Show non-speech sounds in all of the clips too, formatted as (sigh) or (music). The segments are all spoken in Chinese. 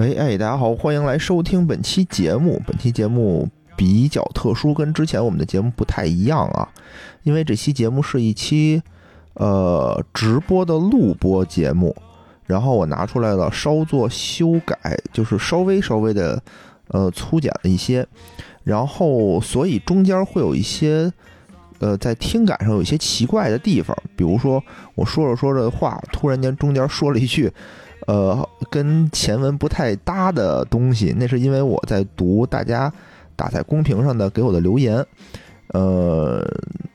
喂，哎，大家好，欢迎来收听本期节目。本期节目比较特殊，跟之前我们的节目不太一样啊，因为这期节目是一期呃直播的录播节目，然后我拿出来了稍作修改，就是稍微稍微的呃粗简了一些，然后所以中间会有一些呃在听感上有一些奇怪的地方，比如说我说着说着话，突然间中间说了一句。呃，跟前文不太搭的东西，那是因为我在读大家打在公屏上的给我的留言，呃，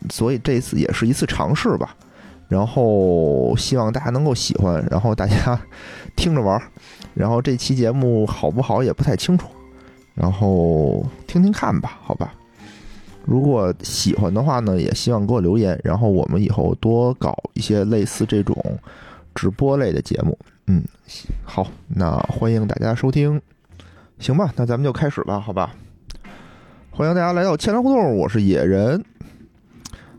所以这次也是一次尝试吧。然后希望大家能够喜欢，然后大家听着玩儿。然后这期节目好不好也不太清楚，然后听听看吧，好吧。如果喜欢的话呢，也希望给我留言，然后我们以后多搞一些类似这种直播类的节目。嗯，好，那欢迎大家收听，行吧，那咱们就开始吧，好吧。欢迎大家来到千粮胡同，我是野人。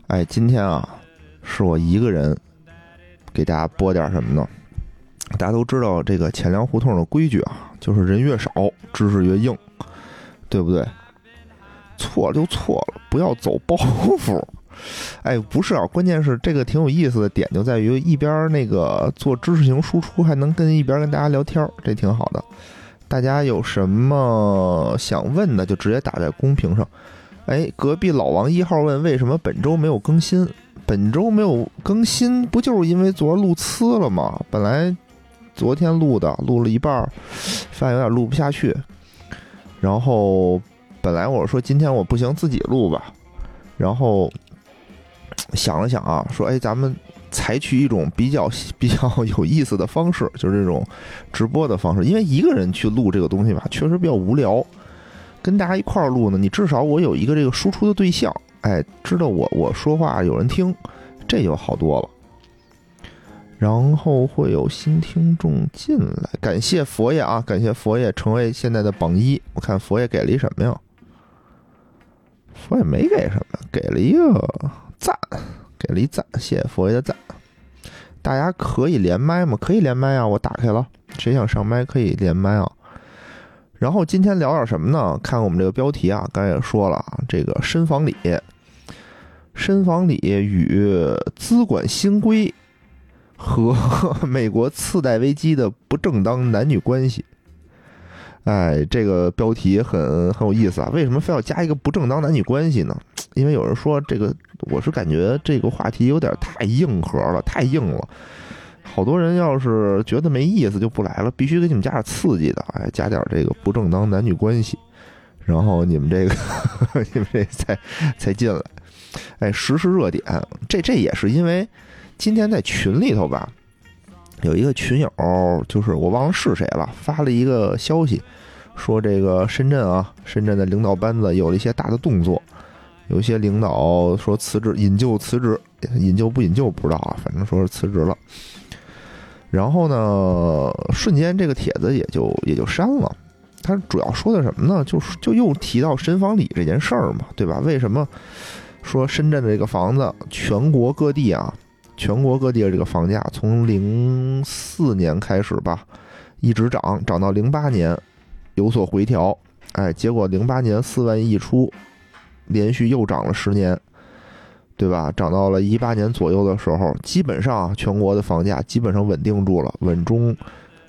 哎，今天啊，是我一个人给大家播点什么呢？大家都知道这个钱粮胡同的规矩啊，就是人越少，知识越硬，对不对？错了就错了，不要走包袱。哎，不是啊，关键是这个挺有意思的点就在于一边那个做知识型输出，还能跟一边跟大家聊天，这挺好的。大家有什么想问的，就直接打在公屏上。哎，隔壁老王一号问为什么本周没有更新？本周没有更新，不就是因为昨儿录呲了吗？本来昨天录的，录了一半，发现有点录不下去。然后本来我说今天我不行，自己录吧。然后。想了想啊，说哎，咱们采取一种比较 (laughs) 比较有意思的方式，就是这种直播的方式。因为一个人去录这个东西吧，确实比较无聊。跟大家一块儿录呢，你至少我有一个这个输出的对象，哎，知道我我说话有人听，这就好多了。然后会有新听众进来，感谢佛爷啊，感谢佛爷成为现在的榜一。我看佛爷给了一什么呀？佛爷没给什么，给了一个。赞，给了一赞，谢谢佛爷的赞。大家可以连麦吗？可以连麦啊，我打开了，谁想上麦可以连麦啊。然后今天聊点什么呢？看我们这个标题啊，刚才也说了啊，这个深房里，深房里与资管新规和 (laughs) 美国次贷危机的不正当男女关系。哎，这个标题很很有意思啊！为什么非要加一个不正当男女关系呢？因为有人说这个，我是感觉这个话题有点太硬核了，太硬了。好多人要是觉得没意思就不来了，必须给你们加点刺激的，哎，加点这个不正当男女关系，然后你们这个 (laughs) 你们这才才进来。哎，实时热点，这这也是因为今天在群里头吧，有一个群友，就是我忘了是谁了，发了一个消息。说这个深圳啊，深圳的领导班子有了一些大的动作，有些领导说辞职，引咎辞职，引咎不引咎不知道啊，反正说是辞职了。然后呢，瞬间这个帖子也就也就删了。他主要说的什么呢？就是就又提到深房里这件事儿嘛，对吧？为什么说深圳的这个房子，全国各地啊，全国各地的这个房价从零四年开始吧，一直涨，涨到零八年。有所回调，哎，结果零八年四万亿出，连续又涨了十年，对吧？涨到了一八年左右的时候，基本上全国的房价基本上稳定住了，稳中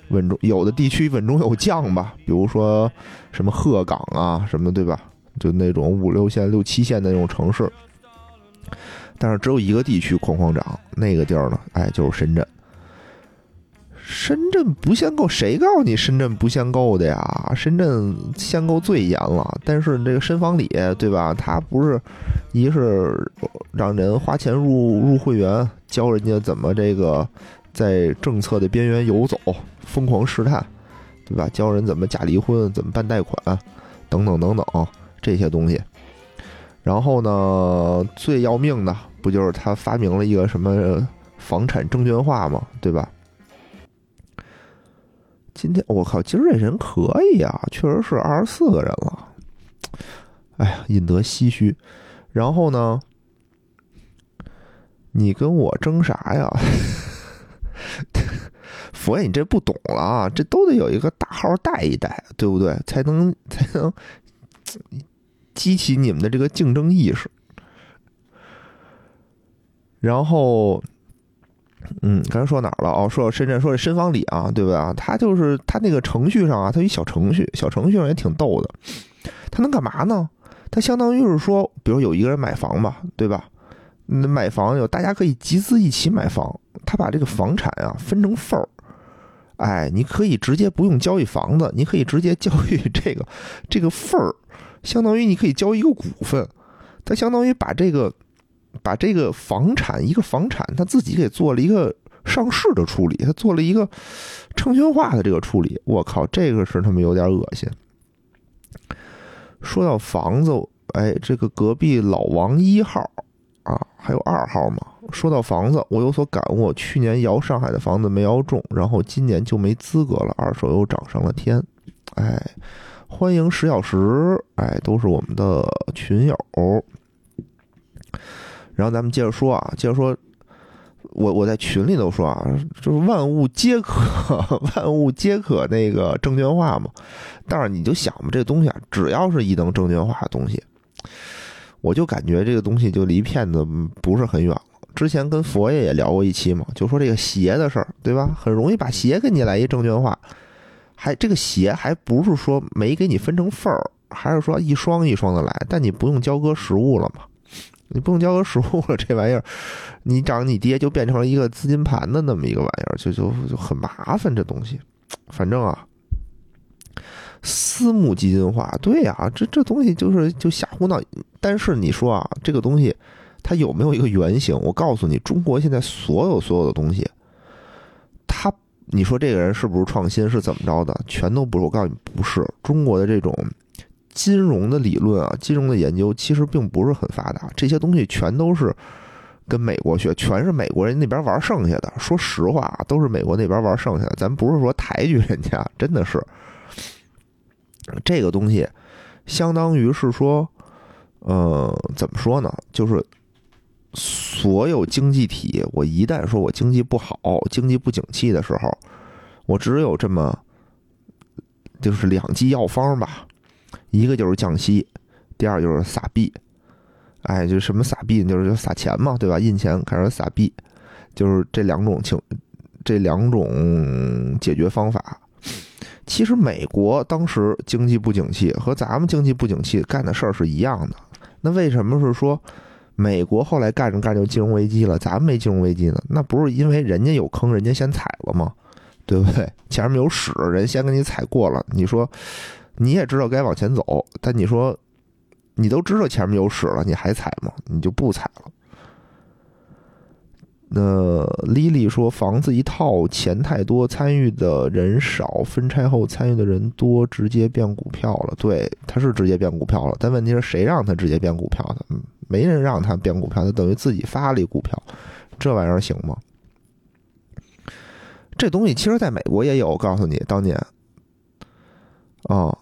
稳中，有的地区稳中有降吧，比如说什么鹤岗啊什么，对吧？就那种五六线、六七线的那种城市，但是只有一个地区哐哐涨，那个地儿呢，哎，就是深圳。深圳不限购，谁告诉你深圳不限购的呀？深圳限购最严了，但是这个深房里，对吧？他不是，一是让人花钱入入会员，教人家怎么这个在政策的边缘游走，疯狂试探，对吧？教人怎么假离婚，怎么办贷款，等等等等这些东西。然后呢，最要命的不就是他发明了一个什么房产证券化吗？对吧？今天我靠，今儿这人可以啊，确实是二十四个人了。哎呀，引得唏嘘。然后呢，你跟我争啥呀？(laughs) 佛爷，你这不懂了啊，这都得有一个大号带一带，对不对？才能才能激起你们的这个竞争意识。然后，嗯，刚才说哪儿了？哦，说深圳，说这深房里啊，对吧？他就是他那个程序上啊，他一小程序，小程序上也挺逗的。他能干嘛呢？他相当于是说，比如有一个人买房吧，对吧？那买房有大家可以集资一起买房，他把这个房产啊分成份儿，哎，你可以直接不用交易房子，你可以直接交易这个这个份儿，相当于你可以交一个股份，他相当于把这个。把这个房产一个房产，他自己给做了一个上市的处理，他做了一个证券化的这个处理。我靠，这个是他们有点恶心。说到房子，哎，这个隔壁老王一号啊，还有二号嘛。说到房子，我有所感悟。去年摇上海的房子没摇中，然后今年就没资格了，二手又涨上了天。哎，欢迎十小时，哎，都是我们的群友。然后咱们接着说啊，接着说，我我在群里头说啊，就是万物皆可，(laughs) 万物皆可那个证券化嘛。但是你就想吧，这东西啊，只要是一能证券化的东西，我就感觉这个东西就离骗子不是很远了。之前跟佛爷也聊过一期嘛，就说这个鞋的事儿，对吧？很容易把鞋给你来一证券化，还这个鞋还不是说没给你分成份儿，还是说一双一双的来，但你不用交割实物了嘛。你不用交个实物了，这玩意儿，你涨你跌就变成了一个资金盘的那么一个玩意儿，就就就很麻烦。这东西，反正啊，私募基金化，对呀，这这东西就是就瞎胡闹。但是你说啊，这个东西它有没有一个原型？我告诉你，中国现在所有所有的东西，它你说这个人是不是创新，是怎么着的？全都不是。我告诉你，不是中国的这种。金融的理论啊，金融的研究其实并不是很发达，这些东西全都是跟美国学，全是美国人那边玩剩下的。说实话，都是美国那边玩剩下的，咱不是说抬举人家，真的是这个东西，相当于是说，呃，怎么说呢？就是所有经济体，我一旦说我经济不好、经济不景气的时候，我只有这么就是两剂药方吧。一个就是降息，第二就是撒币，哎，就什么撒币，就是撒钱嘛，对吧？印钱开始撒币，就是这两种情，这两种解决方法。其实美国当时经济不景气和咱们经济不景气干的事儿是一样的。那为什么是说美国后来干着干就金融危机了，咱们没金融危机呢？那不是因为人家有坑，人家先踩了吗？对不对？前面有屎，人先给你踩过了，你说？你也知道该往前走，但你说，你都知道前面有屎了，你还踩吗？你就不踩了。那丽丽说，房子一套钱太多，参与的人少，分拆后参与的人多，直接变股票了。对，他是直接变股票了，但问题是谁让他直接变股票的？没人让他变股票，他等于自己发了一股票，这玩意儿行吗？这东西其实在美国也有，我告诉你，当年，啊。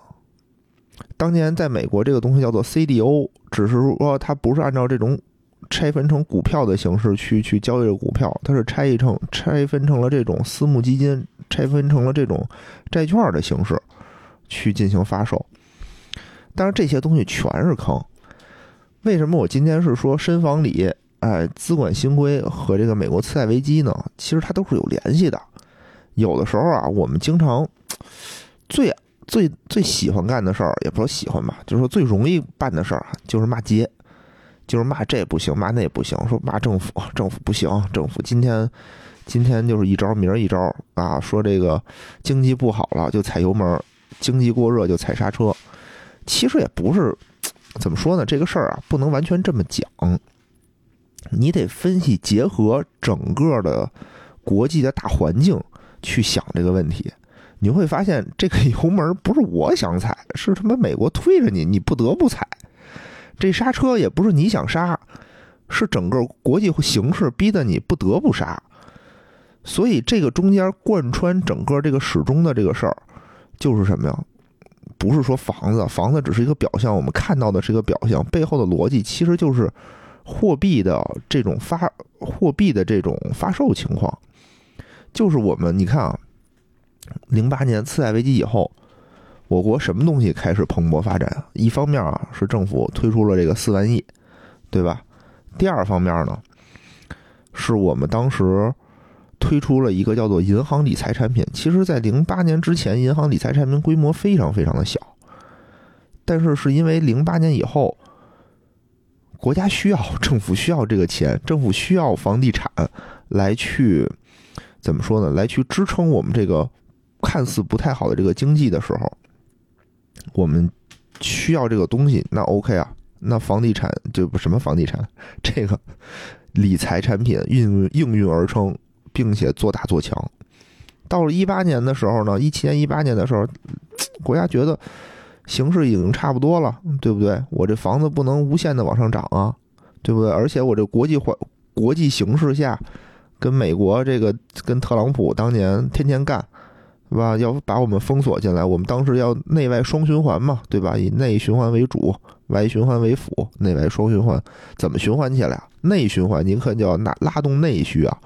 当年在美国，这个东西叫做 CDO，只是说它不是按照这种拆分成股票的形式去去交易的股票，它是拆一成拆分成了这种私募基金，拆分成了这种债券的形式去进行发售。但是这些东西全是坑。为什么我今天是说深房里，哎，资管新规和这个美国次贷危机呢？其实它都是有联系的。有的时候啊，我们经常最。最最喜欢干的事儿，也不说喜欢吧，就是说最容易办的事儿，就是骂街，就是骂这不行，骂那不行，说骂政府，政府不行，政府今天今天就是一招，明儿一招啊，说这个经济不好了就踩油门，经济过热就踩刹车。其实也不是怎么说呢，这个事儿啊，不能完全这么讲，你得分析结合整个的国际的大环境去想这个问题。你会发现，这个油门不是我想踩，是他妈美国推着你，你不得不踩。这刹车也不是你想刹，是整个国际形势逼得你不得不刹。所以，这个中间贯穿整个这个始终的这个事儿，就是什么呀？不是说房子，房子只是一个表象，我们看到的是一个表象，背后的逻辑其实就是货币的这种发货币的这种发售情况，就是我们你看啊。零八年次贷危机以后，我国什么东西开始蓬勃发展？一方面啊，是政府推出了这个四万亿，对吧？第二方面呢，是我们当时推出了一个叫做银行理财产品。其实，在零八年之前，银行理财产品规模非常非常的小，但是是因为零八年以后，国家需要，(laughs) 政府需要这个钱，政府需要房地产来去怎么说呢？来去支撑我们这个看似不太好的这个经济的时候，我们需要这个东西，那 OK 啊。那房地产就不什么房地产，(laughs) 这个理财产品运应运而生，并且做大做强。到了一八年的时候呢，一七年、一八年的时候，(tsk) 国家觉得形势已经差不多了，对不对？我这房子不能无限的往上涨啊，对不对？而且我这国际环国际形势下，跟美国这个跟特朗普当年天天干，是吧？要把我们封锁进来，我们当时要内外双循环嘛，对吧？以内循环为主。外循环为辅，内外双循环，怎么循环起来？内循环，您可就要拿拉动内需啊！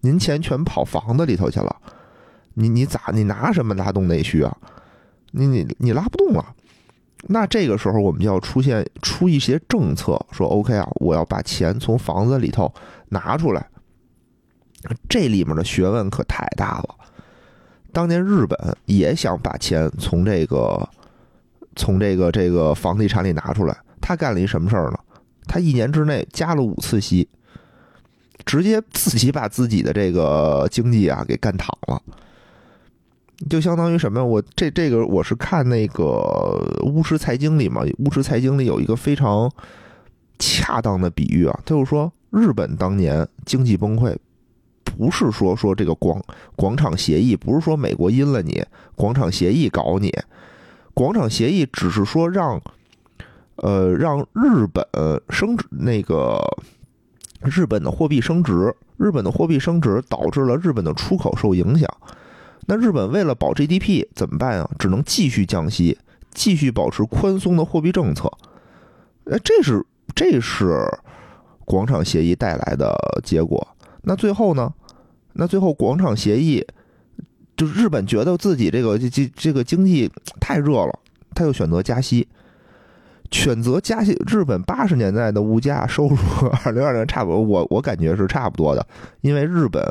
您钱全跑房子里头去了，你你咋你拿什么拉动内需啊？你你你拉不动了。那这个时候我们就要出现出一些政策，说 OK 啊，我要把钱从房子里头拿出来。这里面的学问可太大了。当年日本也想把钱从这个。从这个这个房地产里拿出来，他干了一什么事儿呢？他一年之内加了五次息，直接自己把自己的这个经济啊给干躺了，就相当于什么呀？我这这个我是看那个巫师财经里嘛，巫师财经里有一个非常恰当的比喻啊，就是说日本当年经济崩溃，不是说说这个广广场协议，不是说美国阴了你，广场协议搞你。广场协议只是说让，呃，让日本升值，那个日本的货币升值，日本的货币升值导致了日本的出口受影响。那日本为了保 GDP 怎么办啊？只能继续降息，继续保持宽松的货币政策。呃，这是这是广场协议带来的结果。那最后呢？那最后广场协议。就日本觉得自己这个这这这个经济太热了，他又选择加息，选择加息。日本八十年代的物价收入和，二零二零差不多，我我感觉是差不多的。因为日本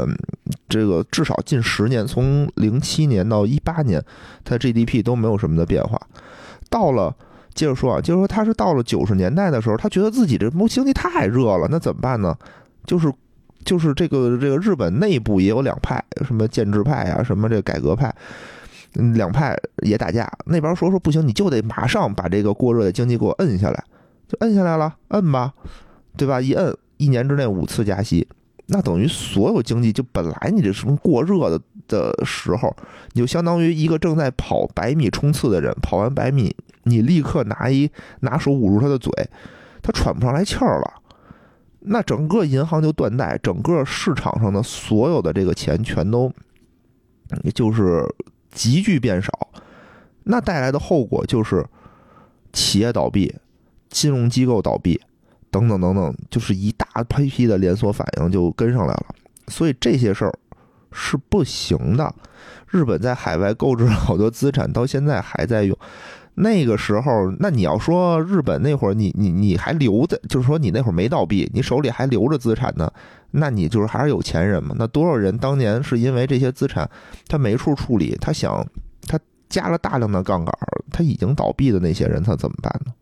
这个至少近十年，从零七年到一八年，它 GDP 都没有什么的变化。到了接着说啊，就是说他是到了九十年代的时候，他觉得自己这经济太热了，那怎么办呢？就是。就是这个这个日本内部也有两派，什么建制派呀，什么这改革派，两派也打架。那边说说不行，你就得马上把这个过热的经济给我摁下来，就摁下来了，摁吧，对吧？一摁，一年之内五次加息，那等于所有经济就本来你这什么过热的的时候，你就相当于一个正在跑百米冲刺的人，跑完百米，你立刻拿一拿手捂住他的嘴，他喘不上来气儿了。那整个银行就断贷，整个市场上的所有的这个钱全都，就是急剧变少。那带来的后果就是企业倒闭、金融机构倒闭等等等等，就是一大批批的连锁反应就跟上来了。所以这些事儿是不行的。日本在海外购置了好多资产，到现在还在用。那个时候，那你要说日本那会儿，你你你还留着，就是说你那会儿没倒闭，你手里还留着资产呢，那你就是还是有钱人嘛？那多少人当年是因为这些资产他没处处理，他想他加了大量的杠杆，他已经倒闭的那些人他怎么办呢？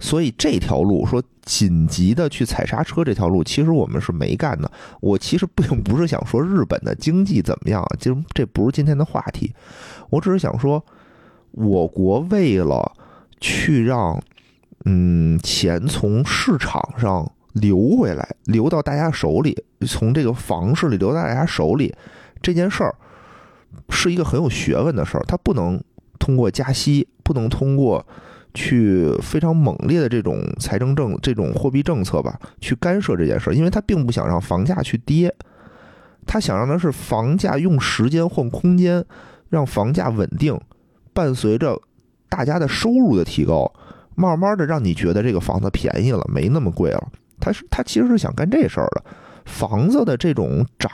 所以这条路说紧急的去踩刹车这条路，其实我们是没干的。我其实并不是想说日本的经济怎么样，就这不是今天的话题，我只是想说。我国为了去让嗯钱从市场上流回来，流到大家手里，从这个房市里流到大家手里，这件事儿是一个很有学问的事儿。它不能通过加息，不能通过去非常猛烈的这种财政政这种货币政策吧，去干涉这件事儿，因为他并不想让房价去跌，他想让的是房价用时间换空间，让房价稳定。伴随着大家的收入的提高，慢慢的让你觉得这个房子便宜了，没那么贵了。他是他其实是想干这事儿的。房子的这种涨，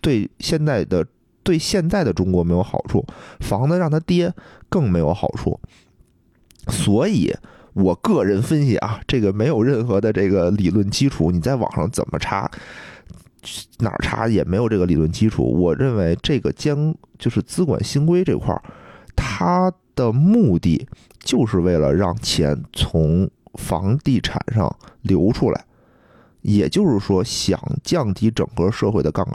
对现在的对现在的中国没有好处，房子让它跌更没有好处。所以，我个人分析啊，这个没有任何的这个理论基础，你在网上怎么查，哪查也没有这个理论基础。我认为这个监就是资管新规这块儿，它的目的就是为了让钱从房地产上流出来，也就是说想降低整个社会的杠杆。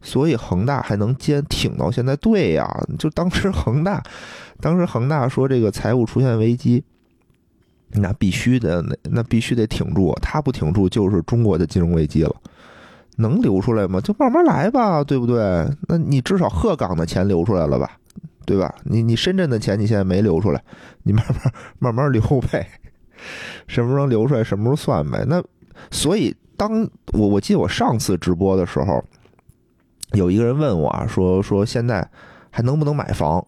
所以恒大还能坚挺到现在，对呀，就当时恒大，当时恒大说这个财务出现危机，那必须的，那那必须得挺住，他不挺住就是中国的金融危机了。能流出来吗？就慢慢来吧，对不对？那你至少鹤岗的钱流出来了吧，对吧？你你深圳的钱你现在没流出来，你慢慢慢慢流呗，什么时候流出来什么时候算呗。那所以当我我记得我上次直播的时候。有一个人问我啊，说说现在还能不能买房？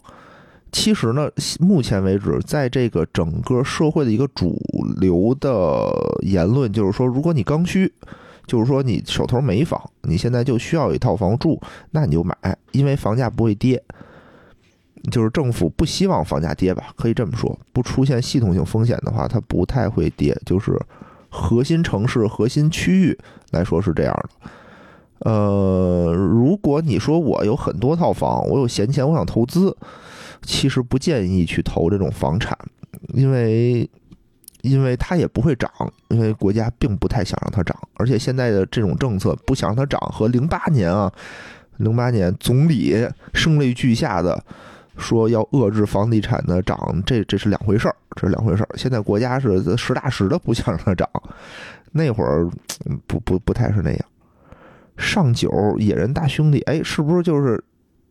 其实呢，目前为止，在这个整个社会的一个主流的言论，就是说，如果你刚需，就是说你手头没房，你现在就需要一套房住，那你就买，因为房价不会跌。就是政府不希望房价跌吧，可以这么说，不出现系统性风险的话，它不太会跌。就是核心城市、核心区域来说是这样的。呃，如果你说我有很多套房，我有闲钱，我想投资，其实不建议去投这种房产，因为，因为它也不会涨，因为国家并不太想让它涨，而且现在的这种政策不想让它涨，和零八年啊，零八年总理声泪俱下的说要遏制房地产的涨，这这是两回事儿，这是两回事儿。现在国家是实打实的不想让它涨，那会儿不不不太是那样。上九野人大兄弟，哎，是不是就是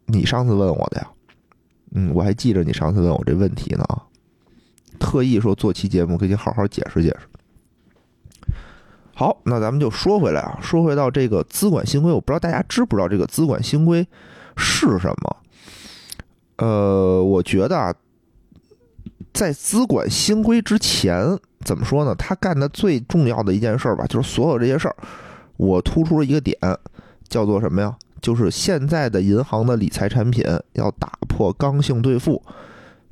你上次问我的呀？嗯，我还记着你上次问我这问题呢啊，特意说做期节目给你好好解释解释。好，那咱们就说回来啊，说回到这个资管新规，我不知道大家知不知道这个资管新规是什么？呃，我觉得啊，在资管新规之前，怎么说呢？他干的最重要的一件事儿吧，就是所有这些事儿。我突出了一个点，叫做什么呀？就是现在的银行的理财产品要打破刚性兑付。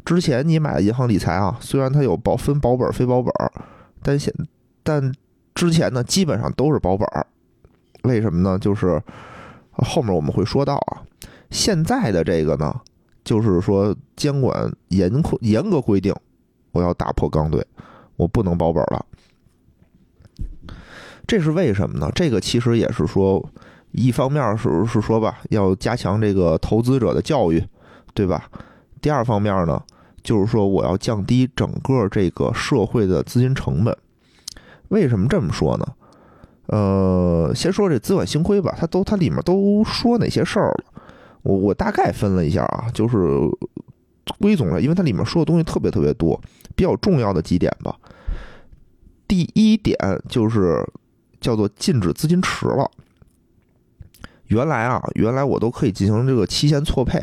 之前你买的银行理财啊，虽然它有保分保本、非保本，但现但之前呢，基本上都是保本。为什么呢？就是后面我们会说到啊。现在的这个呢，就是说监管严严格规定，我要打破刚兑，我不能保本了。这是为什么呢？这个其实也是说，一方面是是说吧，要加强这个投资者的教育，对吧？第二方面呢，就是说我要降低整个这个社会的资金成本。为什么这么说呢？呃，先说这资管新规吧，它都它里面都说哪些事儿了？我我大概分了一下啊，就是归总了，因为它里面说的东西特别特别多，比较重要的几点吧。第一点就是。叫做禁止资金池了。原来啊，原来我都可以进行这个期限错配。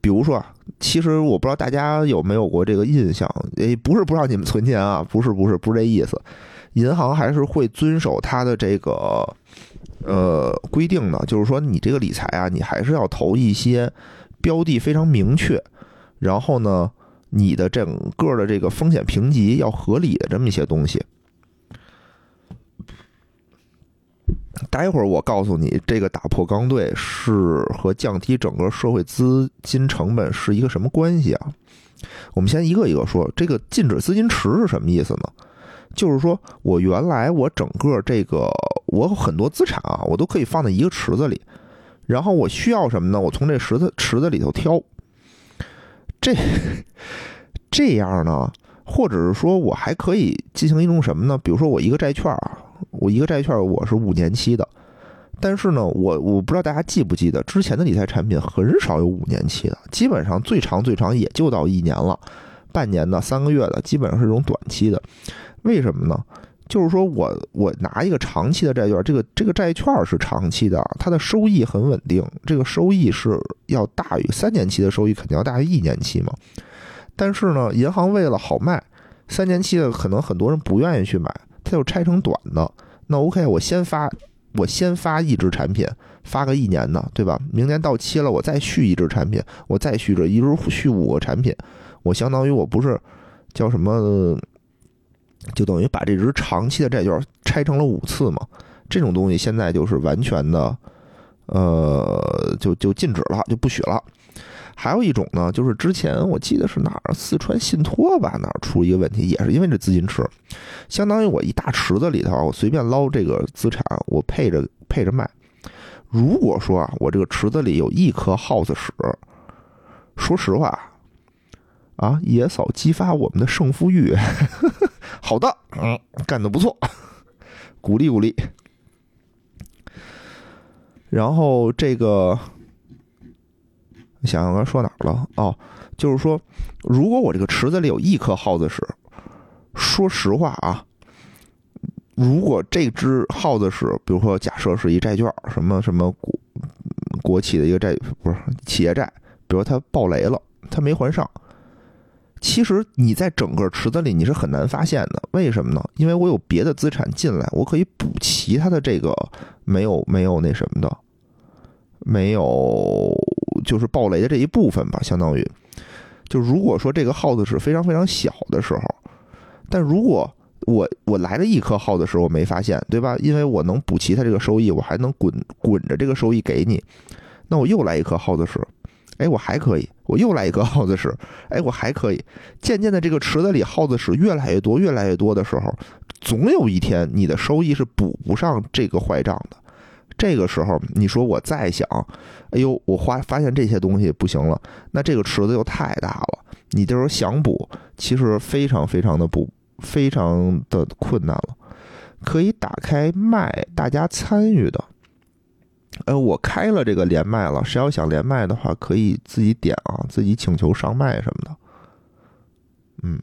比如说啊，其实我不知道大家有没有过这个印象，诶，不是不让你们存钱啊，不是不是不是这意思。银行还是会遵守它的这个呃规定的，就是说你这个理财啊，你还是要投一些标的非常明确，然后呢，你的整个的这个风险评级要合理的这么一些东西。待会儿我告诉你，这个打破刚兑是和降低整个社会资金成本是一个什么关系啊？我们先一个一个说，这个禁止资金池是什么意思呢？就是说我原来我整个这个我很多资产啊，我都可以放在一个池子里，然后我需要什么呢？我从这池子池子里头挑。这这样呢，或者是说我还可以进行一种什么呢？比如说我一个债券啊。我一个债券我是五年期的，但是呢，我我不知道大家记不记得之前的理财产品很少有五年期的，基本上最长最长也就到一年了，半年的、三个月的，基本上是这种短期的。为什么呢？就是说我我拿一个长期的债券，这个这个债券是长期的，它的收益很稳定，这个收益是要大于三年期的收益，肯定要大于一年期嘛。但是呢，银行为了好卖，三年期的可能很多人不愿意去买。它就拆成短的，那 OK，我先发我先发一支产品，发个一年的，对吧？明年到期了，我再续一支产品，我再续着，一直续五个产品，我相当于我不是叫什么，就等于把这支长期的债券拆成了五次嘛。这种东西现在就是完全的，呃，就就禁止了，就不许了。还有一种呢，就是之前我记得是哪儿，四川信托吧，哪儿出一个问题，也是因为这资金池，相当于我一大池子里头，我随便捞这个资产，我配着配着卖。如果说啊，我这个池子里有一颗 house 屎，说实话，啊，野嫂激发我们的胜负欲，好的，嗯，干得不错，鼓励鼓励。然后这个。想想刚说哪儿了？哦，就是说，如果我这个池子里有一颗耗子屎，说实话啊，如果这只耗子屎，比如说假设是一债券，什么什么国国企的一个债，不是企业债，比如它爆雷了，它没还上，其实你在整个池子里你是很难发现的。为什么呢？因为我有别的资产进来，我可以补齐它的这个没有没有那什么的，没有。就是暴雷的这一部分吧，相当于，就如果说这个耗子是非常非常小的时候，但如果我我来了一颗耗子时我没发现，对吧？因为我能补齐它这个收益，我还能滚滚着这个收益给你，那我又来一颗耗子屎，哎，我还可以，我又来一颗耗子屎，哎，我还可以。渐渐的，这个池子里耗子屎越来越多，越来越多的时候，总有一天你的收益是补不上这个坏账的。这个时候，你说我再想，哎呦，我花发现这些东西不行了，那这个池子又太大了，你就是想补，其实非常非常的不，非常的困难了。可以打开麦，大家参与的，呃，我开了这个连麦了，谁要想连麦的话，可以自己点啊，自己请求上麦什么的，嗯。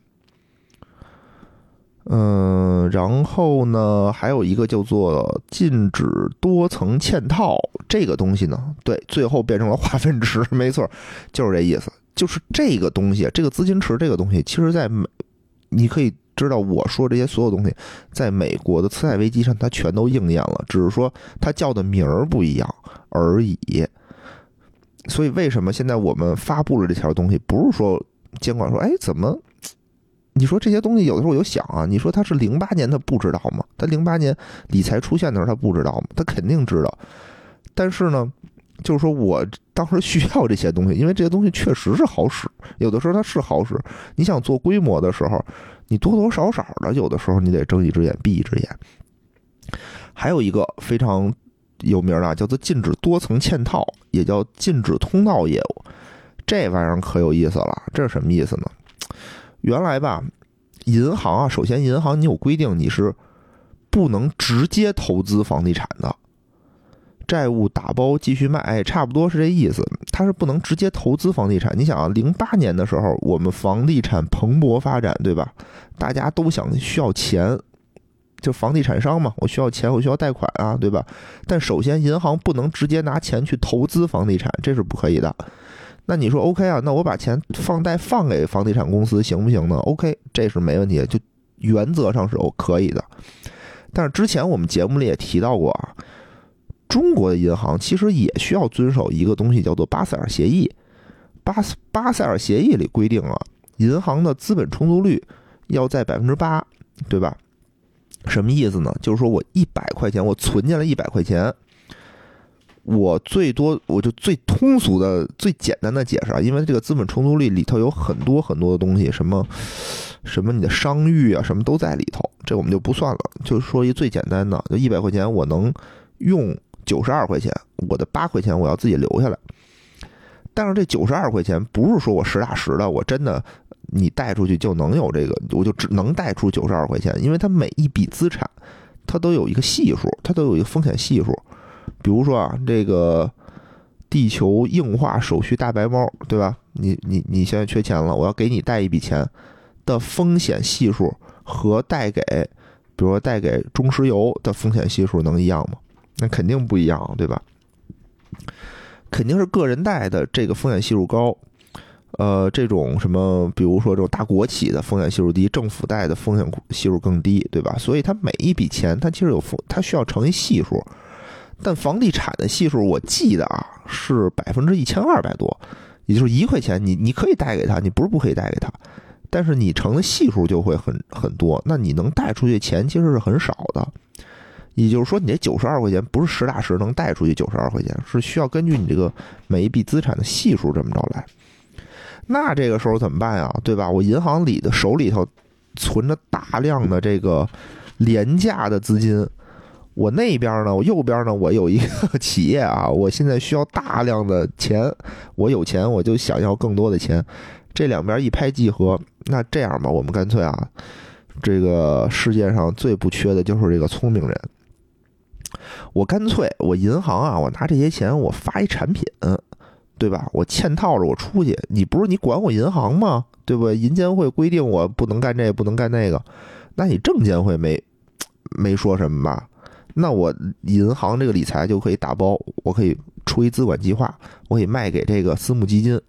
嗯，然后呢，还有一个叫做禁止多层嵌套这个东西呢，对，最后变成了化粪池，没错，就是这意思，就是这个东西，这个资金池这个东西，其实在美，你可以知道我说这些所有东西，在美国的次贷危机上，它全都应验了，只是说它叫的名儿不一样而已。所以为什么现在我们发布了这条东西，不是说监管说，哎，怎么？你说这些东西有的时候我就想啊，你说他是零八年他不知道吗？他零八年理财出现的时候他不知道吗？他肯定知道。但是呢，就是说我当时需要这些东西，因为这些东西确实是好使。有的时候它是好使，你想做规模的时候，你多多少少的有的时候你得睁一只眼闭一只眼。还有一个非常有名的，叫做禁止多层嵌套，也叫禁止通道业务。这玩意儿可有意思了，这是什么意思呢？原来吧，银行啊，首先银行你有规定，你是不能直接投资房地产的，债务打包继续卖，哎，差不多是这意思。它是不能直接投资房地产。你想啊，零八年的时候，我们房地产蓬勃发展，对吧？大家都想需要钱，就房地产商嘛，我需要钱，我需要贷款啊，对吧？但首先，银行不能直接拿钱去投资房地产，这是不可以的。那你说 OK 啊？那我把钱放贷放给房地产公司行不行呢？OK，这是没问题，就原则上是可以的。但是之前我们节目里也提到过啊，中国的银行其实也需要遵守一个东西，叫做巴塞尔协议。巴巴塞尔协议里规定啊，银行的资本充足率要在百分之八，对吧？什么意思呢？就是说我一百块钱，我存进来一百块钱。我最多我就最通俗的、最简单的解释啊，因为这个资本充足率里头有很多很多的东西，什么什么你的商誉啊，什么都在里头，这我们就不算了。就说一最简单的，就一百块钱我能用九十二块钱，我的八块钱我要自己留下来。但是这九十二块钱不是说我实打实的，我真的你贷出去就能有这个，我就只能贷出九十二块钱，因为它每一笔资产它都有一个系数，它都有一个风险系数。比如说啊，这个地球硬化手续大白猫，对吧？你你你现在缺钱了，我要给你贷一笔钱的风险系数和贷给，比如说贷给中石油的风险系数能一样吗？那肯定不一样，对吧？肯定是个人贷的这个风险系数高，呃，这种什么，比如说这种大国企的风险系数低，政府贷的风险系数更低，对吧？所以它每一笔钱，它其实有风，它需要乘以系数。但房地产的系数我记得啊是百分之一千二百多，也就是一块钱，你你可以贷给他，你不是不可以贷给他，但是你乘的系数就会很很多，那你能贷出去钱其实是很少的。也就是说，你这九十二块钱不是实打实能贷出去九十二块钱，是需要根据你这个每一笔资产的系数这么着来。那这个时候怎么办呀？对吧？我银行里的手里头存着大量的这个廉价的资金。我那边呢，我右边呢，我有一个企业啊，我现在需要大量的钱，我有钱我就想要更多的钱，这两边一拍即合，那这样吧，我们干脆啊，这个世界上最不缺的就是这个聪明人，我干脆我银行啊，我拿这些钱我发一产品，对吧？我嵌套着我出去，你不是你管我银行吗？对不？银监会规定我不能干这不能干那个，那你证监会没没说什么吧？那我银行这个理财就可以打包，我可以出一资管计划，我可以卖给这个私募基金，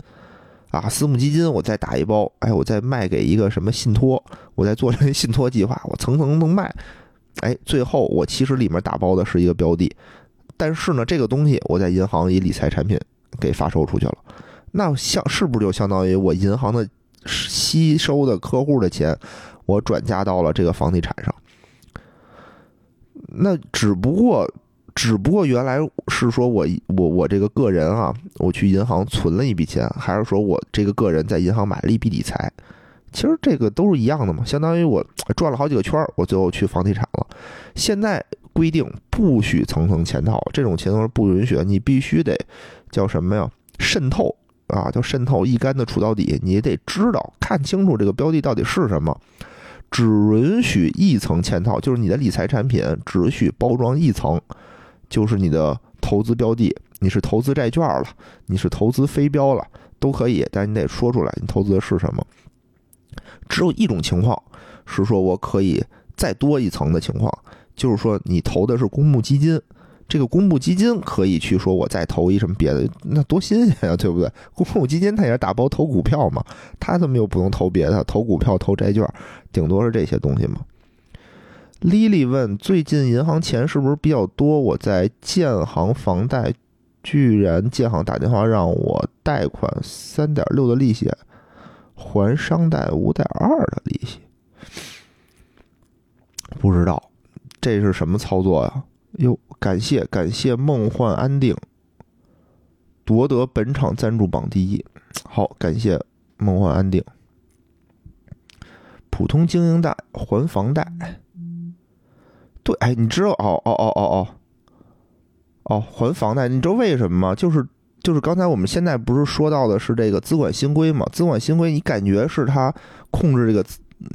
啊，私募基金我再打一包，哎，我再卖给一个什么信托，我再做成信托计划，我层层能卖，哎，最后我其实里面打包的是一个标的，但是呢，这个东西我在银行以理财产品给发售出去了，那像是不是就相当于我银行的吸收的客户的钱，我转嫁到了这个房地产上？那只不过，只不过原来是说我我我这个个人啊，我去银行存了一笔钱，还是说我这个个人在银行买了一笔理财，其实这个都是一样的嘛，相当于我转了好几个圈儿，我最后去房地产了。现在规定不许层层嵌套，这种情况不允许，你必须得叫什么呀？渗透啊，叫渗透，一竿子杵到底，你得知道看清楚这个标的到底是什么。只允许一层嵌套，就是你的理财产品只许包装一层，就是你的投资标的，你是投资债券了，你是投资非标了，都可以，但你得说出来你投资的是什么。只有一种情况是说我可以再多一层的情况，就是说你投的是公募基金。这个公募基金可以去说，我再投一什么别的，那多新鲜呀，对不对？公募基金它也是打包投股票嘛，它怎么又不能投别的？投股票、投债券，顶多是这些东西嘛。Lily 问：最近银行钱是不是比较多？我在建行房贷，居然建行打电话让我贷款三点六的利息，还商贷五点二的利息，不知道这是什么操作呀？哟，感谢感谢梦幻安定夺得本场赞助榜第一，好，感谢梦幻安定。普通经营贷还房贷，对，哎，你知道哦哦哦哦哦，哦还房贷，你知道为什么吗？就是就是刚才我们现在不是说到的是这个资管新规嘛？资管新规，你感觉是他控制这个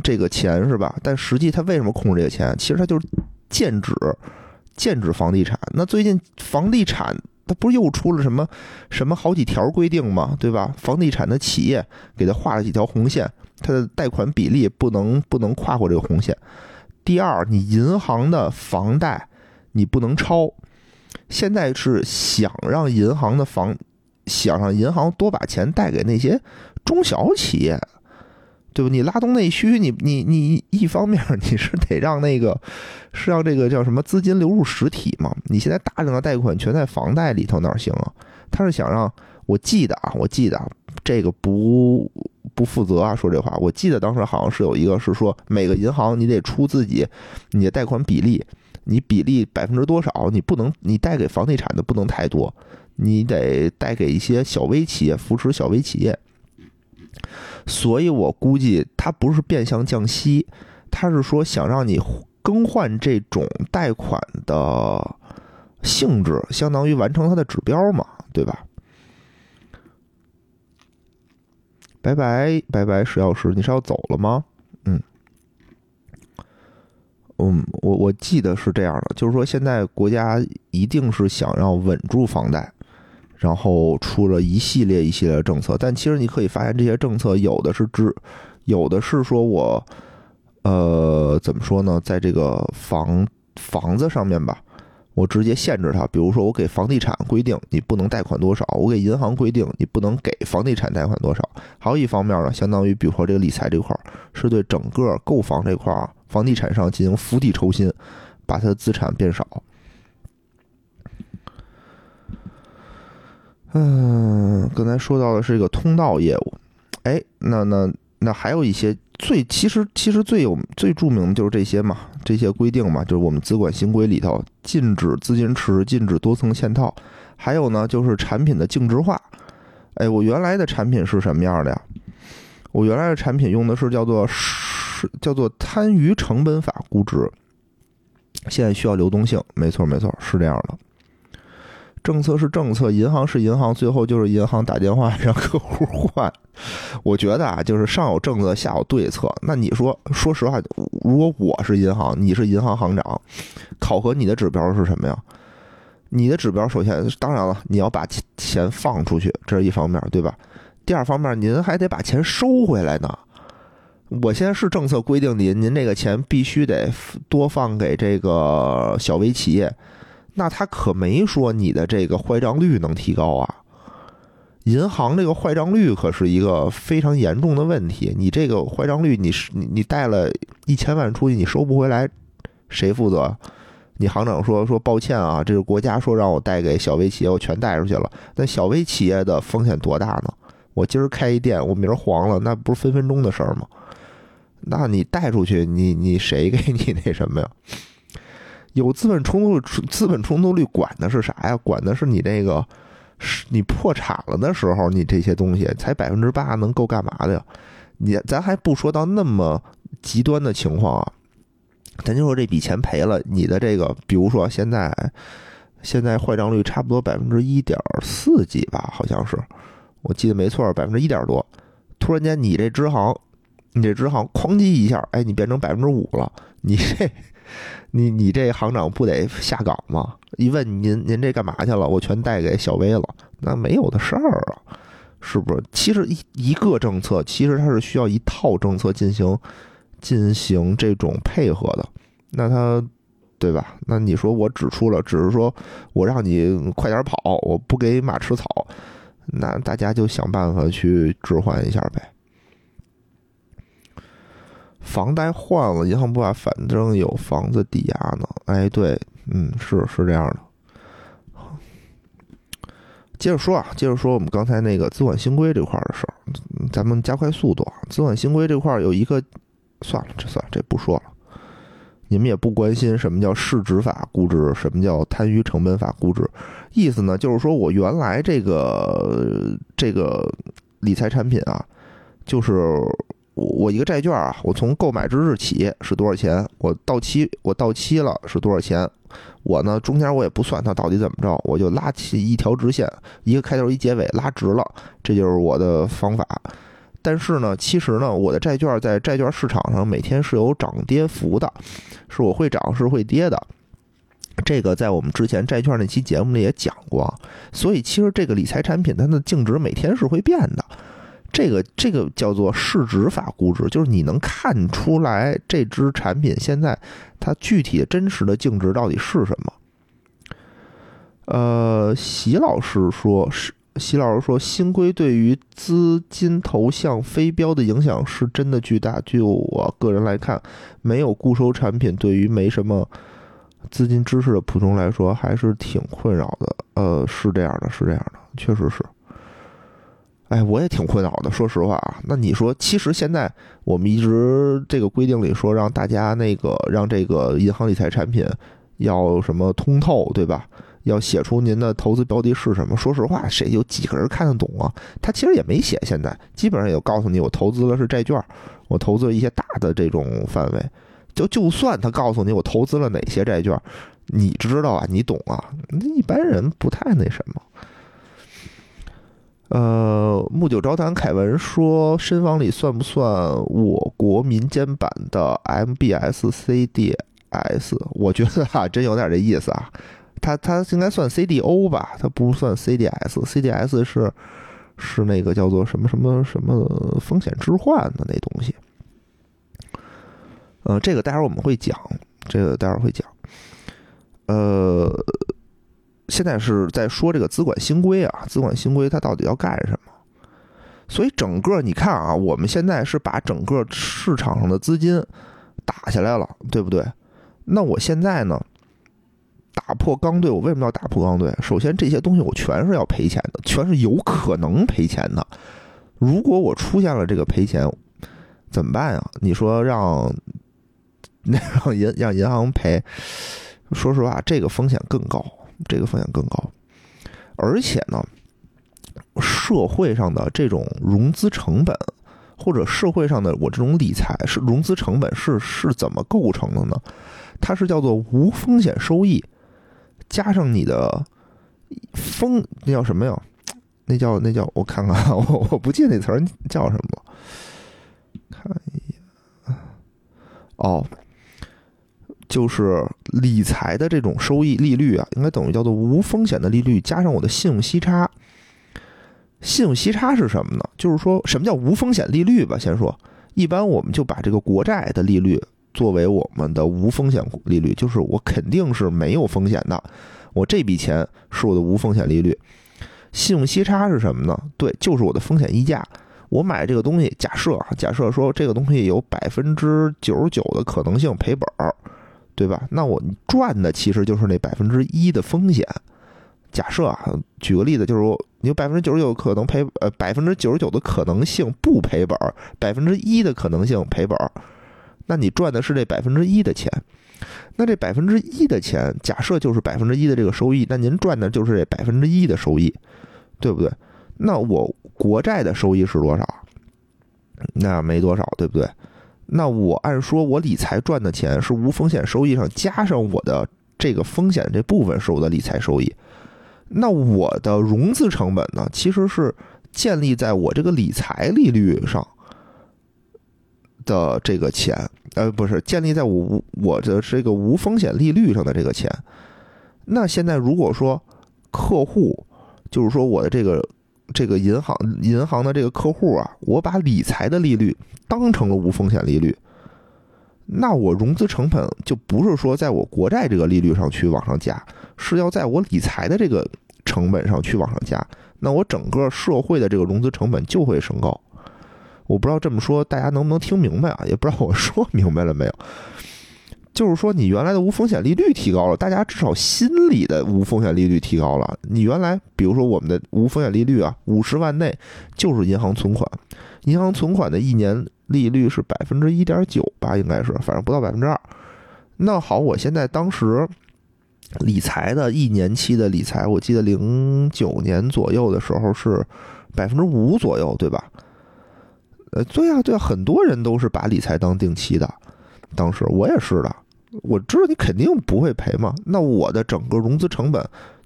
这个钱是吧？但实际他为什么控制这个钱？其实他就是禁止。限制房地产，那最近房地产它不是又出了什么什么好几条规定吗？对吧？房地产的企业给他画了几条红线，它的贷款比例不能不能跨过这个红线。第二，你银行的房贷你不能超。现在是想让银行的房，想让银行多把钱贷给那些中小企业。对吧？你拉动内需，你你你一方面你是得让那个是让这个叫什么资金流入实体嘛？你现在大量的贷款全在房贷里头，哪行啊？他是想让我记得啊，我记得这个不不负责啊，说这话。我记得当时好像是有一个是说，每个银行你得出自己你的贷款比例，你比例百分之多少，你不能你贷给房地产的不能太多，你得贷给一些小微企业，扶持小微企业。所以我估计他不是变相降息，他是说想让你更换这种贷款的性质，相当于完成它的指标嘛，对吧？拜拜拜拜，石药师，你是要走了吗？嗯，嗯，我我记得是这样的，就是说现在国家一定是想要稳住房贷。然后出了一系列一系列的政策，但其实你可以发现，这些政策有的是指，有的是说我，呃，怎么说呢，在这个房房子上面吧，我直接限制它，比如说我给房地产规定你不能贷款多少，我给银行规定你不能给房地产贷款多少。还有一方面呢，相当于比如说这个理财这块儿，是对整个购房这块儿房地产商进行釜底抽薪，把它的资产变少。嗯，刚才说到的是一个通道业务，哎，那那那还有一些最其实其实最有最著名的就是这些嘛，这些规定嘛，就是我们资管新规里头禁止资金池，禁止多层嵌套，还有呢就是产品的净值化。哎，我原来的产品是什么样的呀？我原来的产品用的是叫做是叫做摊余成本法估值，现在需要流动性，没错没错，是这样的。政策是政策，银行是银行，最后就是银行打电话让客户换。我觉得啊，就是上有政策，下有对策。那你说，说实话，如果我是银行，你是银行行长，考核你的指标是什么呀？你的指标首先，当然了，你要把钱放出去，这是一方面，对吧？第二方面，您还得把钱收回来呢。我现在是政策规定您，您这个钱必须得多放给这个小微企业。那他可没说你的这个坏账率能提高啊！银行这个坏账率可是一个非常严重的问题。你这个坏账率，你是你你贷了一千万出去，你收不回来，谁负责？你行长说说抱歉啊，这个国家说让我贷给小微企业，我全贷出去了。那小微企业的风险多大呢？我今儿开一店，我明儿黄了，那不是分分钟的事儿吗？那你贷出去，你你谁给你那什么呀？有资本冲突，资本冲突率管的是啥呀？管的是你这个，是你破产了的时候，你这些东西才百分之八，能够干嘛的呀？你咱还不说到那么极端的情况啊，咱就说这笔钱赔了，你的这个，比如说现在，现在坏账率差不多百分之一点四几吧，好像是，我记得没错，百分之一点多。突然间你这支行，你这支行哐叽一下，哎，你变成百分之五了，你这。你你这行长不得下岗吗？一问您您这干嘛去了？我全贷给小薇了，那没有的事儿啊，是不是？其实一一个政策，其实它是需要一套政策进行进行这种配合的。那它对吧？那你说我指出了，只是说我让你快点跑，我不给马吃草，那大家就想办法去置换一下呗。房贷换了，银行不怕，反正有房子抵押呢。哎，对，嗯，是是这样的。接着说啊，接着说我们刚才那个资管新规这块的事儿，咱们加快速度啊。资管新规这块有一个，算了，这算了，这不说了。你们也不关心什么叫市值法估值，什么叫摊余成本法估值，意思呢，就是说我原来这个这个理财产品啊，就是。我我一个债券啊，我从购买之日起是多少钱？我到期我到期了是多少钱？我呢中间我也不算它到底怎么着，我就拉起一条直线，一个开头一结尾拉直了，这就是我的方法。但是呢，其实呢，我的债券在债券市场上每天是有涨跌幅的，是我会涨是会跌的。这个在我们之前债券那期节目里也讲过，所以其实这个理财产品它的净值每天是会变的。这个这个叫做市值法估值，就是你能看出来这只产品现在它具体真实的净值到底是什么？呃，席老师说，是席老师说，新规对于资金投向非标的影响是真的巨大。就我个人来看，没有固收产品，对于没什么资金知识的普通来说，还是挺困扰的。呃，是这样的，是这样的，确实是。哎，我也挺困扰的，说实话啊。那你说，其实现在我们一直这个规定里说，让大家那个让这个银行理财产品要什么通透，对吧？要写出您的投资标的是什么。说实话，谁有几个人看得懂啊？他其实也没写，现在基本上也告诉你，我投资了是债券，我投资了一些大的这种范围。就就算他告诉你我投资了哪些债券，你知道啊？你懂啊？一般人不太那什么。呃，木九昭谈凯文说，深房里算不算我国民间版的 MBS CDS？我觉得哈，真有点这意思啊。它它应该算 CDO 吧，它不算 CDS。CDS 是是那个叫做什么什么什么风险置换的那东西。呃，这个待会儿我们会讲，这个待会儿会讲。呃。现在是在说这个资管新规啊，资管新规它到底要干什么？所以整个你看啊，我们现在是把整个市场上的资金打下来了，对不对？那我现在呢，打破刚兑，我为什么要打破刚兑？首先，这些东西我全是要赔钱的，全是有可能赔钱的。如果我出现了这个赔钱，怎么办呀？你说让那 (laughs) 让银让银行赔，说实话，这个风险更高，这个风险更高。而且呢，社会上的这种融资成本，或者社会上的我这种理财是融资成本是是怎么构成的呢？它是叫做无风险收益，加上你的风那叫什么呀？那叫那叫我看看，(laughs) 我我不记得那词儿叫什么了。看一眼，哦，就是理财的这种收益利率啊，应该等于叫做无风险的利率加上我的信用息差。信用息差是什么呢？就是说什么叫无风险利率吧？先说，一般我们就把这个国债的利率。作为我们的无风险利率，就是我肯定是没有风险的，我这笔钱是我的无风险利率。信用息差是什么呢？对，就是我的风险溢价。我买这个东西，假设啊，假设说这个东西有百分之九十九的可能性赔本儿，对吧？那我赚的其实就是那百分之一的风险。假设啊，举个例子，就是说你有百分之九十九可能赔，呃，百分之九十九的可能性不赔本儿，百分之一的可能性赔本儿。那你赚的是这百分之一的钱，那这百分之一的钱，假设就是百分之一的这个收益，那您赚的就是这百分之一的收益，对不对？那我国债的收益是多少？那没多少，对不对？那我按说，我理财赚的钱是无风险收益上加上我的这个风险这部分是我的理财收益，那我的融资成本呢，其实是建立在我这个理财利率上。的这个钱，呃，不是建立在我我的这个无风险利率上的这个钱。那现在如果说客户，就是说我的这个这个银行银行的这个客户啊，我把理财的利率当成了无风险利率，那我融资成本就不是说在我国债这个利率上去往上加，是要在我理财的这个成本上去往上加。那我整个社会的这个融资成本就会升高。我不知道这么说大家能不能听明白啊？也不知道我说明白了没有。就是说，你原来的无风险利率提高了，大家至少心里的无风险利率提高了。你原来，比如说我们的无风险利率啊，五十万内就是银行存款，银行存款的一年利率是百分之一点九吧，应该是，反正不到百分之二。那好，我现在当时理财的一年期的理财，我记得零九年左右的时候是百分之五左右，对吧？呃，对呀，对呀，很多人都是把理财当定期的，当时我也是的。我知道你肯定不会赔嘛，那我的整个融资成本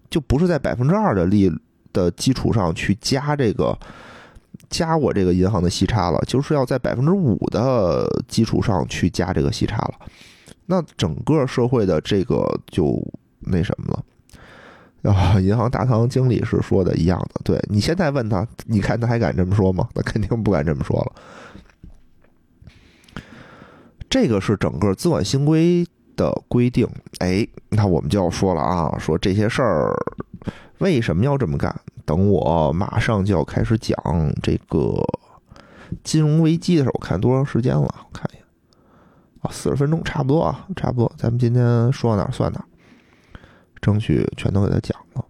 就不是在百分之二的利的基础上去加这个加我这个银行的息差了，就是要在百分之五的基础上去加这个息差了。那整个社会的这个就那什么了。啊，银行大堂经理是说的一样的，对你现在问他，你看他还敢这么说吗？他肯定不敢这么说了。这个是整个资管新规的规定，哎，那我们就要说了啊，说这些事儿为什么要这么干？等我马上就要开始讲这个金融危机的时候，我看多长时间了？我看一下，啊，四十分钟，差不多啊，差不多。咱们今天说到哪儿算哪儿。争取全都给他讲了。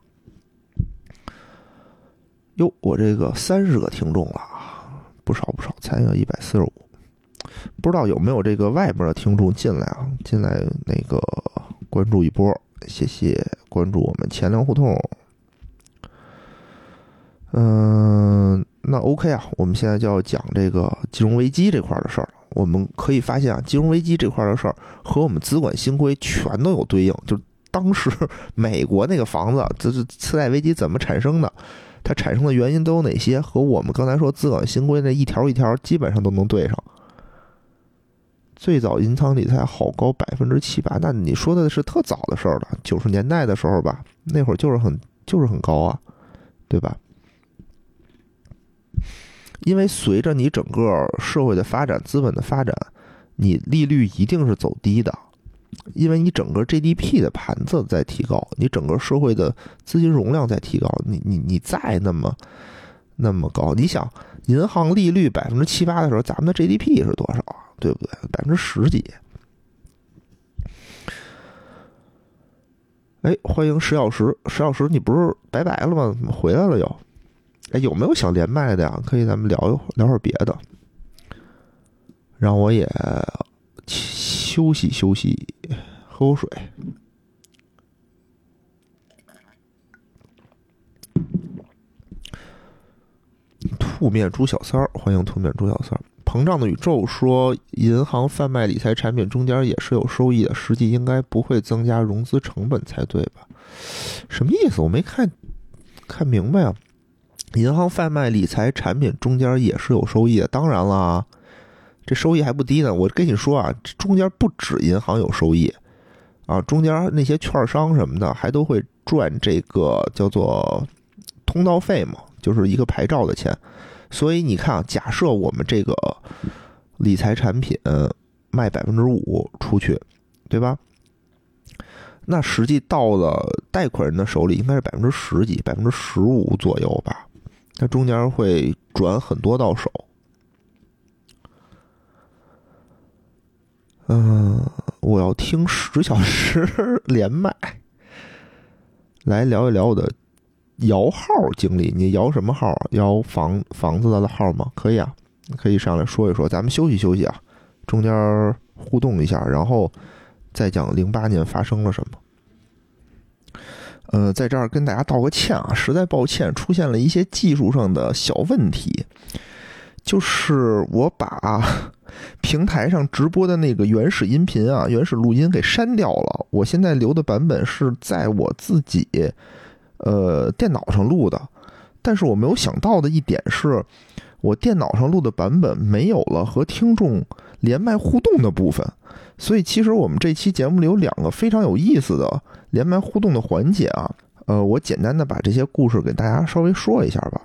哟，我这个三十个听众了啊，不少不少，才有一百四十五。不知道有没有这个外边的听众进来啊？进来那个关注一波，谢谢关注我们钱粮胡同。嗯，那 OK 啊，我们现在就要讲这个金融危机这块的事儿。我们可以发现啊，金融危机这块的事儿和我们资管新规全都有对应，就。当时美国那个房子，这是次贷危机怎么产生的？它产生的原因都有哪些？和我们刚才说资管新规那一条一条基本上都能对上。最早银行理财好高百分之七八，那你说的是特早的事儿了，九十年代的时候吧，那会儿就是很就是很高啊，对吧？因为随着你整个社会的发展、资本的发展，你利率一定是走低的。因为你整个 GDP 的盘子在提高，你整个社会的资金容量在提高，你你你再那么那么高，你想银行利率百分之七八的时候，咱们的 GDP 是多少啊？对不对？百分之十几。哎，欢迎石小石，石小石，你不是拜拜了吗？怎么回来了又？哎，有没有想连麦的呀？可以咱们聊一会聊会儿别的，让我也休息休息，喝口水。兔面猪小三儿，欢迎兔面猪小三儿。膨胀的宇宙说，银行贩卖理财产品中间也是有收益的，实际应该不会增加融资成本才对吧？什么意思？我没看看明白啊。银行贩卖理财产品中间也是有收益的，当然了，这收益还不低呢。我跟你说啊，中间不止银行有收益啊，中间那些券商什么的还都会赚这个叫做通道费嘛，就是一个牌照的钱。所以你看啊，假设我们这个理财产品卖百分之五出去，对吧？那实际到了贷款人的手里，应该是百分之十几、百分之十五左右吧？它中间会转很多到手。嗯，我要听十小时 (laughs) 连麦，来聊一聊我的。摇号经历，你摇什么号？摇房房子的号吗？可以啊，可以上来说一说。咱们休息休息啊，中间互动一下，然后再讲零八年发生了什么。呃，在这儿跟大家道个歉啊，实在抱歉，出现了一些技术上的小问题，就是我把平台上直播的那个原始音频啊、原始录音给删掉了。我现在留的版本是在我自己。呃，电脑上录的，但是我没有想到的一点是，我电脑上录的版本没有了和听众连麦互动的部分，所以其实我们这期节目里有两个非常有意思的连麦互动的环节啊。呃，我简单的把这些故事给大家稍微说一下吧。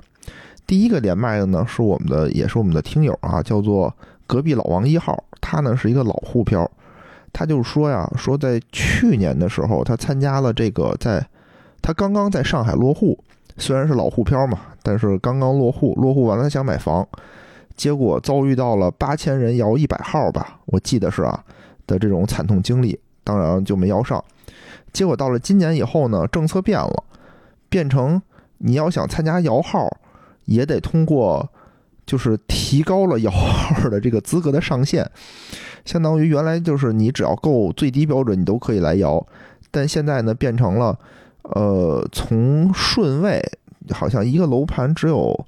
第一个连麦的呢是我们的，也是我们的听友啊，叫做隔壁老王一号，他呢是一个老沪漂，他就说呀，说在去年的时候，他参加了这个在。他刚刚在上海落户，虽然是老沪漂嘛，但是刚刚落户，落户完了他想买房，结果遭遇到了八千人摇一百号吧，我记得是啊的这种惨痛经历，当然就没摇上。结果到了今年以后呢，政策变了，变成你要想参加摇号，也得通过，就是提高了摇号的这个资格的上限，相当于原来就是你只要够最低标准，你都可以来摇，但现在呢变成了。呃，从顺位好像一个楼盘只有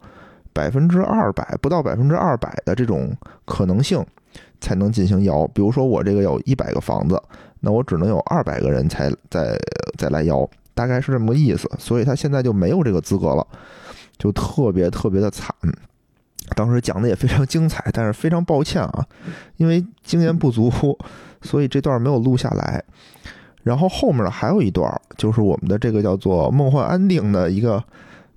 百分之二百，不到百分之二百的这种可能性才能进行摇。比如说我这个有一百个房子，那我只能有二百个人才再再来摇，大概是这么个意思。所以他现在就没有这个资格了，就特别特别的惨。当时讲的也非常精彩，但是非常抱歉啊，因为经验不足，所以这段没有录下来。然后后面呢还有一段，就是我们的这个叫做梦幻安定的一个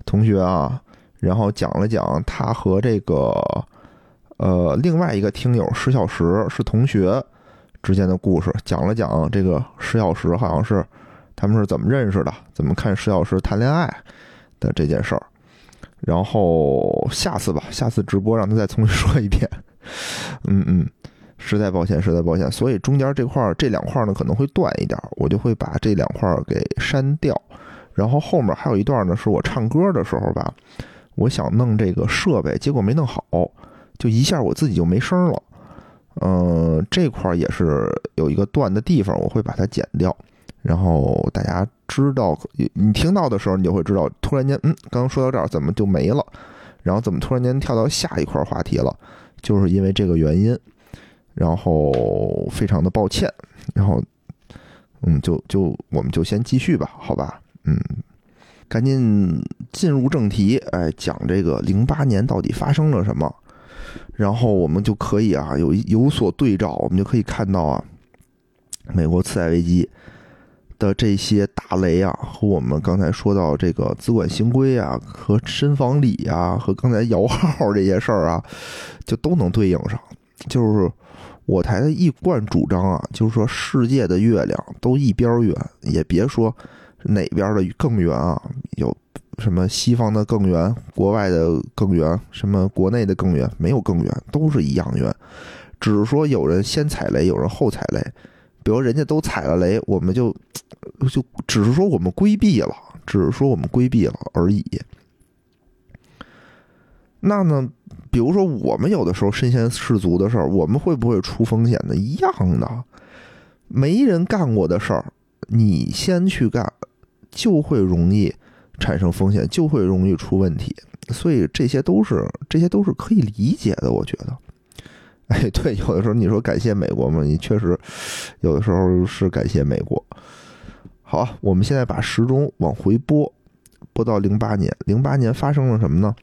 同学啊，然后讲了讲他和这个呃另外一个听友石小石是同学之间的故事，讲了讲这个石小石好像是他们是怎么认识的，怎么看石小石谈恋爱的这件事儿。然后下次吧，下次直播让他再重新说一遍。嗯 (laughs) 嗯。实在抱歉，实在抱歉，所以中间这块儿这两块儿呢可能会断一点，我就会把这两块儿给删掉。然后后面还有一段呢，是我唱歌的时候吧，我想弄这个设备，结果没弄好，就一下我自己就没声了。嗯，这块儿也是有一个断的地方，我会把它剪掉。然后大家知道，你听到的时候，你就会知道，突然间，嗯，刚刚说到这儿怎么就没了？然后怎么突然间跳到下一块话题了？就是因为这个原因。然后非常的抱歉，然后，嗯，就就我们就先继续吧，好吧，嗯，赶紧进入正题，哎，讲这个零八年到底发生了什么，然后我们就可以啊有有所对照，我们就可以看到啊，美国次贷危机的这些大雷啊，和我们刚才说到这个资管新规啊，和深房里啊，和刚才摇号这些事儿啊，就都能对应上，就是。我台的一贯主张啊，就是说世界的月亮都一边圆，也别说哪边的更圆啊，有什么西方的更圆，国外的更圆，什么国内的更圆，没有更圆，都是一样圆，只是说有人先踩雷，有人后踩雷，比如人家都踩了雷，我们就就只是说我们规避了，只是说我们规避了而已。那呢，比如说我们有的时候身先士卒的事儿，我们会不会出风险呢？一样的，没人干过的事儿，你先去干，就会容易产生风险，就会容易出问题。所以这些都是这些都是可以理解的，我觉得。哎，对，有的时候你说感谢美国嘛，你确实有的时候是感谢美国。好，我们现在把时钟往回拨，拨到零八年。零八年发生了什么呢？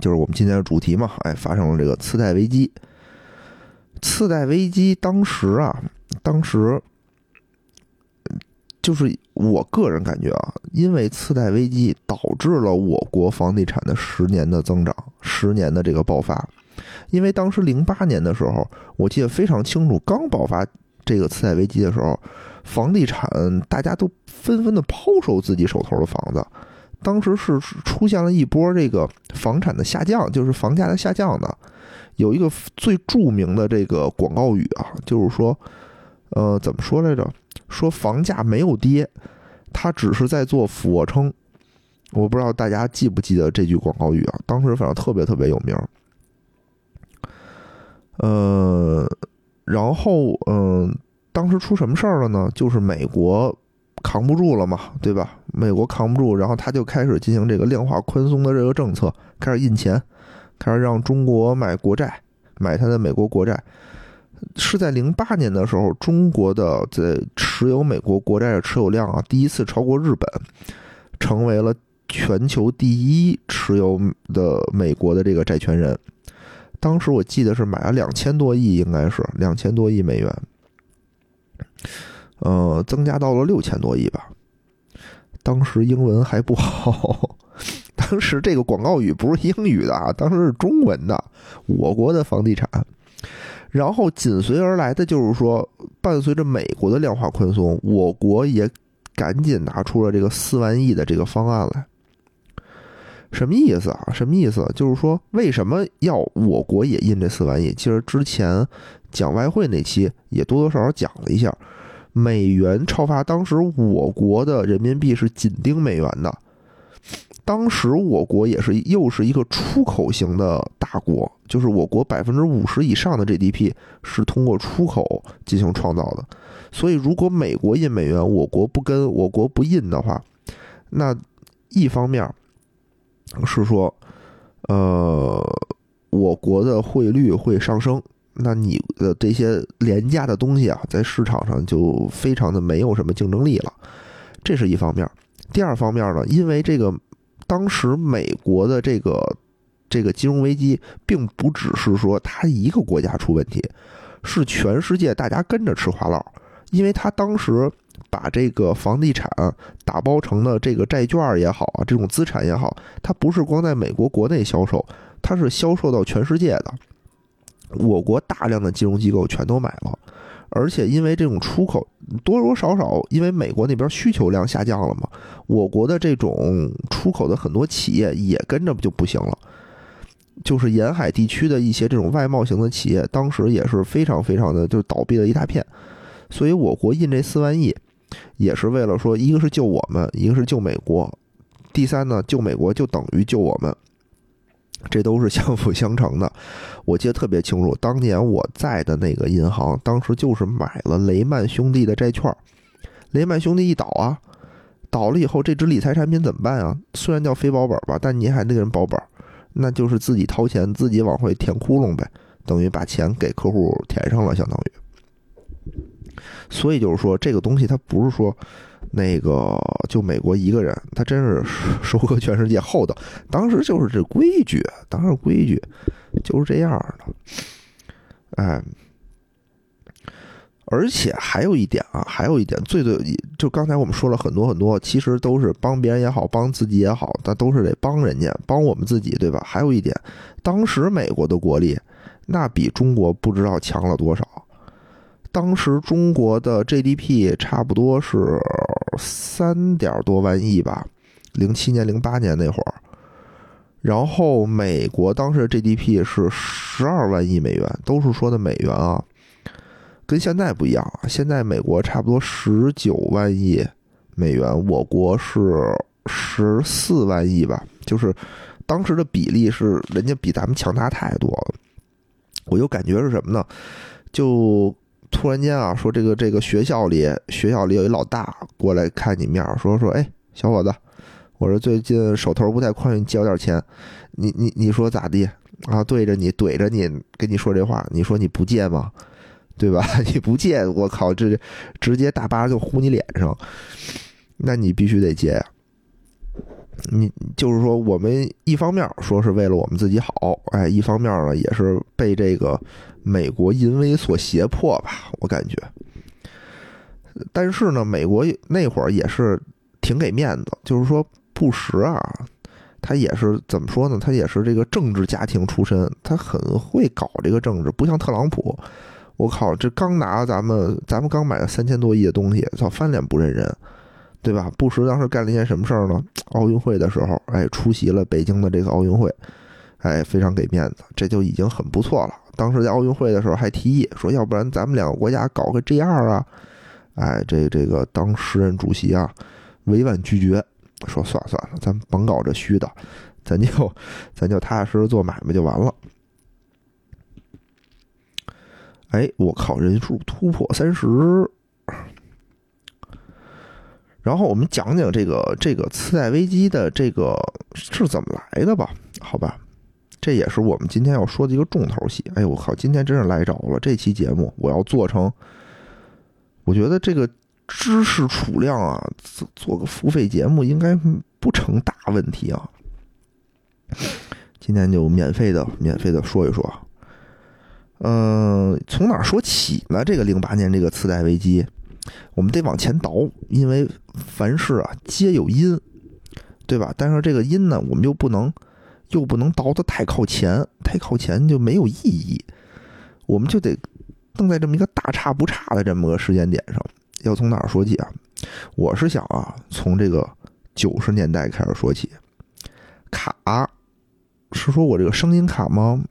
就是我们今天的主题嘛，哎，发生了这个次贷危机。次贷危机当时啊，当时就是我个人感觉啊，因为次贷危机导致了我国房地产的十年的增长，十年的这个爆发。因为当时零八年的时候，我记得非常清楚，刚爆发这个次贷危机的时候，房地产大家都纷纷的抛售自己手头的房子，当时是出现了一波这个房产的下降，就是房价的下降的。有一个最著名的这个广告语啊，就是说，呃，怎么说来着？说房价没有跌，它只是在做俯卧撑。我不知道大家记不记得这句广告语啊？当时反正特别特别有名。呃，然后嗯，当时出什么事儿了呢？就是美国扛不住了嘛，对吧？美国扛不住，然后他就开始进行这个量化宽松的这个政策，开始印钱，开始让中国买国债，买他的美国国债。是在零八年的时候，中国的在持有美国国债的持有量啊，第一次超过日本，成为了全球第一持有的美国的这个债权人。当时我记得是买了两千多亿，应该是两千多亿美元，呃，增加到了六千多亿吧。当时英文还不好，(laughs) 当时这个广告语不是英语的啊，当时是中文的。我国的房地产，然后紧随而来的就是说，伴随着美国的量化宽松，我国也赶紧拿出了这个四万亿的这个方案来。什么意思啊？什么意思？就是说，为什么要我国也印这四万亿？其实之前讲外汇那期也多多少少讲了一下，美元超发，当时我国的人民币是紧盯美元的。当时我国也是又是一个出口型的大国，就是我国百分之五十以上的 GDP 是通过出口进行创造的。所以，如果美国印美元，我国不跟我国不印的话，那一方面。是说，呃，我国的汇率会上升，那你的这些廉价的东西啊，在市场上就非常的没有什么竞争力了，这是一方面。第二方面呢，因为这个当时美国的这个这个金融危机，并不只是说它一个国家出问题，是全世界大家跟着吃花酪，因为它当时。把这个房地产打包成的这个债券也好啊，这种资产也好，它不是光在美国国内销售，它是销售到全世界的。我国大量的金融机构全都买了，而且因为这种出口多多少少，因为美国那边需求量下降了嘛，我国的这种出口的很多企业也跟着就不行了。就是沿海地区的一些这种外贸型的企业，当时也是非常非常的就倒闭了一大片。所以我国印这四万亿。也是为了说，一个是救我们，一个是救美国，第三呢，救美国就等于救我们，这都是相辅相成的。我记得特别清楚，当年我在的那个银行，当时就是买了雷曼兄弟的债券。雷曼兄弟一倒啊，倒了以后，这支理财产品怎么办啊？虽然叫非保本吧，但你还得给人保本，那就是自己掏钱，自己往回填窟窿呗，等于把钱给客户填上了，相当于。所以就是说，这个东西它不是说，那个就美国一个人，他真是收割全世界厚道。当时就是这规矩，当时规矩就是这样的。哎，而且还有一点啊，还有一点，最最就刚才我们说了很多很多，其实都是帮别人也好，帮自己也好，但都是得帮人家，帮我们自己，对吧？还有一点，当时美国的国力那比中国不知道强了多少。当时中国的 GDP 差不多是三点多万亿吧，零七年、零八年那会儿，然后美国当时的 GDP 是十二万亿美元，都是说的美元啊。跟现在不一样，现在美国差不多十九万亿美元，我国是十四万亿吧，就是当时的比例是人家比咱们强大太多了。我就感觉是什么呢？就突然间啊，说这个这个学校里学校里有一老大过来看你面儿，说说，哎，小伙子，我说最近手头不太宽裕，你借我点钱，你你你说咋地啊？对着你怼着你跟你说这话，你说你不借吗？对吧？(laughs) 你不借，我靠，这直接大巴就呼你脸上，那你必须得借呀。你就是说，我们一方面说是为了我们自己好，哎，一方面呢也是被这个美国淫威所胁迫吧，我感觉。但是呢，美国那会儿也是挺给面子，就是说布什啊，他也是怎么说呢？他也是这个政治家庭出身，他很会搞这个政治，不像特朗普。我靠，这刚拿咱们，咱们刚买了三千多亿的东西，操，翻脸不认人，对吧？布什当时干了一件什么事儿呢？奥运会的时候，哎，出席了北京的这个奥运会，哎，非常给面子，这就已经很不错了。当时在奥运会的时候还提议说，要不然咱们两个国家搞个 G 二啊？哎，这这个当时任主席啊，委婉拒绝，说算了算了，咱甭搞这虚的，咱就咱就踏踏实实做买卖就完了。哎，我靠，人数突破三十。然后我们讲讲这个这个次贷危机的这个是怎么来的吧？好吧，这也是我们今天要说的一个重头戏。哎呦，我靠，今天真是来着了！这期节目我要做成，我觉得这个知识储量啊，做做个付费节目应该不成大问题啊。今天就免费的免费的说一说。嗯，从哪说起呢？这个零八年这个次贷危机，我们得往前倒，因为凡事啊皆有因，对吧？但是这个因呢，我们又不能又不能倒的太靠前，太靠前就没有意义。我们就得弄在这么一个大差不差的这么个时间点上。要从哪儿说起啊？我是想啊，从这个九十年代开始说起。卡是说我这个声音卡吗？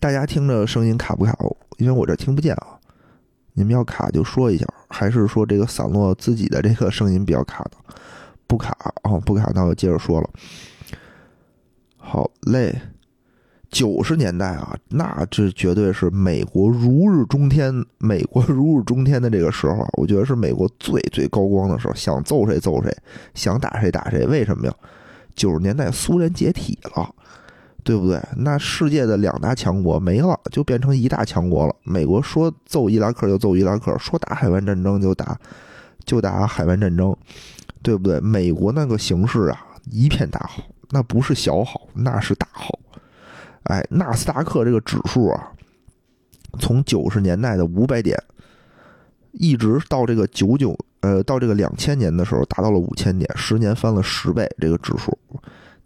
大家听着声音卡不卡？因为我这听不见啊。你们要卡就说一下，还是说这个散落自己的这个声音比较卡的？不卡啊，不卡，那我接着说了。好嘞，九十年代啊，那这绝对是美国如日中天，美国如日中天的这个时候，我觉得是美国最最高光的时候，想揍谁揍谁，想打谁打谁。为什么呀？九十年代苏联解体了。对不对？那世界的两大强国没了，就变成一大强国了。美国说揍伊拉克就揍伊拉克，说打海湾战争就打，就打海湾战争，对不对？美国那个形势啊，一片大好，那不是小好，那是大好。哎，纳斯达克这个指数啊，从九十年代的五百点，一直到这个九九呃，到这个两千年的时候，达到了五千点，十年翻了十倍，这个指数。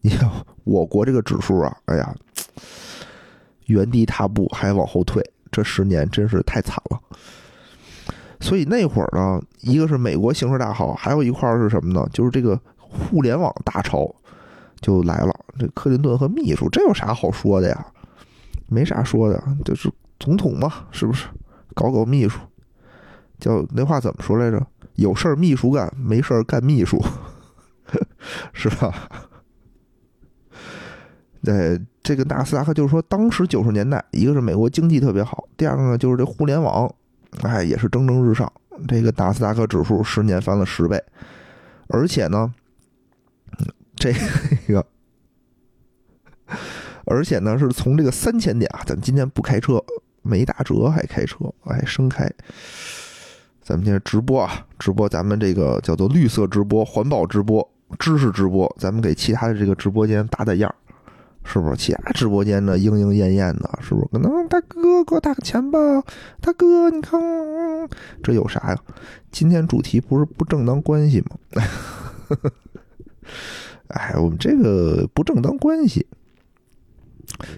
你看我国这个指数啊，哎呀，原地踏步还往后退，这十年真是太惨了。所以那会儿呢，一个是美国形势大好，还有一块是什么呢？就是这个互联网大潮就来了。这克林顿和秘书，这有啥好说的呀？没啥说的，就是总统嘛，是不是？搞搞秘书，叫那话怎么说来着？有事儿秘书干，没事儿干秘书，(laughs) 是吧？对，这个纳斯达克就是说，当时九十年代，一个是美国经济特别好，第二个呢就是这互联网，哎，也是蒸蒸日上。这个纳斯达克指数十年翻了十倍，而且呢，这个，(laughs) 而且呢是从这个三千点啊，咱们今天不开车，没打折还开车，哎，生开。咱们今天直播啊，直播咱们这个叫做绿色直播、环保直播、知识直播，咱们给其他的这个直播间打打样。是不是其他直播间的莺莺燕燕的？是不是可能大哥给我打个钱吧？大哥，你看这有啥呀？今天主题不是不正当关系吗？(laughs) 哎，我们这个不正当关系，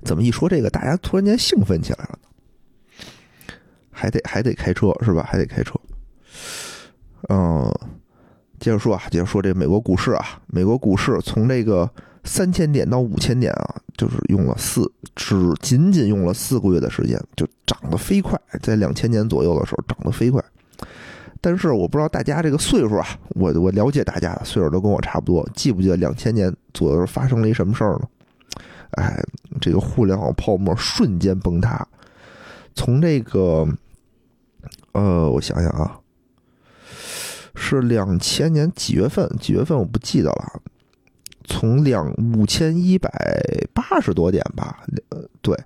怎么一说这个，大家突然间兴奋起来了呢？还得还得开车是吧？还得开车。嗯，接着说啊，接着说这美国股市啊，美国股市从这个。三千点到五千点啊，就是用了四，只仅仅用了四个月的时间，就涨得飞快，在两千年左右的时候涨得飞快。但是我不知道大家这个岁数啊，我我了解大家的岁数都跟我差不多，记不记得两千年左右发生了一什么事儿呢？哎，这个互联网泡沫瞬间崩塌，从这个，呃，我想想啊，是两千年几月份？几月份我不记得了。从两五千一百八十多点吧，呃，对，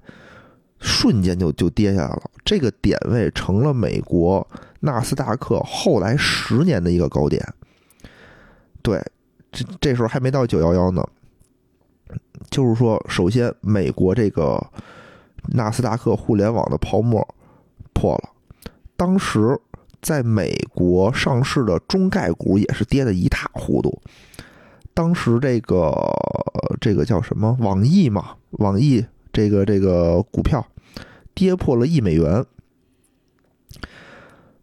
瞬间就就跌下来了。这个点位成了美国纳斯达克后来十年的一个高点。对，这这时候还没到九幺幺呢。就是说，首先美国这个纳斯达克互联网的泡沫破了，当时在美国上市的中概股也是跌得一塌糊涂。当时这个这个叫什么网易嘛？网易这个这个股票跌破了一美元，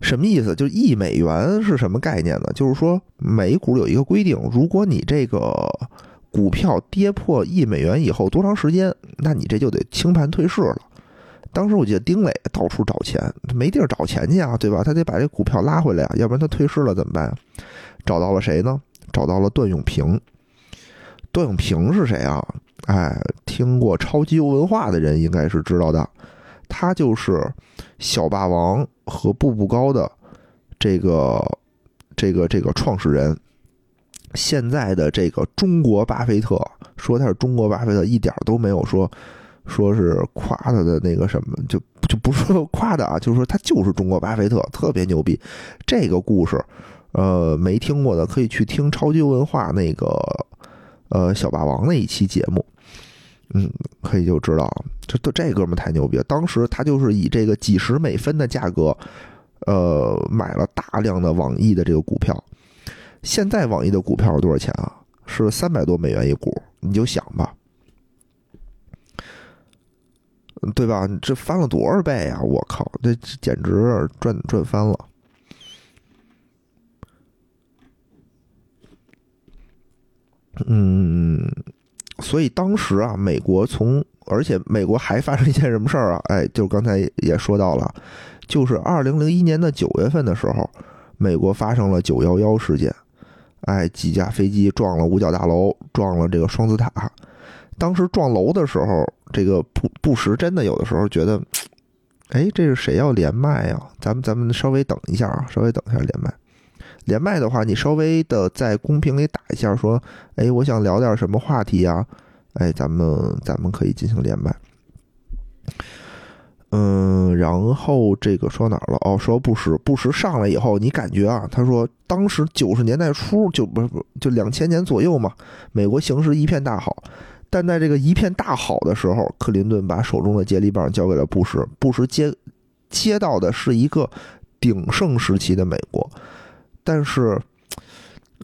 什么意思？就一美元是什么概念呢？就是说美股有一个规定，如果你这个股票跌破一美元以后多长时间，那你这就得清盘退市了。当时我记得丁磊到处找钱，他没地儿找钱去啊，对吧？他得把这股票拉回来啊，要不然他退市了怎么办？找到了谁呢？找到了段永平，段永平是谁啊？哎，听过超级优文化的人应该是知道的，他就是小霸王和步步高的这个这个这个创始人。现在的这个中国巴菲特说他是中国巴菲特，一点都没有说说是夸他的那个什么，就就不说夸的啊，就是说他就是中国巴菲特，特别牛逼。这个故事。呃，没听过的可以去听超级文化那个呃小霸王那一期节目，嗯，可以就知道，这这这哥们太牛逼了。当时他就是以这个几十美分的价格，呃，买了大量的网易的这个股票。现在网易的股票是多少钱啊？是三百多美元一股，你就想吧，对吧？这翻了多少倍啊！我靠，这简直赚赚翻了。嗯，所以当时啊，美国从，而且美国还发生一件什么事儿啊？哎，就刚才也说到了，就是二零零一年的九月份的时候，美国发生了九幺幺事件，哎，几架飞机撞了五角大楼，撞了这个双子塔。当时撞楼的时候，这个布布什真的有的时候觉得，哎，这是谁要连麦呀？咱们咱们稍微等一下啊，稍微等一下连麦。连麦的话，你稍微的在公屏里打一下，说：“哎，我想聊点什么话题呀？”哎，咱们咱们可以进行连麦。嗯，然后这个说哪儿了？哦，说布什，布什上来以后，你感觉啊？他说，当时九十年代初就不是不就两千年左右嘛，美国形势一片大好。但在这个一片大好的时候，克林顿把手中的接力棒交给了布什，布什接接到的是一个鼎盛时期的美国。但是，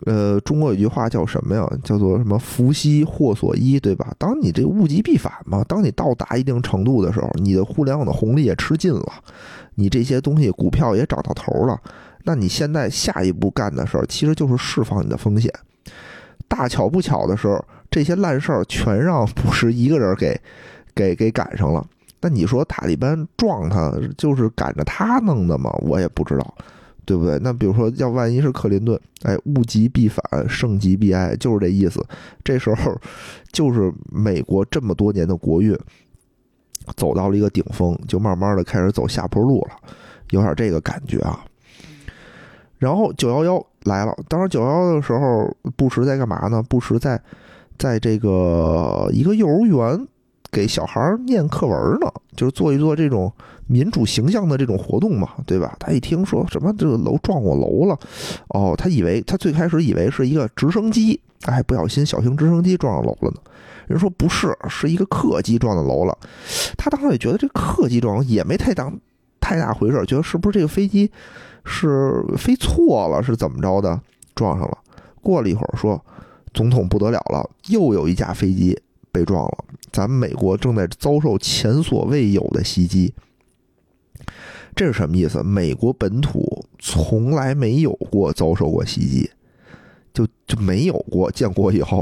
呃，中国有句话叫什么呀？叫做什么“福兮祸所依”，对吧？当你这物极必反嘛，当你到达一定程度的时候，你的互联网的红利也吃尽了，你这些东西股票也涨到头了，那你现在下一步干的事儿，其实就是释放你的风险。大巧不巧的时候，这些烂事儿全让布什一个人给 (laughs) 给给赶上了。那你说塔利班撞他，就是赶着他弄的吗？我也不知道。对不对？那比如说，要万一是克林顿，哎，物极必反，盛极必哀，就是这意思。这时候，就是美国这么多年的国运走到了一个顶峰，就慢慢的开始走下坡路了，有点这个感觉啊。然后九幺幺来了，当时九幺幺的时候，布什在干嘛呢？布什在在这个一个幼儿园给小孩念课文呢，就是做一做这种。民主形象的这种活动嘛，对吧？他一听说什么这个楼撞我楼了，哦，他以为他最开始以为是一个直升机，哎，不小心小型直升机撞上楼了呢。人说不是，是一个客机撞的楼了。他当时也觉得这客机撞也没太当太大回事，觉得是不是这个飞机是飞错了，是怎么着的撞上了。过了一会儿说，总统不得了了，又有一架飞机被撞了，咱们美国正在遭受前所未有的袭击。这是什么意思？美国本土从来没有过遭受过袭击，就就没有过建国以后，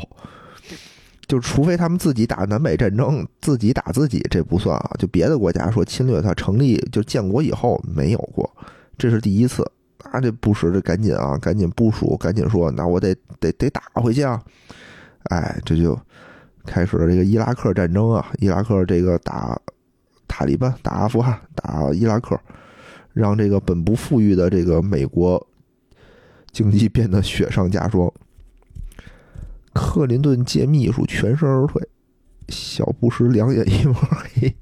就除非他们自己打南北战争，自己打自己，这不算啊。就别的国家说侵略，他成立就建国以后没有过，这是第一次。那这布什这赶紧啊，赶紧部署，赶紧说，那我得得得打回去啊！哎，这就开始了这个伊拉克战争啊，伊拉克这个打塔利班，打阿富汗，打伊拉克，让这个本不富裕的这个美国经济变得雪上加霜。克林顿借秘书全身而退，小布什两眼一抹黑。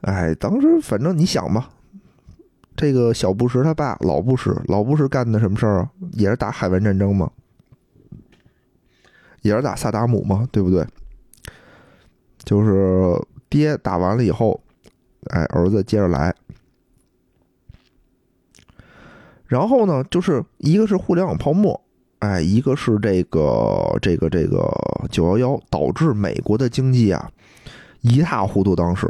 哎，当时反正你想吧。这个小布什他爸老布什，老布什干的什么事儿啊？也是打海湾战争吗？也是打萨达姆嘛？对不对？就是爹打完了以后，哎，儿子接着来。然后呢，就是一个是互联网泡沫，哎，一个是这个这个这个九幺幺，导致美国的经济啊一塌糊涂。当时，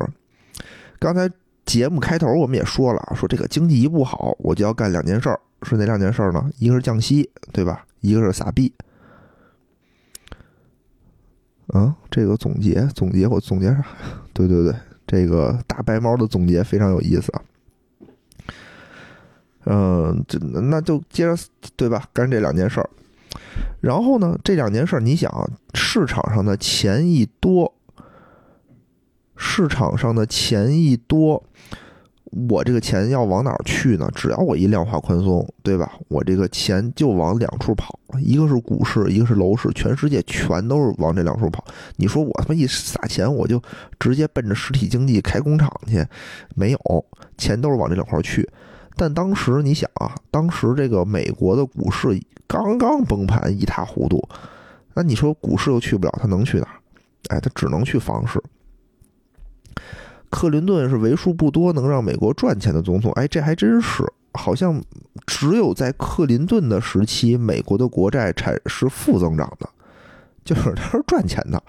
刚才。节目开头我们也说了，说这个经济一不好，我就要干两件事儿，是哪两件事儿呢？一个是降息，对吧？一个是撒币。嗯，这个总结总结我总结啥？(laughs) 对对对，这个大白猫的总结非常有意思啊。嗯，这那就接着对吧？干这两件事儿，然后呢，这两件事儿，你想市场上的钱一多。市场上的钱一多，我这个钱要往哪儿去呢？只要我一量化宽松，对吧？我这个钱就往两处跑，一个是股市，一个是楼市，全世界全都是往这两处跑。你说我他妈一撒钱，我就直接奔着实体经济开工厂去？没有，钱都是往这两块去。但当时你想啊，当时这个美国的股市刚刚崩盘，一塌糊涂。那你说股市又去不了，他能去哪儿？哎，他只能去房市。克林顿是为数不多能让美国赚钱的总统，哎，这还真是，好像只有在克林顿的时期，美国的国债产是负增长的，就是 (laughs) 他是赚钱的。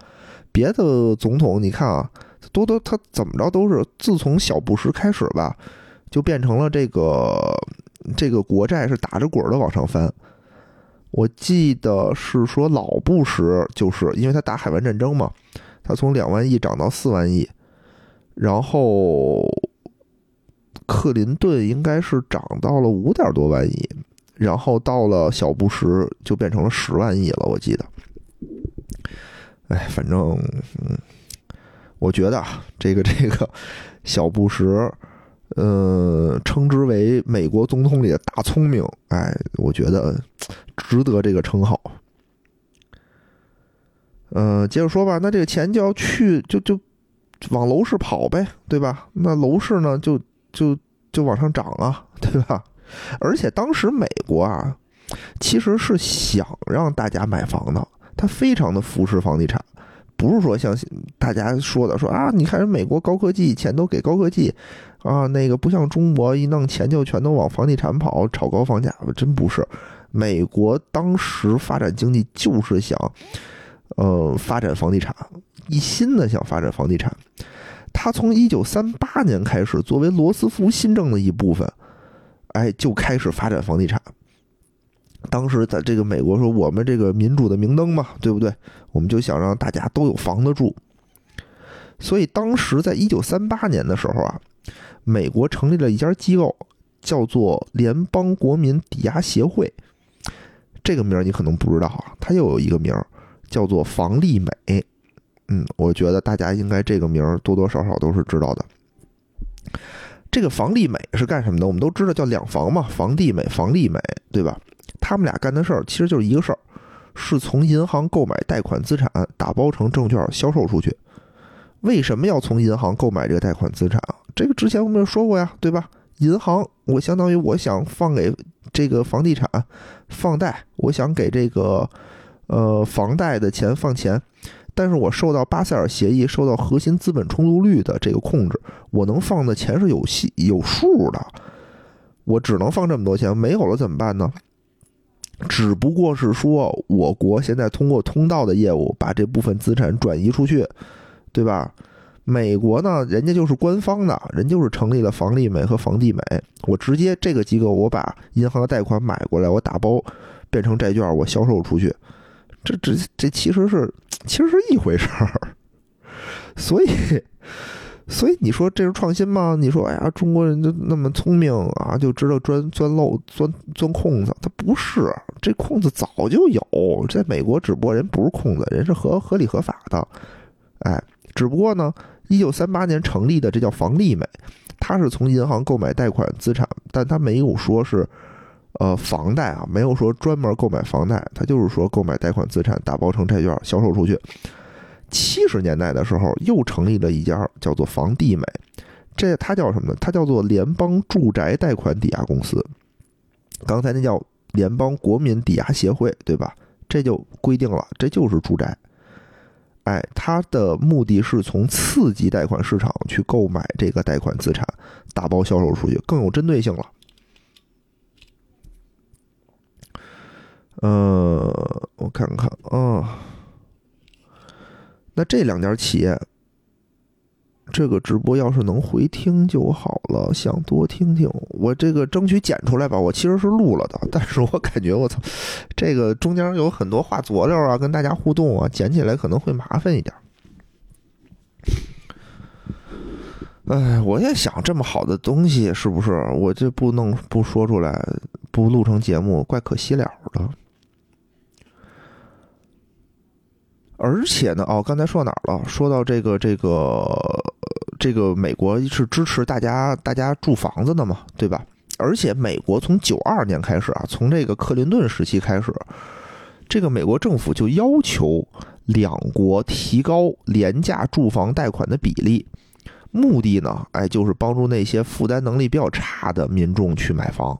别的总统你看啊，多多他怎么着都是，自从小布什开始吧，就变成了这个这个国债是打着滚的往上翻。我记得是说老布什就是因为他打海湾战争嘛，他从两万亿涨到四万亿。然后，克林顿应该是涨到了五点多万亿，然后到了小布什就变成了十万亿了，我记得。哎，反正，嗯，我觉得啊，这个这个小布什，呃，称之为美国总统里的大聪明，哎，我觉得值得这个称号。嗯，接着说吧，那这个钱就要去，就就。往楼市跑呗，对吧？那楼市呢，就就就往上涨啊，(laughs) 对吧？而且当时美国啊，其实是想让大家买房的，它非常的扶持房地产，不是说像大家说的说啊，你看人美国高科技，钱都给高科技啊，那个不像中国一弄钱就全都往房地产跑，炒高房价，真不是。美国当时发展经济就是想，呃，发展房地产。一心的想发展房地产，他从一九三八年开始，作为罗斯福新政的一部分，哎，就开始发展房地产。当时在这个美国说，我们这个民主的明灯嘛，对不对？我们就想让大家都有房子住。所以当时在一九三八年的时候啊，美国成立了一家机构，叫做联邦国民抵押协会。这个名儿你可能不知道啊，它又有一个名儿叫做房利美。嗯，我觉得大家应该这个名儿多多少少都是知道的。这个房利美是干什么的？我们都知道叫两房嘛，房地美、房利美，对吧？他们俩干的事儿其实就是一个事儿，是从银行购买贷款资产，打包成证券销售出去。为什么要从银行购买这个贷款资产啊？这个之前我们也说过呀，对吧？银行我相当于我想放给这个房地产放贷，我想给这个呃房贷的钱放钱。但是我受到巴塞尔协议、受到核心资本充足率的这个控制，我能放的钱是有细有数的，我只能放这么多钱，没有了怎么办呢？只不过是说，我国现在通过通道的业务把这部分资产转移出去，对吧？美国呢，人家就是官方的，人就是成立了房利美和房地美，我直接这个机构，我把银行的贷款买过来，我打包变成债券，我销售出去。这这这其实是其实是一回事儿，(laughs) 所以。所以你说这是创新吗？你说哎呀，中国人就那么聪明啊，就知道钻钻漏钻钻空子？他不是，这空子早就有，在美国只不过人不是空子，人是合合理合法的。哎，只不过呢，一九三八年成立的这叫房利美，他是从银行购买贷款资产，但他没有说是呃房贷啊，没有说专门购买房贷，他就是说购买贷款资产打包成债券销售出去。七十年代的时候，又成立了一家叫做房地美，这它叫什么呢？它叫做联邦住宅贷款抵押公司。刚才那叫联邦国民抵押协会，对吧？这就规定了，这就是住宅。哎，它的目的是从次级贷款市场去购买这个贷款资产，打包销售出去，更有针对性了。呃，我看看啊。那这两家企业，这个直播要是能回听就好了。想多听听，我这个争取剪出来吧。我其实是录了的，但是我感觉我操，这个中间有很多话佐料啊，跟大家互动啊，剪起来可能会麻烦一点。哎，我也想这么好的东西，是不是我这不弄不说出来，不录成节目，怪可惜了的。而且呢，哦，刚才说到哪儿了？说到这个这个这个美国是支持大家大家住房子的嘛，对吧？而且美国从九二年开始啊，从这个克林顿时期开始，这个美国政府就要求两国提高廉价住房贷款的比例，目的呢，哎，就是帮助那些负担能力比较差的民众去买房。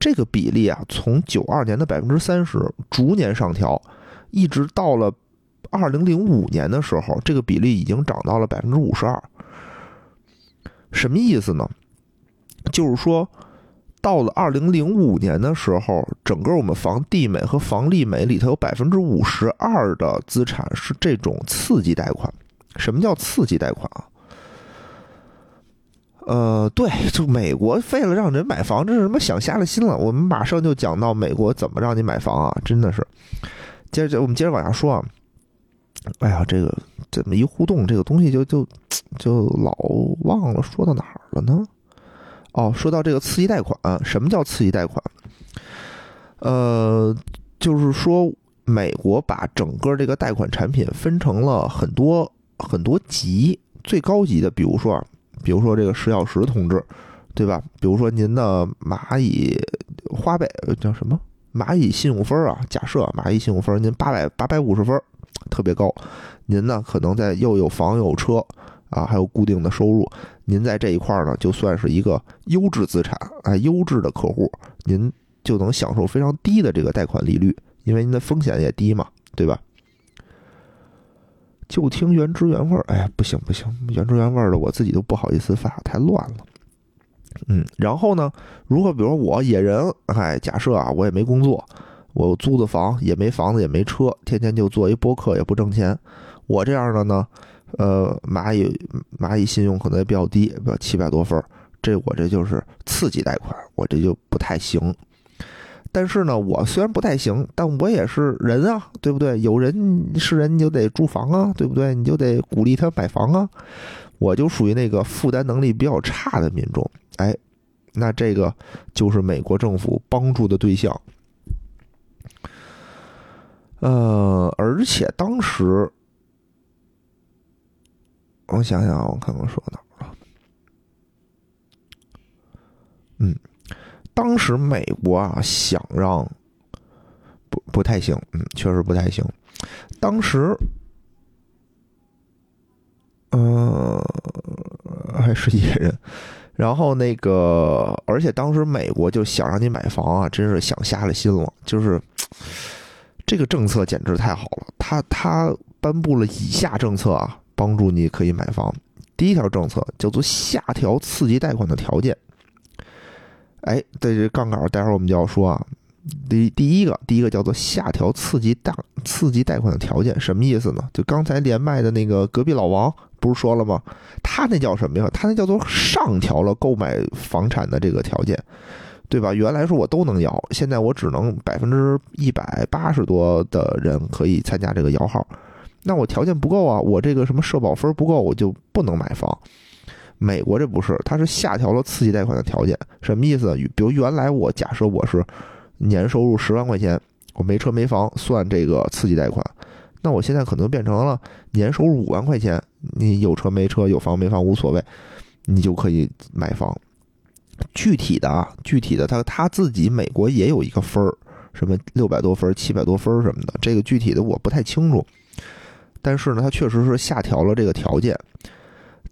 这个比例啊，从九二年的百分之三十逐年上调，一直到了。二零零五年的时候，这个比例已经涨到了百分之五十二。什么意思呢？就是说，到了二零零五年的时候，整个我们房地美和房利美里头有百分之五十二的资产是这种刺激贷款。什么叫刺激贷款啊？呃，对，就美国为了让人买房，这是什么想瞎了心了？我们马上就讲到美国怎么让你买房啊！真的是，接着我们接着往下说啊。哎呀，这个怎么一互动，这个东西就就就老忘了说到哪儿了呢？哦，说到这个刺激贷款，什么叫刺激贷款？呃，就是说美国把整个这个贷款产品分成了很多很多级，最高级的，比如说，比如说这个石小石同志，对吧？比如说您的蚂蚁花呗叫什么？蚂蚁信用分啊？假设蚂蚁信用分您八百八百五十分。特别高，您呢可能在又有房有车啊，还有固定的收入，您在这一块呢就算是一个优质资产啊，优质的客户，您就能享受非常低的这个贷款利率，因为您的风险也低嘛，对吧？就听原汁原味儿，哎呀，不行不行，原汁原味儿的我自己都不好意思发，太乱了。嗯，然后呢，如果比如说我野人，哎，假设啊，我也没工作。我租的房也没房子也没车，天天就做一播客也不挣钱。我这样的呢，呃，蚂蚁蚂蚁信用可能也比较低，比七百多分这我这就是刺激贷款，我这就不太行。但是呢，我虽然不太行，但我也是人啊，对不对？有人是人，你就得住房啊，对不对？你就得鼓励他买房啊。我就属于那个负担能力比较差的民众，哎，那这个就是美国政府帮助的对象。呃，而且当时，我想想，我看看说哪儿了。嗯，当时美国啊，想让不不太行，嗯，确实不太行。当时，嗯，还是野人，然后那个，而且当时美国就想让你买房啊，真是想瞎了心了，就是。这个政策简直太好了，他他颁布了以下政策啊，帮助你可以买房。第一条政策叫做下调刺激贷款的条件。哎，对这杠杆，待会儿我们就要说啊。第第一个，第一个叫做下调刺激贷刺激贷款的条件，什么意思呢？就刚才连麦的那个隔壁老王不是说了吗？他那叫什么呀？他那叫做上调了购买房产的这个条件。对吧？原来说我都能摇，现在我只能百分之一百八十多的人可以参加这个摇号，那我条件不够啊，我这个什么社保分不够，我就不能买房。美国这不是，它是下调了刺激贷款的条件，什么意思？比如原来我假设我是年收入十万块钱，我没车没房算这个刺激贷款，那我现在可能变成了年收入五万块钱，你有车没车有房没房无所谓，你就可以买房。具体的啊，具体的，他他自己美国也有一个分儿，什么六百多分、七百多分什么的，这个具体的我不太清楚。但是呢，他确实是下调了这个条件。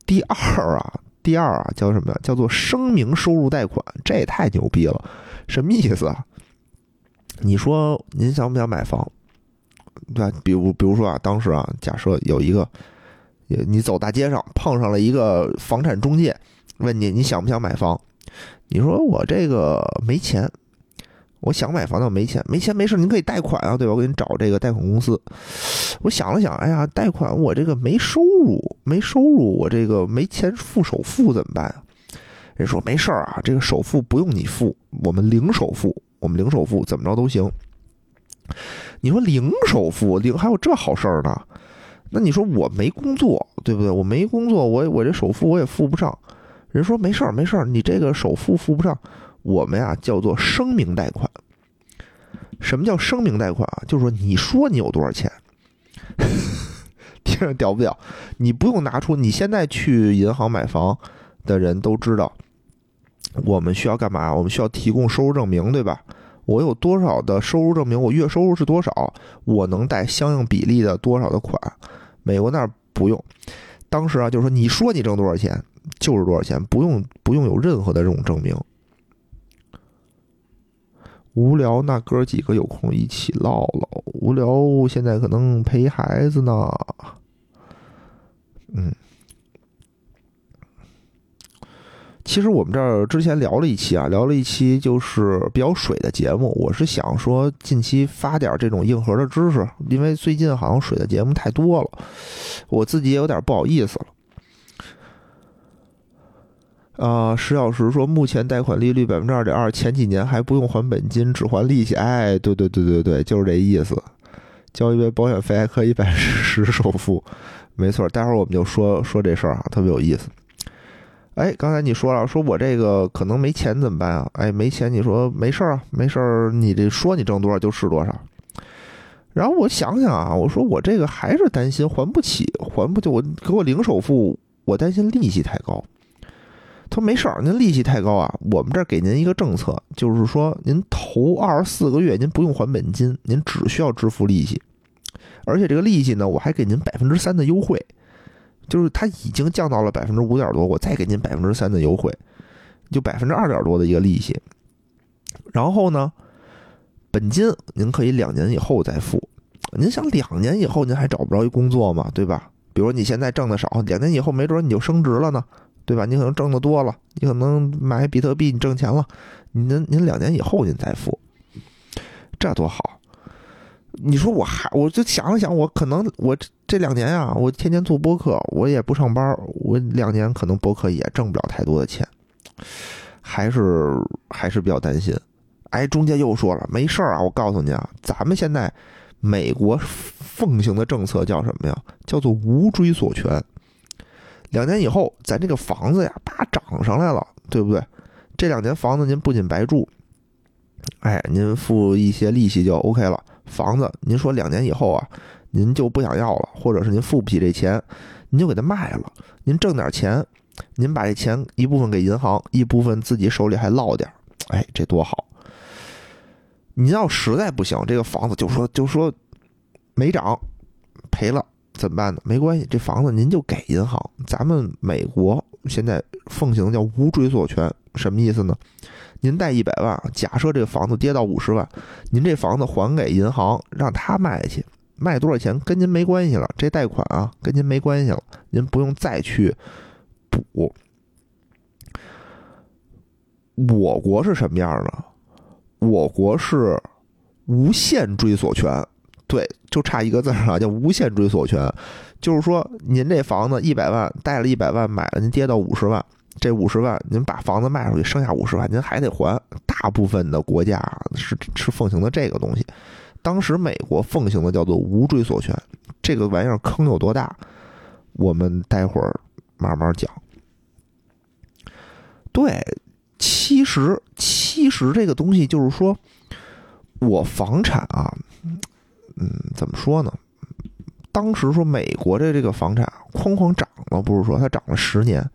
第二啊，第二啊，叫什么呀？叫做声明收入贷款，这也太牛逼了！什么意思啊？你说您想不想买房？对吧？比如，比如说啊，当时啊，假设有一个，你走大街上碰上了一个房产中介，问你你想不想买房？你说我这个没钱，我想买房，但没钱，没钱没事，您可以贷款啊，对吧？我给你找这个贷款公司。我想了想，哎呀，贷款我这个没收入，没收入，我这个没钱付首付怎么办？人说没事儿啊，这个首付不用你付，我们零首付，我们零首付，怎么着都行。你说零首付，零还有这好事儿呢？那你说我没工作，对不对？我没工作，我我这首付我也付不上。人说没事儿，没事儿，你这个首付付不上，我们呀叫做声明贷款。什么叫声明贷款啊？就是说你说你有多少钱，(laughs) 听着屌不屌？你不用拿出，你现在去银行买房的人都知道，我们需要干嘛？我们需要提供收入证明，对吧？我有多少的收入证明？我月收入是多少？我能贷相应比例的多少的款？美国那儿不用，当时啊，就是说你说你挣多少钱。就是多少钱，不用不用有任何的这种证明。无聊，那哥几个有空一起唠唠。无聊，现在可能陪孩子呢。嗯，其实我们这儿之前聊了一期啊，聊了一期就是比较水的节目。我是想说近期发点这种硬核的知识，因为最近好像水的节目太多了，我自己也有点不好意思了。啊，石小石说，目前贷款利率百分之二点二，前几年还不用还本金，只还利息。哎，对对对对对，就是这意思。交一笔保险费还可以百分之十首付，没错。待会儿我们就说说这事儿啊，特别有意思。哎，刚才你说了，说我这个可能没钱怎么办啊？哎，没钱，你说没事儿啊，没事儿，你这说你挣多少就是多少。然后我想想啊，我说我这个还是担心还不起，还不就我给我零首付，我担心利息太高。他说：“没事儿，您利息太高啊。我们这儿给您一个政策，就是说您头二十四个月您不用还本金，您只需要支付利息。而且这个利息呢，我还给您百分之三的优惠，就是它已经降到了百分之五点多，我再给您百分之三的优惠，就百分之二点多的一个利息。然后呢，本金您可以两年以后再付。您想两年以后您还找不着一工作吗？对吧？比如你现在挣的少，两年以后没准你就升职了呢。”对吧？你可能挣的多了，你可能买比特币，你挣钱了，您您两年以后您再付，这多好！你说我还我就想了想，我可能我这两年啊，我天天做播客，我也不上班，我两年可能播客也挣不了太多的钱，还是还是比较担心。哎，中介又说了，没事儿啊，我告诉你啊，咱们现在美国奉行的政策叫什么呀？叫做无追索权。两年以后，咱这个房子呀，叭涨上来了，对不对？这两年房子您不仅白住，哎，您付一些利息就 OK 了。房子您说两年以后啊，您就不想要了，或者是您付不起这钱，您就给它卖了，您挣点钱，您把这钱一部分给银行，一部分自己手里还落点，哎，这多好！您要实在不行，这个房子就说就说没涨，赔了。怎么办呢？没关系，这房子您就给银行。咱们美国现在奉行叫无追索权，什么意思呢？您贷一百万，假设这个房子跌到五十万，您这房子还给银行，让他卖去，卖多少钱跟您没关系了。这贷款啊，跟您没关系了，您不用再去补。我国是什么样的？我国是无限追索权。对，就差一个字儿啊，叫无限追索权。就是说，您这房子一百万贷了一百万买了，您跌到五十万，这五十万您把房子卖出去，剩下五十万您还得还。大部分的国家是是奉行的这个东西。当时美国奉行的叫做无追索权，这个玩意儿坑有多大，我们待会儿慢慢讲。对，其实其实这个东西就是说，我房产啊，嗯，怎么说呢？当时说美国的这个房产哐哐涨了，不是说它涨了十年。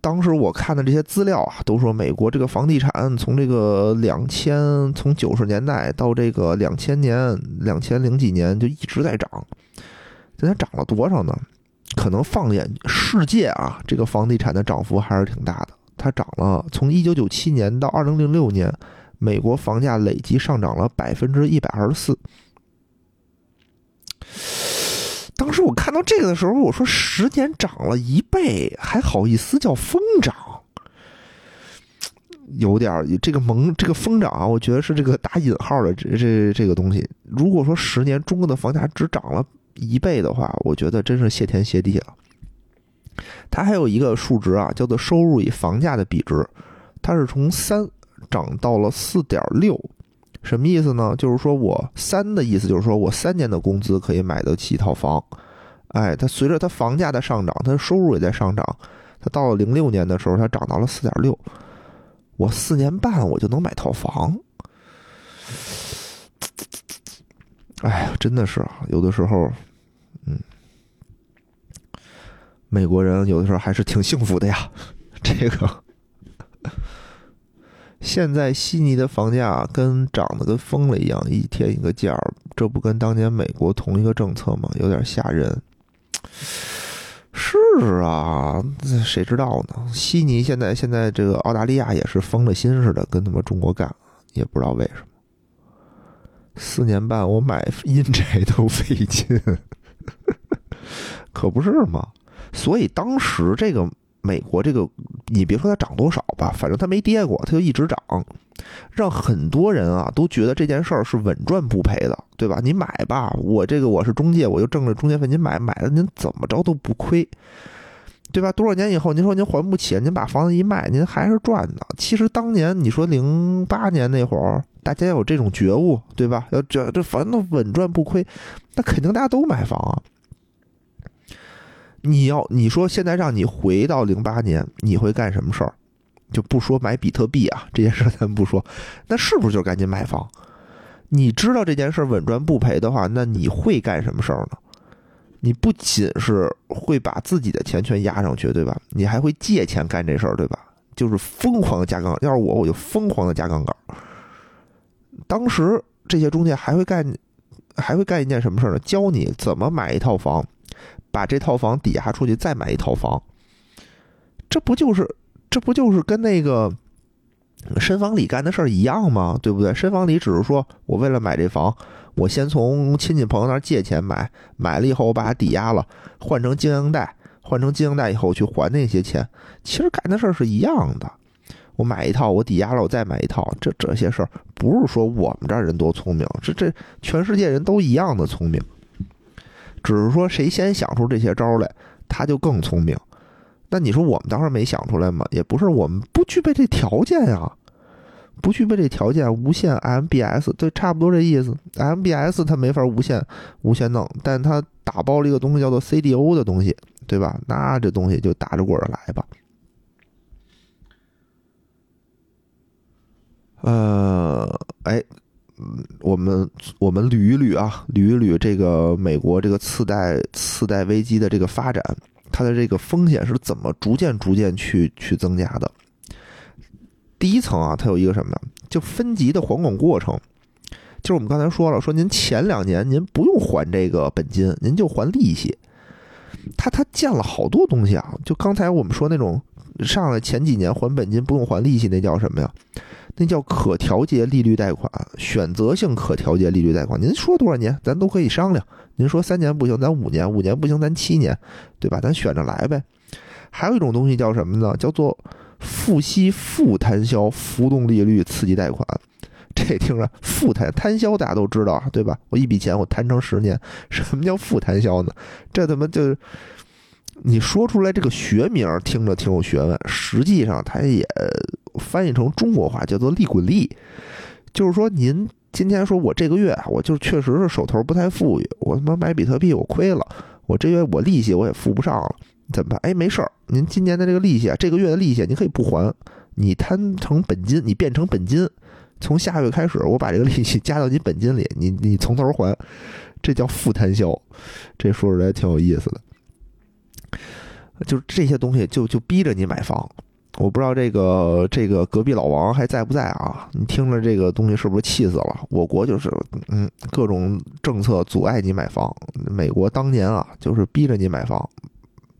当时我看的这些资料啊，都说美国这个房地产从这个两千从九十年代到这个两千年两千零几年就一直在涨，现在涨了多少呢？可能放眼世界啊，这个房地产的涨幅还是挺大的。它涨了，从一九九七年到二零零六年，美国房价累计上涨了百分之一百二十四。当时我看到这个的时候，我说十年涨了一倍，还好意思叫疯涨？有点这个猛，这个疯涨啊！我觉得是这个打引号的这这这个东西。如果说十年中国的房价只涨了一倍的话，我觉得真是谢天谢地了。它还有一个数值啊，叫做收入与房价的比值，它是从三涨到了四点六。什么意思呢？就是说我三的意思，就是说我三年的工资可以买得起一套房。哎，它随着它房价的上涨，它的收入也在上涨。它到了零六年的时候，它涨到了四点六。我四年半我就能买套房。哎呀，真的是啊有的时候，嗯，美国人有的时候还是挺幸福的呀。这个。现在悉尼的房价跟涨得跟疯了一样，一天一个价儿，这不跟当年美国同一个政策吗？有点吓人。是啊，谁知道呢？悉尼现在现在这个澳大利亚也是疯了心似的，跟他妈中国干，也不知道为什么。四年半我买阴宅都费劲，(laughs) 可不是吗？所以当时这个。美国这个，你别说它涨多少吧，反正它没跌过，它就一直涨，让很多人啊都觉得这件事儿是稳赚不赔的，对吧？你买吧，我这个我是中介，我就挣了中介费，您买买了，您怎么着都不亏，对吧？多少年以后，您说您还不起，您把房子一卖，您还是赚的。其实当年你说零八年那会儿，大家有这种觉悟，对吧？要这这反正稳赚不亏，那肯定大家都买房啊。你要你说现在让你回到零八年，你会干什么事儿？就不说买比特币啊这件事儿，咱不说，那是不是就赶紧买房？你知道这件事儿稳赚不赔的话，那你会干什么事儿呢？你不仅是会把自己的钱全压上去，对吧？你还会借钱干这事儿，对吧？就是疯狂的加杠。要是我，我就疯狂的加杠杆。当时这些中介还会干，还会干一件什么事儿呢？教你怎么买一套房。把这套房抵押出去，再买一套房，这不就是这不就是跟那个申房里干的事儿一样吗？对不对？申房里只是说我为了买这房，我先从亲戚朋友那儿借钱买，买了以后我把它抵押了，换成经营贷，换成经营贷以后去还那些钱，其实干的事儿是一样的。我买一套，我抵押了，我再买一套，这这些事儿不是说我们这儿人多聪明，这这全世界人都一样的聪明。只是说谁先想出这些招来，他就更聪明。那你说我们当时没想出来吗？也不是我们不具备这条件呀，不具备这条件，无线 MBS 对，差不多这意思。MBS 它没法无线无线弄，但它打包了一个东西叫做 CDO 的东西，对吧？那这东西就打着滚儿来吧。呃，哎。嗯，我们我们捋一捋啊，捋一捋这个美国这个次贷次贷危机的这个发展，它的这个风险是怎么逐渐逐渐去去增加的？第一层啊，它有一个什么呢？就分级的还款过程，就是我们刚才说了，说您前两年您不用还这个本金，您就还利息。它它建了好多东西啊，就刚才我们说那种上来前几年还本金不用还利息，那叫什么呀？那叫可调节利率贷款，选择性可调节利率贷款。您说多少年，咱都可以商量。您说三年不行，咱五年；五年不行，咱七年，对吧？咱选着来呗。还有一种东西叫什么呢？叫做付息负摊销浮动利率刺激贷款。这听着负摊摊销，大家都知道，对吧？我一笔钱我摊成十年，什么叫负摊销呢？这他妈就你说出来这个学名听着挺有学问，实际上它也翻译成中国话叫做利滚利，就是说您今天说我这个月我就确实是手头不太富裕，我他妈买比特币我亏了，我这月我利息我也付不上了，怎么办？哎，没事儿，您今年的这个利息啊，这个月的利息你可以不还，你摊成本金，你变成本金，从下个月开始我把这个利息加到你本金里，你你从头还，这叫负摊销，这说出来挺有意思的。就这些东西，就就逼着你买房。我不知道这个这个隔壁老王还在不在啊？你听着这个东西是不是气死了？我国就是嗯，各种政策阻碍你买房。美国当年啊，就是逼着你买房，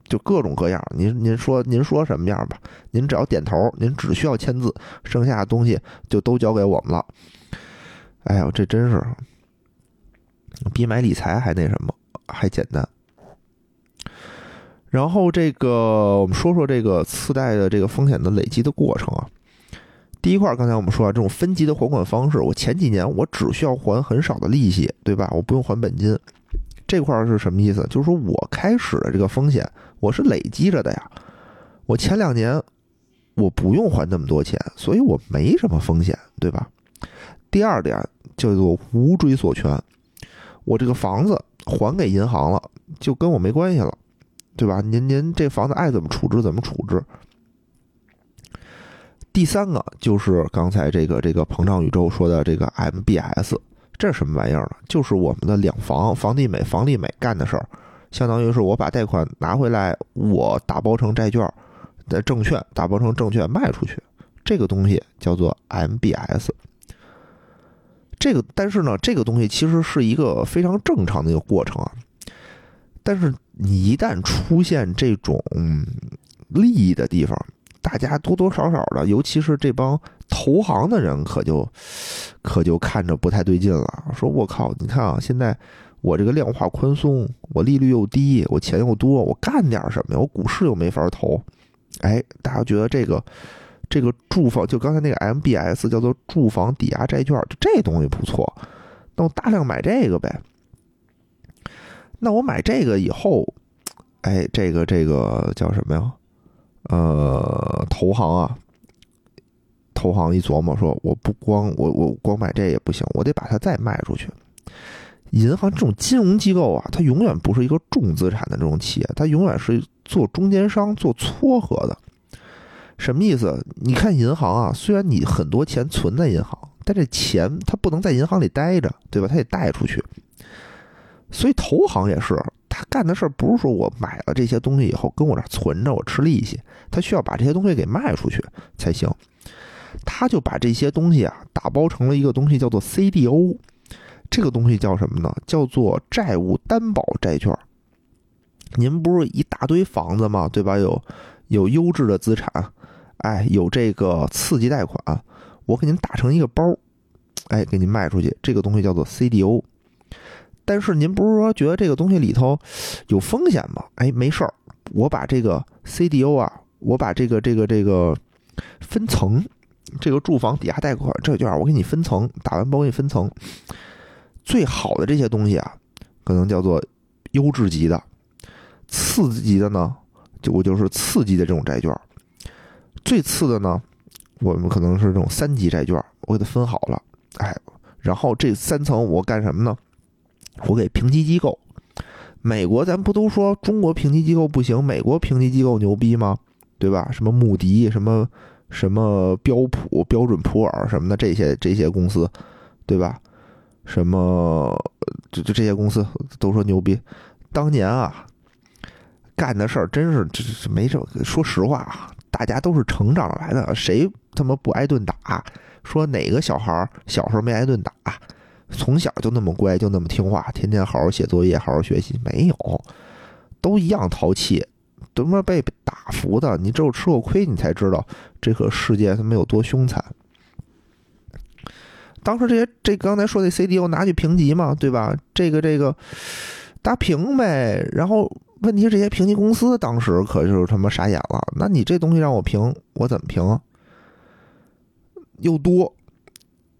就各种各样。您您说您说什么样吧？您只要点头，您只需要签字，剩下的东西就都交给我们了。哎呦，这真是比买理财还那什么，还简单。然后这个，我们说说这个次贷的这个风险的累积的过程啊。第一块，刚才我们说啊，这种分级的还款方式，我前几年我只需要还很少的利息，对吧？我不用还本金。这块是什么意思？就是说我开始的这个风险，我是累积着的呀。我前两年我不用还那么多钱，所以我没什么风险，对吧？第二点叫做无追索权，我这个房子还给银行了，就跟我没关系了。对吧？您您这房子爱怎么处置怎么处置。第三个就是刚才这个这个膨胀宇宙说的这个 MBS，这是什么玩意儿呢？就是我们的两房房地美房利美干的事儿，相当于是我把贷款拿回来，我打包成债券的证券，打包成证券卖出去，这个东西叫做 MBS。这个但是呢，这个东西其实是一个非常正常的一个过程啊。但是你一旦出现这种利益的地方，大家多多少少的，尤其是这帮投行的人，可就可就看着不太对劲了。说我靠，你看啊，现在我这个量化宽松，我利率又低，我钱又多，我干点什么呀？我股市又没法投。哎，大家觉得这个这个住房，就刚才那个 MBS 叫做住房抵押债券，这东西不错，那我大量买这个呗。那我买这个以后，哎，这个这个叫什么呀？呃，投行啊，投行一琢磨说，我不光我我光买这也不行，我得把它再卖出去。银行这种金融机构啊，它永远不是一个重资产的这种企业，它永远是做中间商、做撮合的。什么意思？你看银行啊，虽然你很多钱存在银行，但这钱它不能在银行里待着，对吧？它得贷出去。所以投行也是，他干的事儿不是说我买了这些东西以后跟我这存着我吃利息，他需要把这些东西给卖出去才行。他就把这些东西啊打包成了一个东西，叫做 CDO。这个东西叫什么呢？叫做债务担保债券。您不是一大堆房子吗？对吧？有有优质的资产，哎，有这个刺激贷款，我给您打成一个包，哎，给您卖出去。这个东西叫做 CDO。但是您不是说觉得这个东西里头有风险吗？哎，没事儿，我把这个 CDO 啊，我把这个这个这个分层，这个住房抵押贷款债券，我给你分层，打完包给你分层。最好的这些东西啊，可能叫做优质级的，次级的呢，就我就是次级的这种债券。最次的呢，我们可能是这种三级债券，我给它分好了，哎，然后这三层我干什么呢？我给评级机构，美国咱不都说中国评级机构不行，美国评级机构牛逼吗？对吧？什么穆迪，什么什么标普、标准普尔什么的这些这些公司，对吧？什么就就这些公司都说牛逼。当年啊，干的事儿真是这这没什么。说实话啊，大家都是成长来的，谁他妈不挨顿打？说哪个小孩小时候没挨顿打？从小就那么乖，就那么听话，天天好好写作业，好好学习，没有，都一样淘气，他妈被打服的。你只有吃过亏，你才知道这个世界他妈有多凶残。当时这些这刚才说的 CDO 拿去评级嘛，对吧？这个这个打评呗。然后问题是这些评级公司当时可就是他妈傻眼了。那你这东西让我评，我怎么评？又多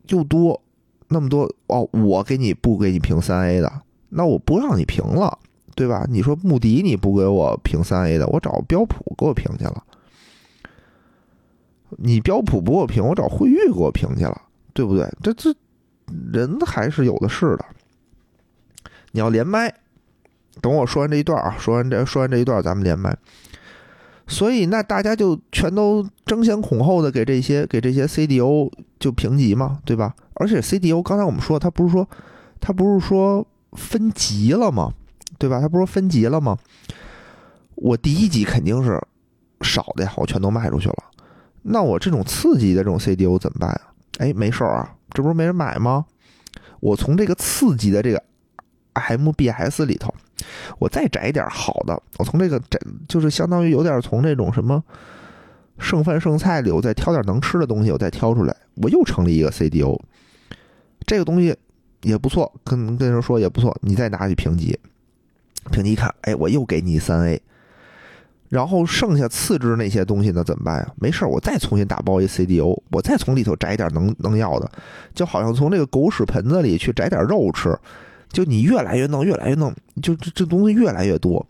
又多。那么多哦，我给你不给你评三 A 的，那我不让你评了，对吧？你说穆迪你不给我评三 A 的，我找标普给我评去了。你标普不给我评，我找惠誉给我评去了，对不对？这这人还是有的是的。你要连麦，等我说完这一段啊，说完这说完这一段，咱们连麦。所以那大家就全都争先恐后的给这些给这些 CDO 就评级嘛，对吧？而且 CDO 刚才我们说，他不是说他不是说分级了吗？对吧？他不是说分级了吗？我第一级肯定是少的呀，我全都卖出去了。那我这种次级的这种 CDO 怎么办啊？哎，没事儿啊，这不是没人买吗？我从这个次级的这个 MBS 里头，我再摘点好的，我从这个摘就是相当于有点从这种什么剩饭剩菜里，我再挑点能吃的东西，我再挑出来，我又成立一个 CDO。这个东西也不错，跟跟人说也不错，你再拿去评级，评级一看，哎，我又给你三 A。然后剩下次之那些东西呢？怎么办呀？没事儿，我再重新打包一 CDO，我再从里头摘点能能要的，就好像从这个狗屎盆子里去摘点肉吃。就你越来越弄，越来越弄，就这这东西越来越多。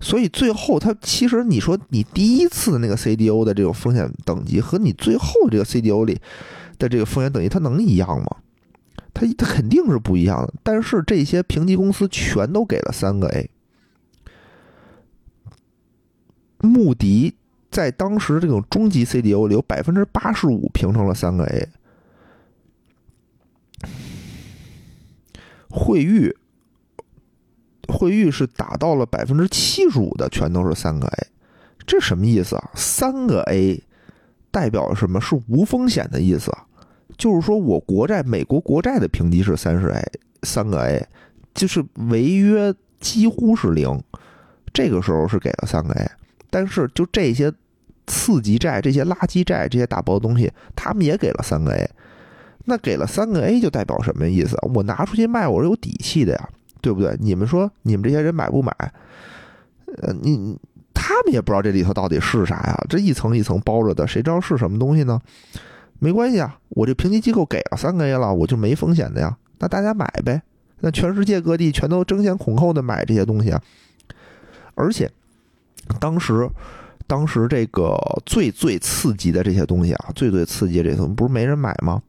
所以最后，它其实你说你第一次那个 CDO 的这种风险等级和你最后这个 CDO 里的这个风险等级，它能一样吗？它它肯定是不一样的。但是这些评级公司全都给了三个 A。穆迪在当时这种中级 CDO 里有百分之八十五评成了三个 A，惠誉惠誉是达到了百分之七十五的，全都是三个 A，这什么意思啊？三个 A 代表什么是无风险的意思？就是说我国债美国国债的评级是三十 A，三个 A，就是违约几乎是零，这个时候是给了三个 A。但是，就这些次级债、这些垃圾债、这些打包东西，他们也给了三个 A。那给了三个 A 就代表什么意思？我拿出去卖，我是有底气的呀，对不对？你们说，你们这些人买不买？呃，你他们也不知道这里头到底是啥呀？这一层一层包着的，谁知道是什么东西呢？没关系啊，我这评级机构给了三个 A 了，我就没风险的呀。那大家买呗。那全世界各地全都争先恐后的买这些东西啊，而且。当时，当时这个最最刺激的这些东西啊，最最刺激这些东西，不是没人买吗？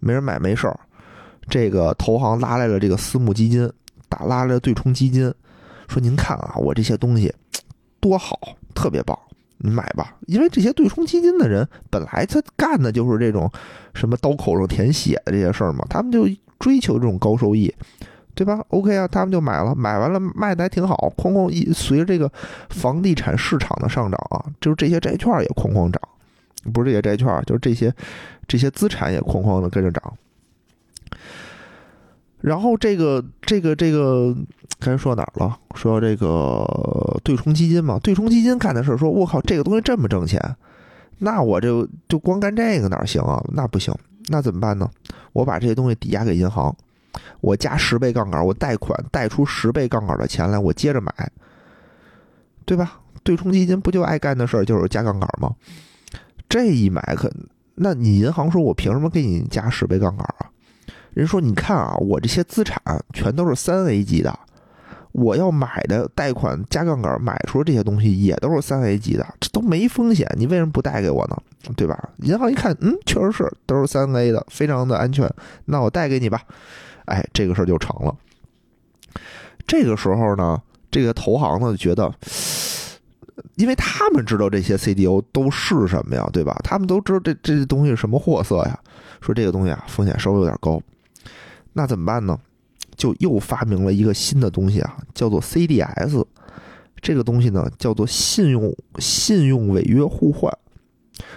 没人买没事儿，这个投行拉来了这个私募基金，打拉来了对冲基金，说您看啊，我这些东西多好，特别棒，你买吧。因为这些对冲基金的人本来他干的就是这种什么刀口上舔血的这些事儿嘛，他们就追求这种高收益。对吧？OK 啊，他们就买了，买完了卖的还挺好，哐哐一随着这个房地产市场的上涨啊，就是这些债券也哐哐涨，不是这些债券，就是这些这些资产也哐哐的跟着涨。然后这个这个这个刚才说到哪儿了？说这个对冲基金嘛，对冲基金干的事儿，说我靠，这个东西这么挣钱，那我就就光干这个哪行啊？那不行，那怎么办呢？我把这些东西抵押给银行。我加十倍杠杆，我贷款贷出十倍杠杆的钱来，我接着买，对吧？对冲基金不就爱干的事儿就是加杠杆吗？这一买可，那你银行说我凭什么给你加十倍杠杆啊？人说你看啊，我这些资产全都是三 A 级的，我要买的贷款加杠杆买出这些东西也都是三 A 级的，这都没风险，你为什么不贷给我呢？对吧？银行一看，嗯，确实是都是三 A 的，非常的安全，那我贷给你吧。哎，这个事儿就成了。这个时候呢，这个投行呢觉得，因为他们知道这些 CDO 都是什么呀，对吧？他们都知道这这些东西是什么货色呀。说这个东西啊，风险稍微有点高，那怎么办呢？就又发明了一个新的东西啊，叫做 CDS。这个东西呢，叫做信用信用违约互换。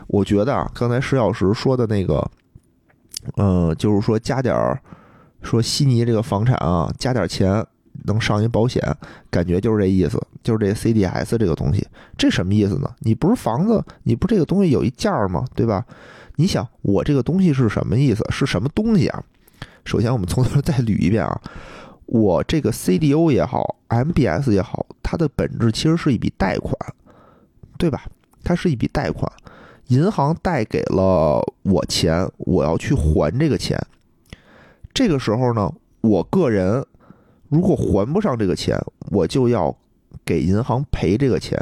我觉得啊，刚才石小石说的那个，呃，就是说加点儿。说悉尼这个房产啊，加点钱能上一保险，感觉就是这意思，就是这 CDS 这个东西，这什么意思呢？你不是房子，你不这个东西有一价吗？对吧？你想我这个东西是什么意思？是什么东西啊？首先我们从头再捋一遍啊，我这个 CDO 也好，MBS 也好，它的本质其实是一笔贷款，对吧？它是一笔贷款，银行贷给了我钱，我要去还这个钱。这个时候呢，我个人如果还不上这个钱，我就要给银行赔这个钱，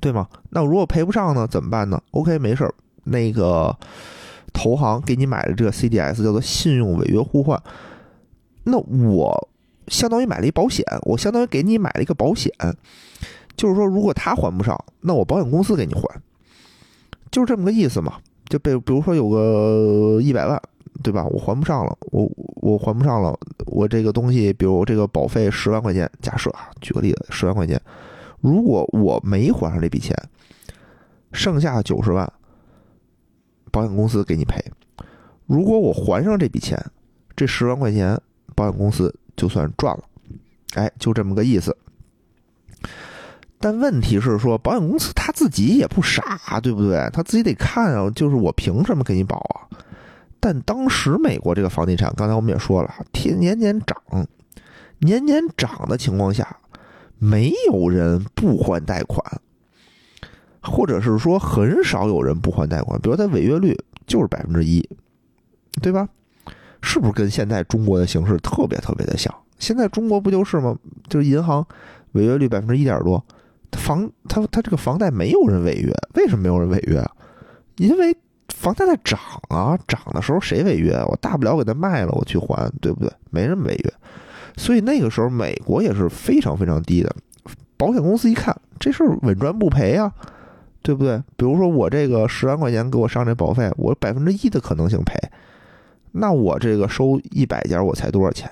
对吗？那如果赔不上呢，怎么办呢？OK，没事儿，那个投行给你买的这个 CDS 叫做信用违约互换，那我相当于买了一保险，我相当于给你买了一个保险，就是说如果他还不上，那我保险公司给你还，就是这么个意思嘛。就被比如说有个一百万，对吧？我还不上了，我我还不上了，我这个东西，比如这个保费十万块钱，假设啊，举个例子，十万块钱。如果我没还上这笔钱，剩下九十万，保险公司给你赔。如果我还上这笔钱，这十万块钱保险公司就算赚了。哎，就这么个意思。但问题是说，保险公司他自己也不傻，对不对？他自己得看啊，就是我凭什么给你保啊？但当时美国这个房地产，刚才我们也说了，天年年涨，年年涨的情况下。没有人不还贷款，或者是说很少有人不还贷款。比如他违约率就是百分之一，对吧？是不是跟现在中国的形势特别特别的像？现在中国不就是吗？就是银行违约率百分之一点多，房他他这个房贷没有人违约，为什么没有人违约？因为房贷在涨啊，涨的时候谁违约？我大不了给他卖了，我去还，对不对？没人违约。所以那个时候，美国也是非常非常低的。保险公司一看这事儿稳赚不赔啊，对不对？比如说我这个十万块钱给我上这保费，我百分之一的可能性赔，那我这个收一百家我才多少钱？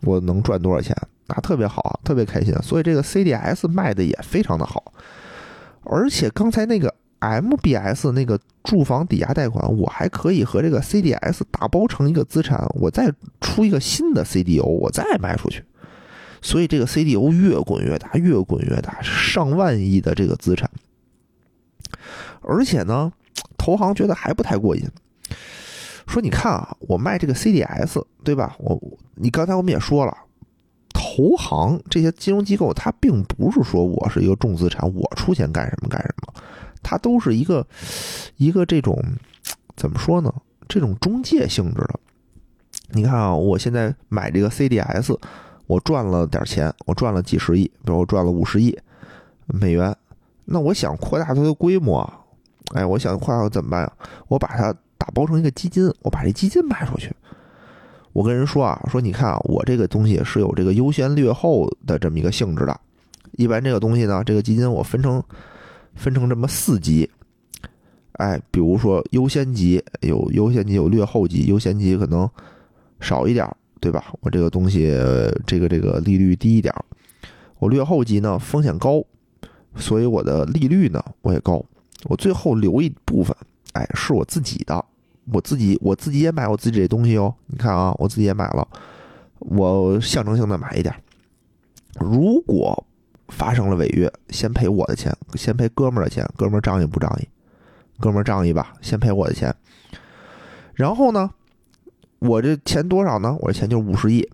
我能赚多少钱？那特别好，特别开心。所以这个 CDS 卖的也非常的好，而且刚才那个。MBS 那个住房抵押贷款，我还可以和这个 CDS 打包成一个资产，我再出一个新的 CDO，我再卖出去。所以这个 CDO 越滚越大，越滚越大，上万亿的这个资产。而且呢，投行觉得还不太过瘾，说你看啊，我卖这个 CDS，对吧？我你刚才我们也说了，投行这些金融机构，它并不是说我是一个重资产，我出钱干什么干什么。它都是一个一个这种怎么说呢？这种中介性质的。你看啊，我现在买这个 CDS，我赚了点钱，我赚了几十亿，比如我赚了五十亿美元。那我想扩大它的规模，哎，我想扩大怎么办呀？我把它打包成一个基金，我把这基金卖出去。我跟人说啊，说你看啊，我这个东西是有这个优先劣后的这么一个性质的。一般这个东西呢，这个基金我分成。分成这么四级，哎，比如说优先级有优先级有劣后级，优先级可能少一点，对吧？我这个东西这个这个利率低一点，我劣后级呢风险高，所以我的利率呢我也高，我最后留一部分，哎，是我自己的，我自己我自己也买我自己这东西哦，你看啊，我自己也买了，我象征性的买一点，如果。发生了违约，先赔我的钱，先赔哥们儿的钱。哥们儿仗义不仗义？哥们儿仗义吧，先赔我的钱。然后呢，我这钱多少呢？我这钱就是五十亿。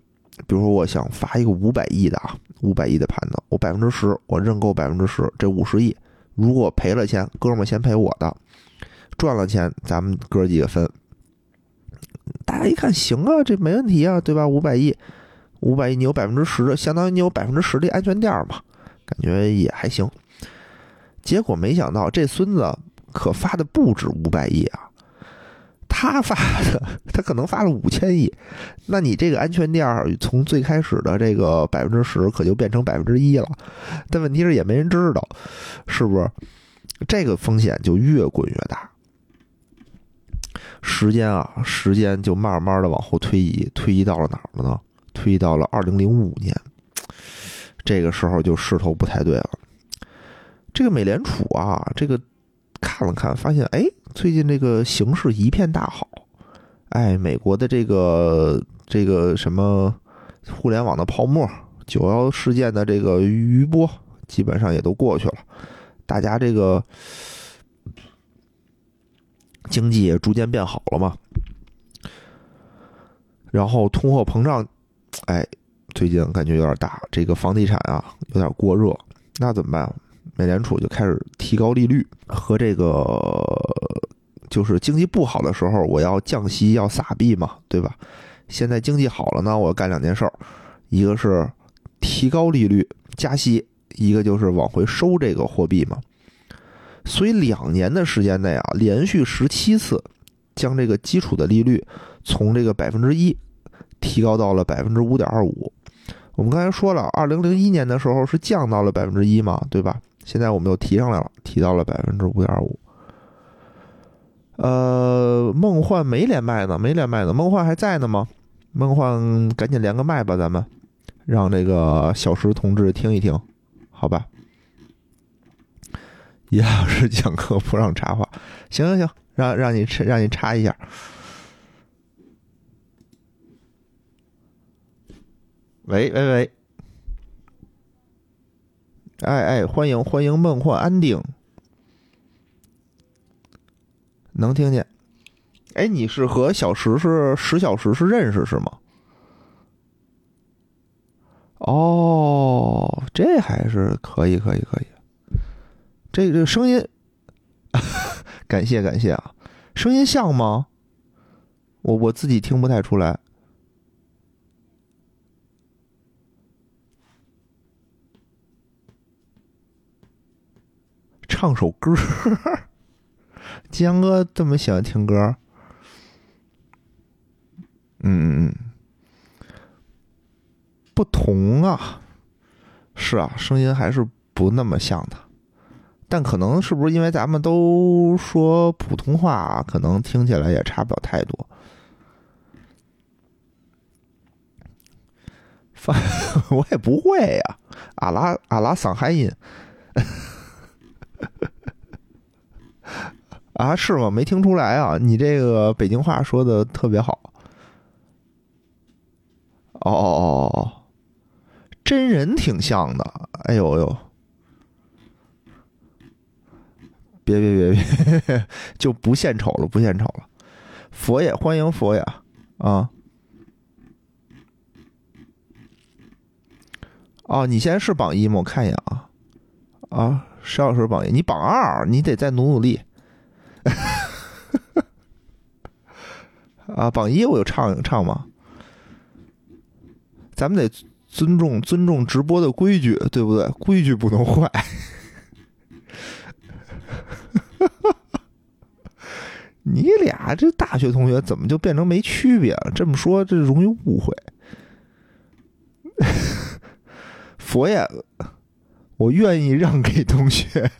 比如说，我想发一个五百亿的啊，五百亿的盘子，我百分之十，我认购百分之十，这五十亿。如果赔了钱，哥们儿先赔我的；赚了钱，咱们哥几个分。大家一看，行啊，这没问题啊，对吧？五百亿，五百亿，你有百分之十，相当于你有百分之十的安全垫嘛。感觉也还行，结果没想到这孙子可发的不止五百亿啊！他发的 (laughs) 他可能发了五千亿，那你这个安全垫从最开始的这个百分之十，可就变成百分之一了。但问题是也没人知道，是不是？这个风险就越滚越大。时间啊，时间就慢慢的往后推移，推移到了哪儿了呢？推移到了二零零五年。这个时候就势头不太对了。这个美联储啊，这个看了看，发现哎，最近这个形势一片大好。哎，美国的这个这个什么互联网的泡沫、九幺事件的这个余波，基本上也都过去了。大家这个经济也逐渐变好了嘛。然后通货膨胀，哎。最近感觉有点大，这个房地产啊有点过热，那怎么办？美联储就开始提高利率，和这个就是经济不好的时候，我要降息要撒币嘛，对吧？现在经济好了呢，我干两件事儿，一个是提高利率加息，一个就是往回收这个货币嘛。所以两年的时间内啊，连续十七次将这个基础的利率从这个百分之一提高到了百分之五点二五。我们刚才说了，二零零一年的时候是降到了百分之一嘛，对吧？现在我们又提上来了，提到了百分之五点五。呃，梦幻没连麦呢，没连麦呢。梦幻还在呢吗？梦幻，赶紧连个麦吧，咱们让这个小石同志听一听，好吧？(laughs) 叶老师讲课不让插话，行行行，让让你插，让你插一下。喂喂喂，哎哎，欢迎欢迎梦幻安定。能听见？哎，你是和小石是十小时是认识是吗？哦，这还是可以，可以，可以。这个声音，(laughs) 感谢感谢啊！声音像吗？我我自己听不太出来。唱首歌。(laughs) 江哥这么喜欢听歌，嗯嗯嗯，不同啊，是啊，声音还是不那么像的，但可能是不是因为咱们都说普通话，可能听起来也差不了太多。发 (laughs) 我也不会呀，阿拉阿拉桑海音。啊，是吗？没听出来啊！你这个北京话说的特别好。哦哦哦哦，真人挺像的。哎呦呦！别别别别，就不献丑了，不献丑了。佛爷，欢迎佛爷啊！哦，你现在是榜一吗？我看一眼啊。啊，石老师榜一，你榜二，你得再努努力。(laughs) 啊，榜一我有唱唱吗，咱们得尊重尊重直播的规矩，对不对？规矩不能坏。(laughs) 你俩这大学同学怎么就变成没区别了？这么说这容易误会。(laughs) 佛爷，我愿意让给同学。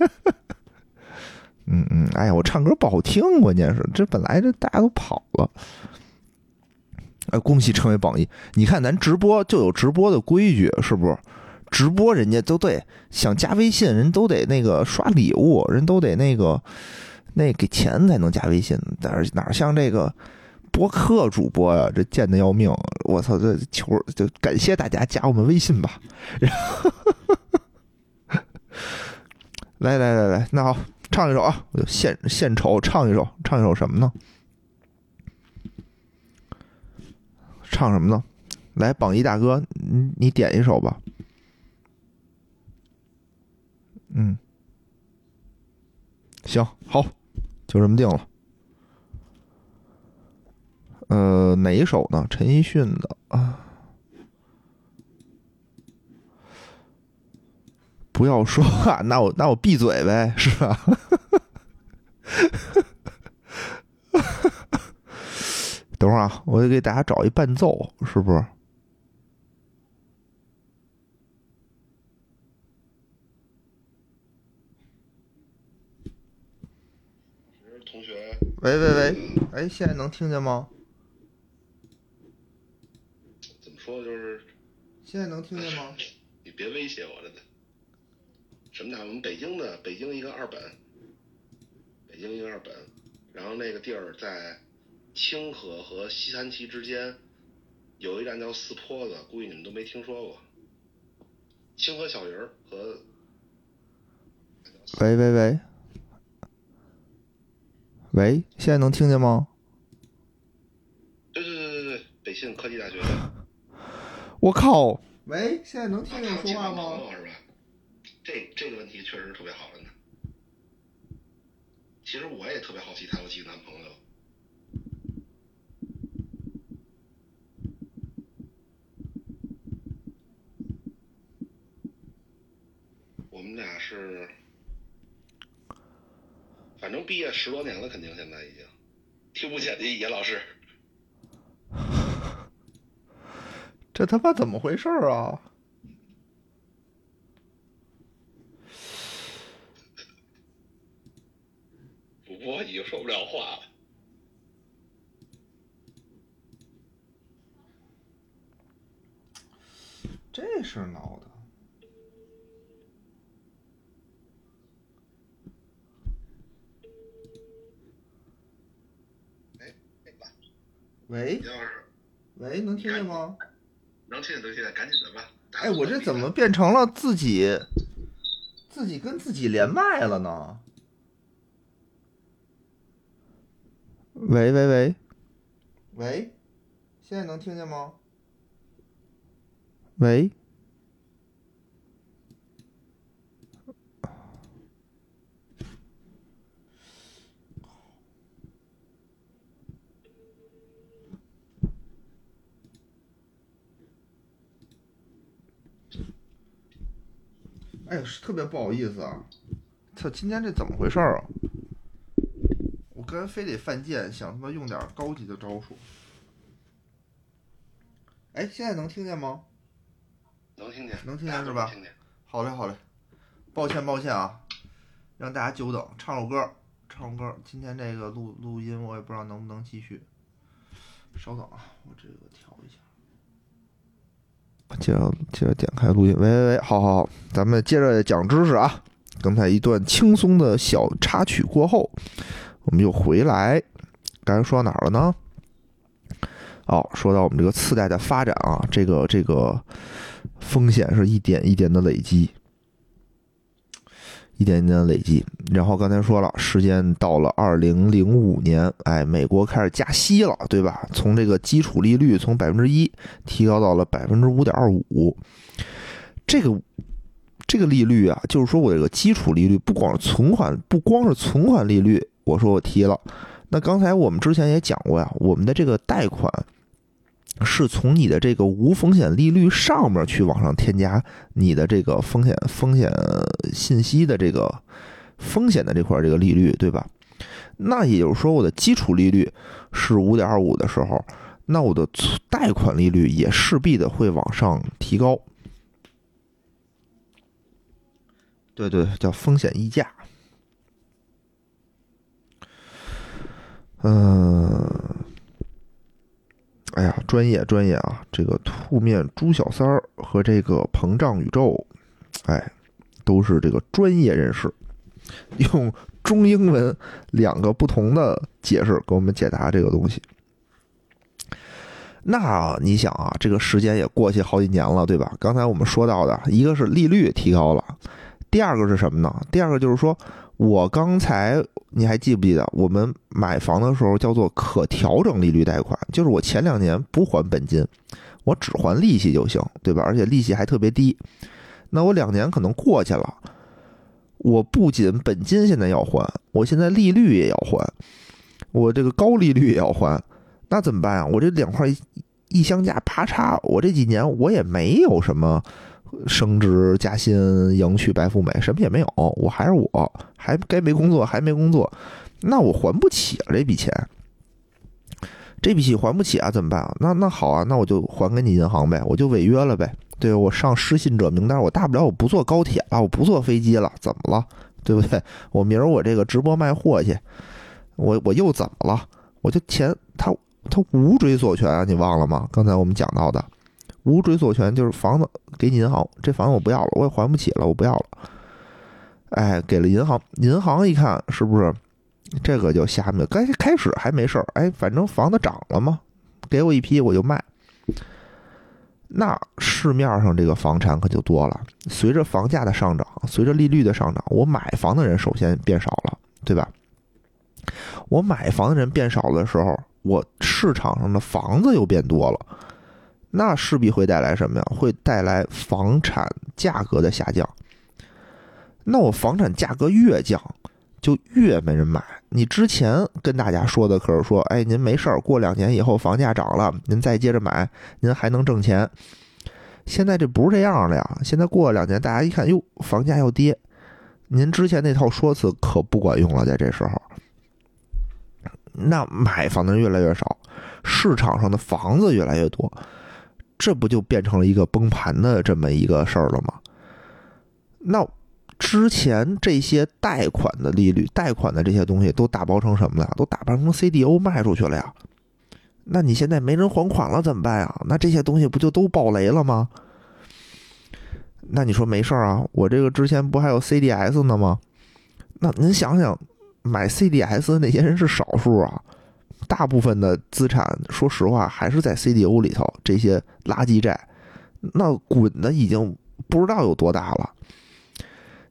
嗯嗯，哎呀，我唱歌不好听，关键是这本来这大家都跑了，呃，恭喜成为榜一。你看咱直播就有直播的规矩，是不是？直播人家都得想加微信，人都得那个刷礼物，人都得那个那给钱才能加微信。但是哪像这个播客主播呀，这贱的要命！我操，这求就感谢大家加我们微信吧。(laughs) 然后，来来来来，那好。唱一首啊！我就献献丑，唱一首，唱一首什么呢？唱什么呢？来，榜一大哥，你你点一首吧。嗯，行，好，就这么定了。呃，哪一首呢？陈奕迅的啊。不要说话，那我那我闭嘴呗，是吧？等会儿啊，我得给大家找一伴奏，是不是？同学，喂喂喂，哎，现在能听见吗？怎么说？就是现在能听见吗？你别威胁我了，什么的？我们北京的北京一个二本，北京一个二本，然后那个地儿在清河和西三旗之间，有一站叫四坡子，估计你们都没听说过。清河小鱼儿和，喂喂喂，喂，现在能听见吗？对对对对对，北信科技大学。(laughs) 我靠！喂，现在能听见我说话吗？这这个问题确实特别好问的其实我也特别好奇她有几个男朋友。我们俩是反正毕业十多年了肯定现在已经听不见的严老师。(laughs) 这他妈怎么回事啊？主播已经说不了话了。这事闹的。喂喂，能听见吗？能听见能听见，赶紧的吧。哎，我这怎么变成了自己自己跟自己连麦了呢？喂喂喂喂，现在能听见吗？喂，哎，是特别不好意思啊！操，今天这怎么回事儿啊？我刚才非得犯贱，想他妈用点高级的招数。哎，现在能听见吗？能听见，能听见是吧听见。好嘞，好嘞，抱歉抱歉啊，让大家久等，唱首歌，唱首歌。今天这个录录音我也不知道能不能继续，稍等啊，我这个调一下。接着接着点开录音，喂喂喂，好好好，咱们接着讲知识啊。刚才一段轻松的小插曲过后，我们又回来，刚才说到哪儿了呢？哦，说到我们这个次贷的发展啊，这个这个风险是一点一点的累积，一点一点累积。然后刚才说了，时间到了二零零五年，哎，美国开始加息了，对吧？从这个基础利率从百分之一提高到了百分之五点二五，这个这个利率啊，就是说我这个基础利率不光是存款，不光是存款利率，我说我提了。那刚才我们之前也讲过呀，我们的这个贷款是从你的这个无风险利率上面去往上添加你的这个风险风险信息的这个风险的这块这个利率，对吧？那也就是说，我的基础利率是五点二五的时候，那我的贷款利率也势必的会往上提高。对对，叫风险溢价。嗯，哎呀，专业专业啊！这个兔面朱小三儿和这个膨胀宇宙，哎，都是这个专业人士，(laughs) 用中英文两个不同的解释给我们解答这个东西。那你想啊，这个时间也过去好几年了，对吧？刚才我们说到的一个是利率提高了，第二个是什么呢？第二个就是说我刚才你还记不记得我们买房的时候叫做可调整利率贷款，就是我前两年不还本金，我只还利息就行，对吧？而且利息还特别低。那我两年可能过去了，我不仅本金现在要还，我现在利率也要还，我这个高利率也要还，那怎么办啊？我这两块一相加，啪嚓，我这几年我也没有什么升职加薪、迎娶白富美，什么也没有，我还是我，还该没工作还没工作，那我还不起啊这笔钱，这笔钱还不起啊，怎么办啊？那那好啊，那我就还给你银行呗，我就违约了呗。对我上失信者名单，我大不了我不坐高铁了，我不坐飞机了，怎么了？对不对？我明儿我这个直播卖货去，我我又怎么了？我就钱他他无追索权啊，你忘了吗？刚才我们讲到的无追索权就是房子给你银行，这房子我不要了，我也还不起了，我不要了。哎，给了银行，银行一看是不是这个就下面该开始还没事儿，哎，反正房子涨了嘛，给我一批我就卖。那市面上这个房产可就多了，随着房价的上涨，随着利率的上涨，我买房的人首先变少了，对吧？我买房的人变少的时候，我市场上的房子又变多了，那势必会带来什么呀？会带来房产价格的下降。那我房产价格越降，就越没人买。你之前跟大家说的可是说，哎，您没事儿，过两年以后房价涨了，您再接着买，您还能挣钱。现在这不是这样了呀！现在过了两年，大家一看，哟，房价要跌，您之前那套说辞可不管用了，在这时候，那买房的人越来越少，市场上的房子越来越多，这不就变成了一个崩盘的这么一个事儿了吗？那之前这些贷款的利率、贷款的这些东西都打包成什么了？都打包成 CDO 卖出去了呀。那你现在没人还款了怎么办呀？那这些东西不就都爆雷了吗？那你说没事儿啊？我这个之前不还有 CDS 呢吗？那您想想，买 CDS 的那些人是少数啊，大部分的资产，说实话还是在 CDO 里头。这些垃圾债，那滚的已经不知道有多大了。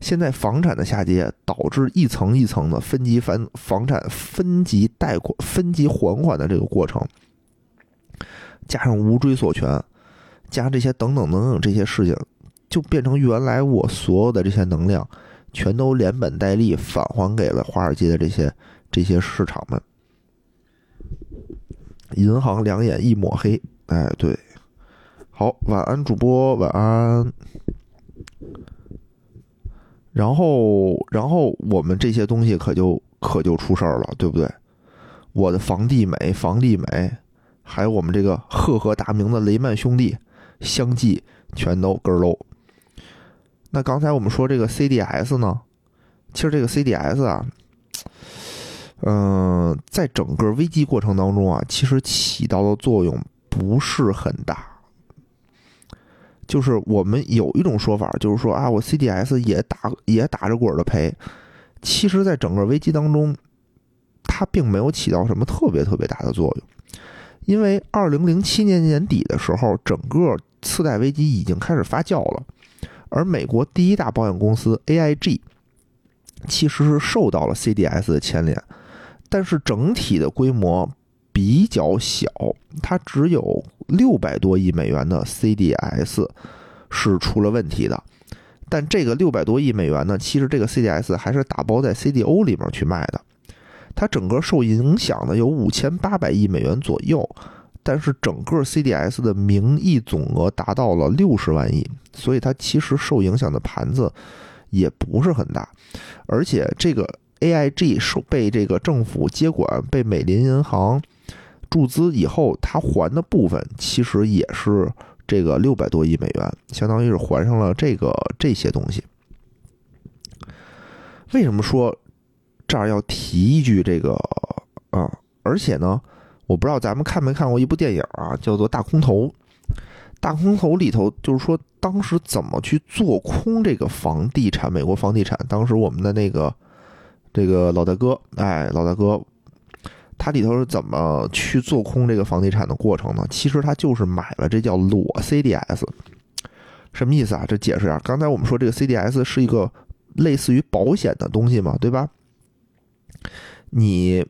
现在房产的下跌导致一层一层的分级房房产分级贷款分级还款的这个过程，加上无追索权，加上这些等等等等这些事情。就变成原来我所有的这些能量，全都连本带利返还给了华尔街的这些这些市场们。银行两眼一抹黑，哎，对，好，晚安主播，晚安。然后，然后我们这些东西可就可就出事儿了，对不对？我的房地美，房地美，还有我们这个赫赫大名的雷曼兄弟，相继全都根喽。那刚才我们说这个 CDS 呢，其实这个 CDS 啊，嗯，在整个危机过程当中啊，其实起到的作用不是很大。就是我们有一种说法，就是说啊，我 CDS 也打也打着滚的赔，其实，在整个危机当中，它并没有起到什么特别特别大的作用，因为二零零七年年底的时候，整个次贷危机已经开始发酵了。而美国第一大保险公司 AIG 其实是受到了 CDS 的牵连，但是整体的规模比较小，它只有六百多亿美元的 CDS 是出了问题的。但这个六百多亿美元呢，其实这个 CDS 还是打包在 CDO 里面去卖的，它整个受影响的有五千八百亿美元左右。但是整个 CDS 的名义总额达到了六十万亿，所以它其实受影响的盘子也不是很大。而且这个 AIG 受被这个政府接管，被美林银行注资以后，他还的部分其实也是这个六百多亿美元，相当于是还上了这个这些东西。为什么说这儿要提一句这个啊？而且呢？我不知道咱们看没看过一部电影啊，叫做《大空头》。大空头里头就是说，当时怎么去做空这个房地产，美国房地产。当时我们的那个这个老大哥，哎，老大哥，它里头是怎么去做空这个房地产的过程呢？其实他就是买了这叫裸 CDS，什么意思啊？这解释一下，刚才我们说这个 CDS 是一个类似于保险的东西嘛，对吧？你。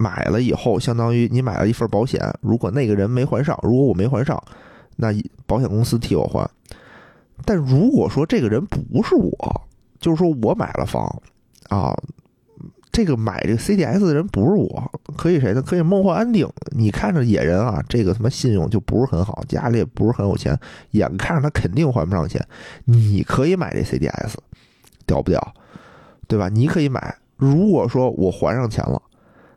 买了以后，相当于你买了一份保险。如果那个人没还上，如果我没还上，那保险公司替我还。但如果说这个人不是我，就是说我买了房啊，这个买这个 CDS 的人不是我，可以谁呢？可以梦幻安定。你看着野人啊，这个他妈信用就不是很好，家里也不是很有钱，眼看着他肯定还不上钱。你可以买这 CDS，屌不屌？对吧？你可以买。如果说我还上钱了。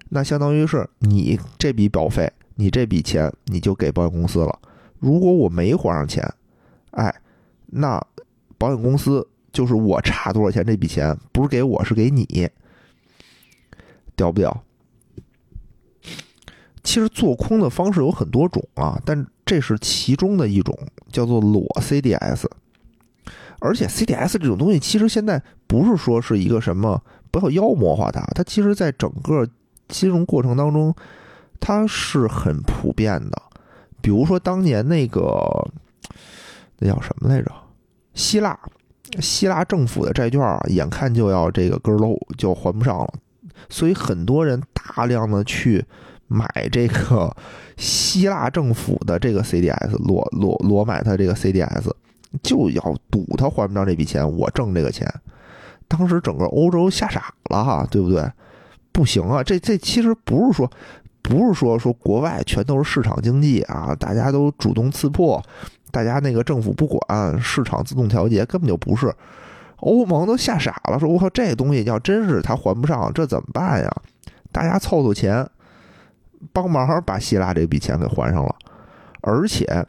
那相当于是你这笔保费，你这笔钱你就给保险公司了。如果我没还上钱，哎，那保险公司就是我差多少钱这笔钱不是给我是给你，屌不屌？其实做空的方式有很多种啊，但这是其中的一种，叫做裸 CDS。而且 CDS 这种东西，其实现在不是说是一个什么，不要妖魔化它，它其实在整个。金融过程当中，它是很普遍的。比如说当年那个那叫什么来着？希腊，希腊政府的债券啊，眼看就要这个根儿漏，就还不上了，所以很多人大量的去买这个希腊政府的这个 CDS，裸裸裸买它这个 CDS，就要赌它还不上这笔钱，我挣这个钱。当时整个欧洲吓傻了哈，对不对？不行啊，这这其实不是说，不是说说国外全都是市场经济啊，大家都主动刺破，大家那个政府不管，市场自动调节，根本就不是。欧盟都吓傻了，说我靠，这东西要真是他还不上，这怎么办呀？大家凑凑钱，帮忙把希腊这笔钱给还上了，而且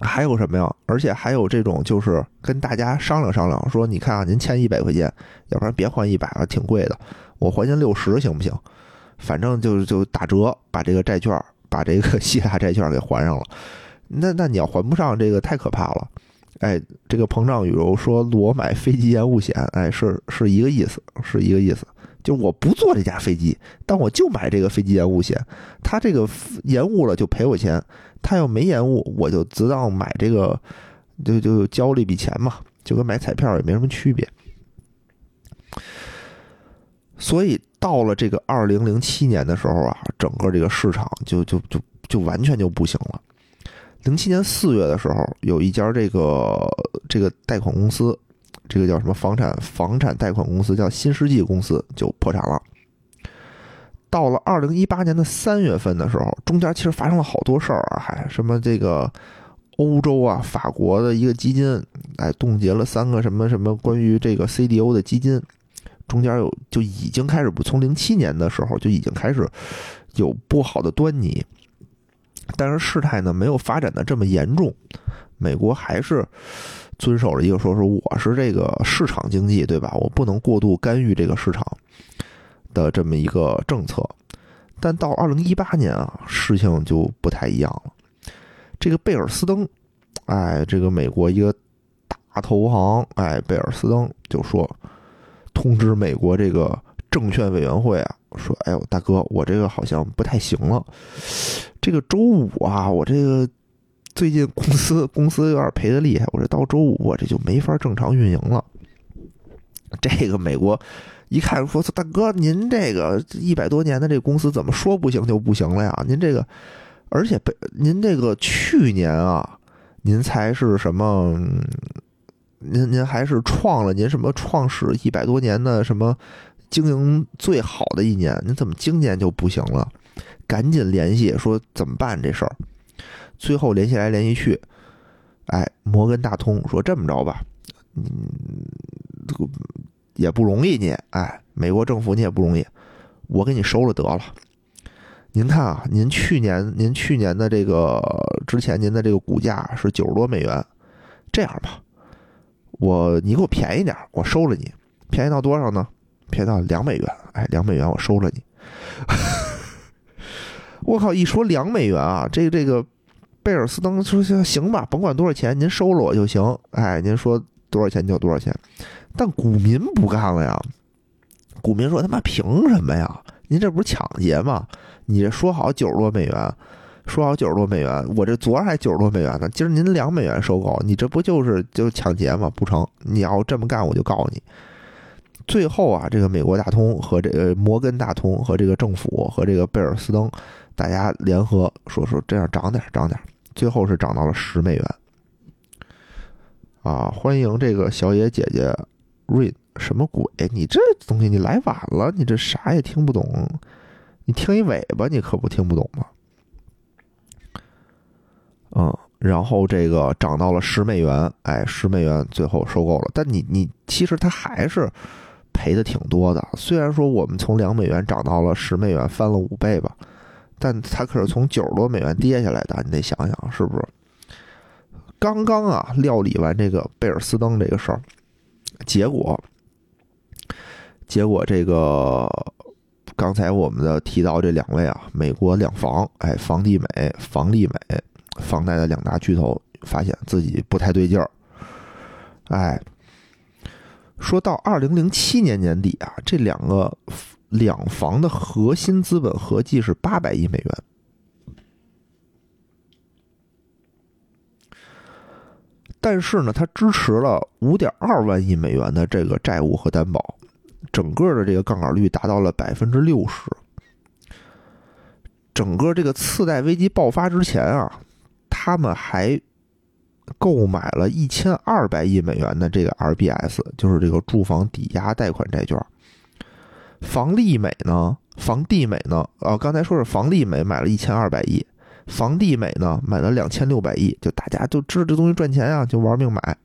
还有什么呀？而且还有这种，就是跟大家商量商量，说你看啊，您欠一百块钱，要不然别还一百了，挺贵的，我还您六十行不行？反正就就打折，把这个债券，把这个 (laughs) 希腊债券给还上了。那那你要还不上，这个太可怕了。哎，这个膨胀宇宙说裸买飞机延误险，哎，是是一个意思，是一个意思。就我不坐这架飞机，但我就买这个飞机延误险，他这个延误了就赔我钱，他要没延误，我就只当买这个，就就交了一笔钱嘛，就跟买彩票也没什么区别。所以到了这个二零零七年的时候啊，整个这个市场就就就就完全就不行了。零七年四月的时候，有一家这个这个贷款公司，这个叫什么房产房产贷款公司，叫新世纪公司，就破产了。到了二零一八年的三月份的时候，中间其实发生了好多事儿啊，还什么这个欧洲啊，法国的一个基金，哎，冻结了三个什么什么关于这个 CDO 的基金，中间有就已经开始不从零七年的时候就已经开始有不好的端倪。但是事态呢没有发展的这么严重，美国还是遵守了一个说是我是这个市场经济，对吧？我不能过度干预这个市场的这么一个政策。但到二零一八年啊，事情就不太一样了。这个贝尔斯登，哎，这个美国一个大投行，哎，贝尔斯登就说通知美国这个证券委员会啊，说，哎呦，大哥，我这个好像不太行了。这个周五啊，我这个最近公司公司有点赔的厉害，我这到周五我这就没法正常运营了。这个美国一看说：“大哥，您这个一百多年的这公司怎么说不行就不行了呀？您这个，而且被您这个去年啊，您才是什么？您您还是创了您什么创始一百多年的什么经营最好的一年？您怎么今年就不行了？”赶紧联系说怎么办这事儿，最后联系来联系去，哎，摩根大通说这么着吧，嗯，也不容易你，哎，美国政府你也不容易，我给你收了得了。您看啊，您去年您去年的这个之前您的这个股价是九十多美元，这样吧，我你给我便宜点，我收了你，便宜到多少呢？骗到两美元，哎，两美元我收了你。(laughs) 我靠！一说两美元啊，这个这个贝尔斯登说行吧，甭管多少钱，您收了我就行。哎，您说多少钱就多少钱。但股民不干了呀！股民说他妈凭什么呀？您这不是抢劫吗？你这说好九十多美元，说好九十多美元，我这昨儿还九十多美元呢，今儿您两美元收购，你这不就是就抢劫吗？不成！你要这么干，我就告你。最后啊，这个美国大通和这个摩根大通和这个政府和这个贝尔斯登。大家联合说说这样涨点涨点，最后是涨到了十美元。啊，欢迎这个小野姐姐瑞，什么鬼？你这东西你来晚了，你这啥也听不懂，你听一尾巴你可不听不懂吗？嗯，然后这个涨到了十美元，哎，十美元最后收购了，但你你其实它还是赔的挺多的。虽然说我们从两美元涨到了十美元，翻了五倍吧。但它可是从九十多美元跌下来的，你得想想是不是？刚刚啊，料理完这个贝尔斯登这个事儿，结果，结果这个刚才我们的提到这两位啊，美国两房，哎，房地美、房利美房贷的两大巨头，发现自己不太对劲儿，哎，说到二零零七年年底啊，这两个。两房的核心资本合计是八百亿美元，但是呢，它支持了五点二万亿美元的这个债务和担保，整个的这个杠杆率达到了百分之六十。整个这个次贷危机爆发之前啊，他们还购买了一千二百亿美元的这个 RBS，就是这个住房抵押贷款债券。房利美呢？房地美呢？啊，刚才说是房利美买了一千二百亿，房地美呢买了两千六百亿，就大家都知道这东西赚钱啊，就玩命买。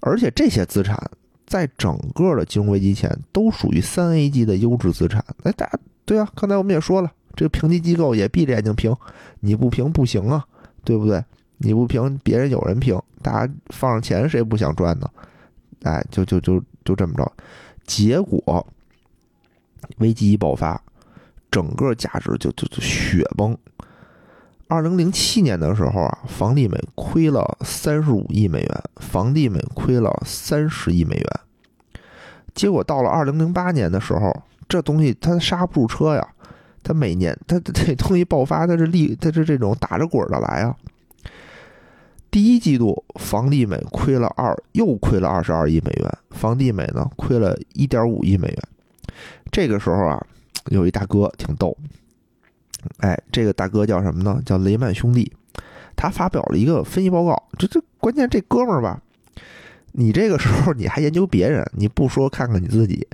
而且这些资产在整个的金融危机前都属于三 A 级的优质资产。哎，大家对啊，刚才我们也说了，这个评级机构也闭着眼睛评，你不评不行啊，对不对？你不评，别人有人评，大家放上钱，谁不想赚呢？哎，就就就就这么着，结果危机一爆发，整个价值就就就雪崩。二零零七年的时候啊，房地美亏了三十五亿美元，房地美亏了三十亿美元。结果到了二零零八年的时候，这东西它刹不住车呀，它每年它这东西爆发，它是利，它是这种打着滚的来啊。第一季度房地美亏了二，又亏了二十二亿美元，房地美呢亏了一点五亿美元。这个时候啊，有一大哥挺逗。哎，这个大哥叫什么呢？叫雷曼兄弟。他发表了一个分析报告。这这关键，这哥们儿吧，你这个时候你还研究别人，你不说看看你自己。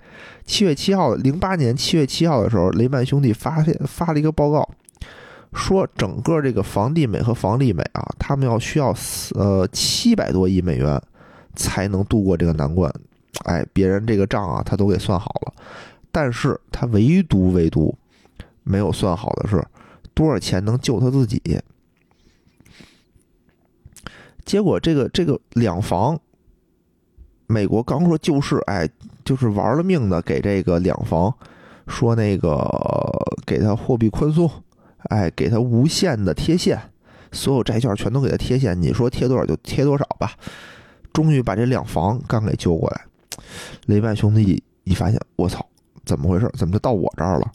七月七号，零八年七月七号的时候，雷曼兄弟发现发了一个报告，说整个这个房地美和房利美啊，他们要需要呃七百多亿美元才能度过这个难关。哎，别人这个账啊，他都给算好了，但是他唯独唯独。没有算好的是多少钱能救他自己？结果这个这个两房，美国刚说救市，哎，就是玩了命的给这个两房说那个给他货币宽松，哎，给他无限的贴现，所有债券全都给他贴现，你说贴多少就贴多少吧。终于把这两房刚给救过来，雷曼兄弟一发现，我操，怎么回事？怎么就到我这儿了？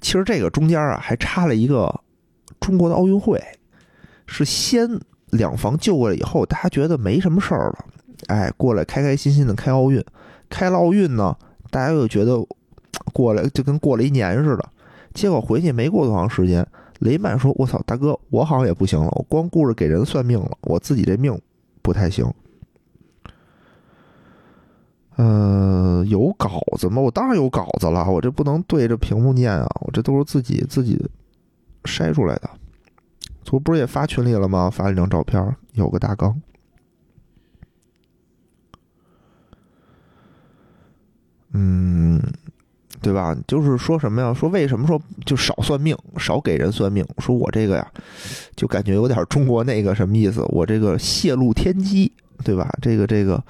其实这个中间啊，还插了一个中国的奥运会，是先两房救过来以后，大家觉得没什么事儿了，哎，过来开开心心的开奥运，开了奥运呢，大家又觉得过来就跟过了一年似的，结果回去没过多长时间，雷曼说：“我操，大哥，我好像也不行了，我光顾着给人算命了，我自己这命不太行。”呃，有稿子吗？我当然有稿子了，我这不能对着屏幕念啊，我这都是自己自己筛出来的。昨不是也发群里了吗？发了一张照片，有个大纲。嗯，对吧？就是说什么呀？说为什么说就少算命，少给人算命？说我这个呀，就感觉有点中国那个什么意思？我这个泄露天机，对吧？这个这个。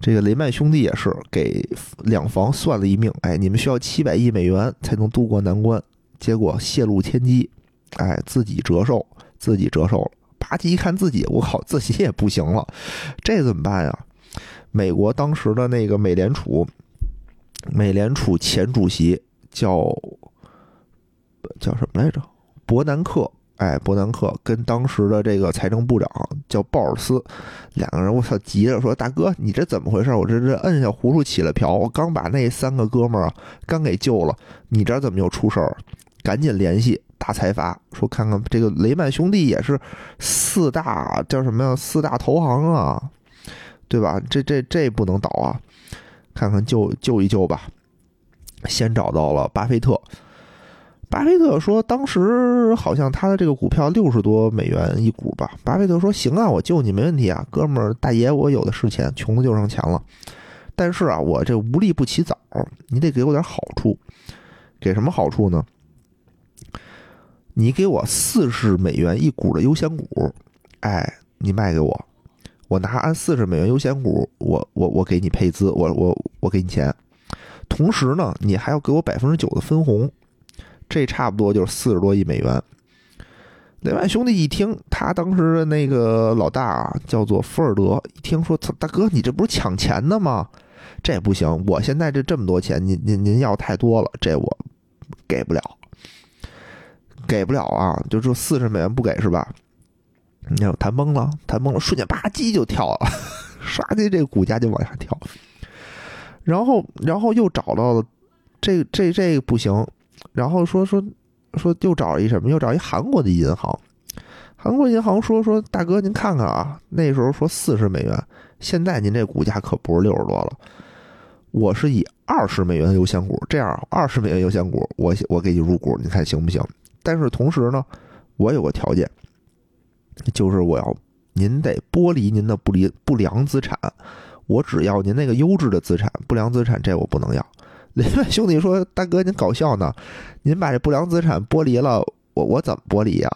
这个雷曼兄弟也是给两房算了一命，哎，你们需要七百亿美元才能渡过难关，结果泄露天机，哎，自己折寿，自己折寿了。吧唧一看自己，我靠，自己也不行了，这怎么办呀？美国当时的那个美联储，美联储前主席叫叫什么来着？伯南克。哎，伯南克跟当时的这个财政部长叫鲍尔斯，两个人我操急着说：“大哥，你这怎么回事？我这这摁下葫芦起了瓢，我刚把那三个哥们儿刚给救了，你这怎么又出事儿？赶紧联系大财阀，说看看这个雷曼兄弟也是四大叫什么呀？四大投行啊，对吧？这这这不能倒啊，看看救救一救吧。先找到了巴菲特。”巴菲特说：“当时好像他的这个股票六十多美元一股吧。”巴菲特说：“行啊，我救你没问题啊，哥们儿大爷，我有的是钱，穷的就剩钱了。但是啊，我这无利不起早，你得给我点好处。给什么好处呢？你给我四十美元一股的优先股，哎，你卖给我，我拿按四十美元优先股，我我我给你配资，我我我给你钱。同时呢，你还要给我百分之九的分红。”这差不多就是四十多亿美元。雷曼兄弟一听，他当时那个老大啊，叫做福尔德，一听说：“大哥，你这不是抢钱的吗？这不行，我现在这这么多钱，您您您要太多了，这我给不了，给不了啊！就说四十美元不给是吧？你看谈崩了，谈崩了，瞬间吧唧就跳了，(laughs) 唰的这个股价就往下跳。然后，然后又找到了这这这不行。”然后说说说又找一什么？又找一韩国的银行。韩国银行说说大哥您看看啊，那时候说四十美元，现在您这股价可不是六十多了。我是以二十美元优先股，这样二十美元优先股，我我给你入股，你看行不行？但是同时呢，我有个条件，就是我要您得剥离您的不离不良资产，我只要您那个优质的资产，不良资产这我不能要。雷曼兄弟说：“大哥，您搞笑呢？您把这不良资产剥离了，我我怎么剥离呀？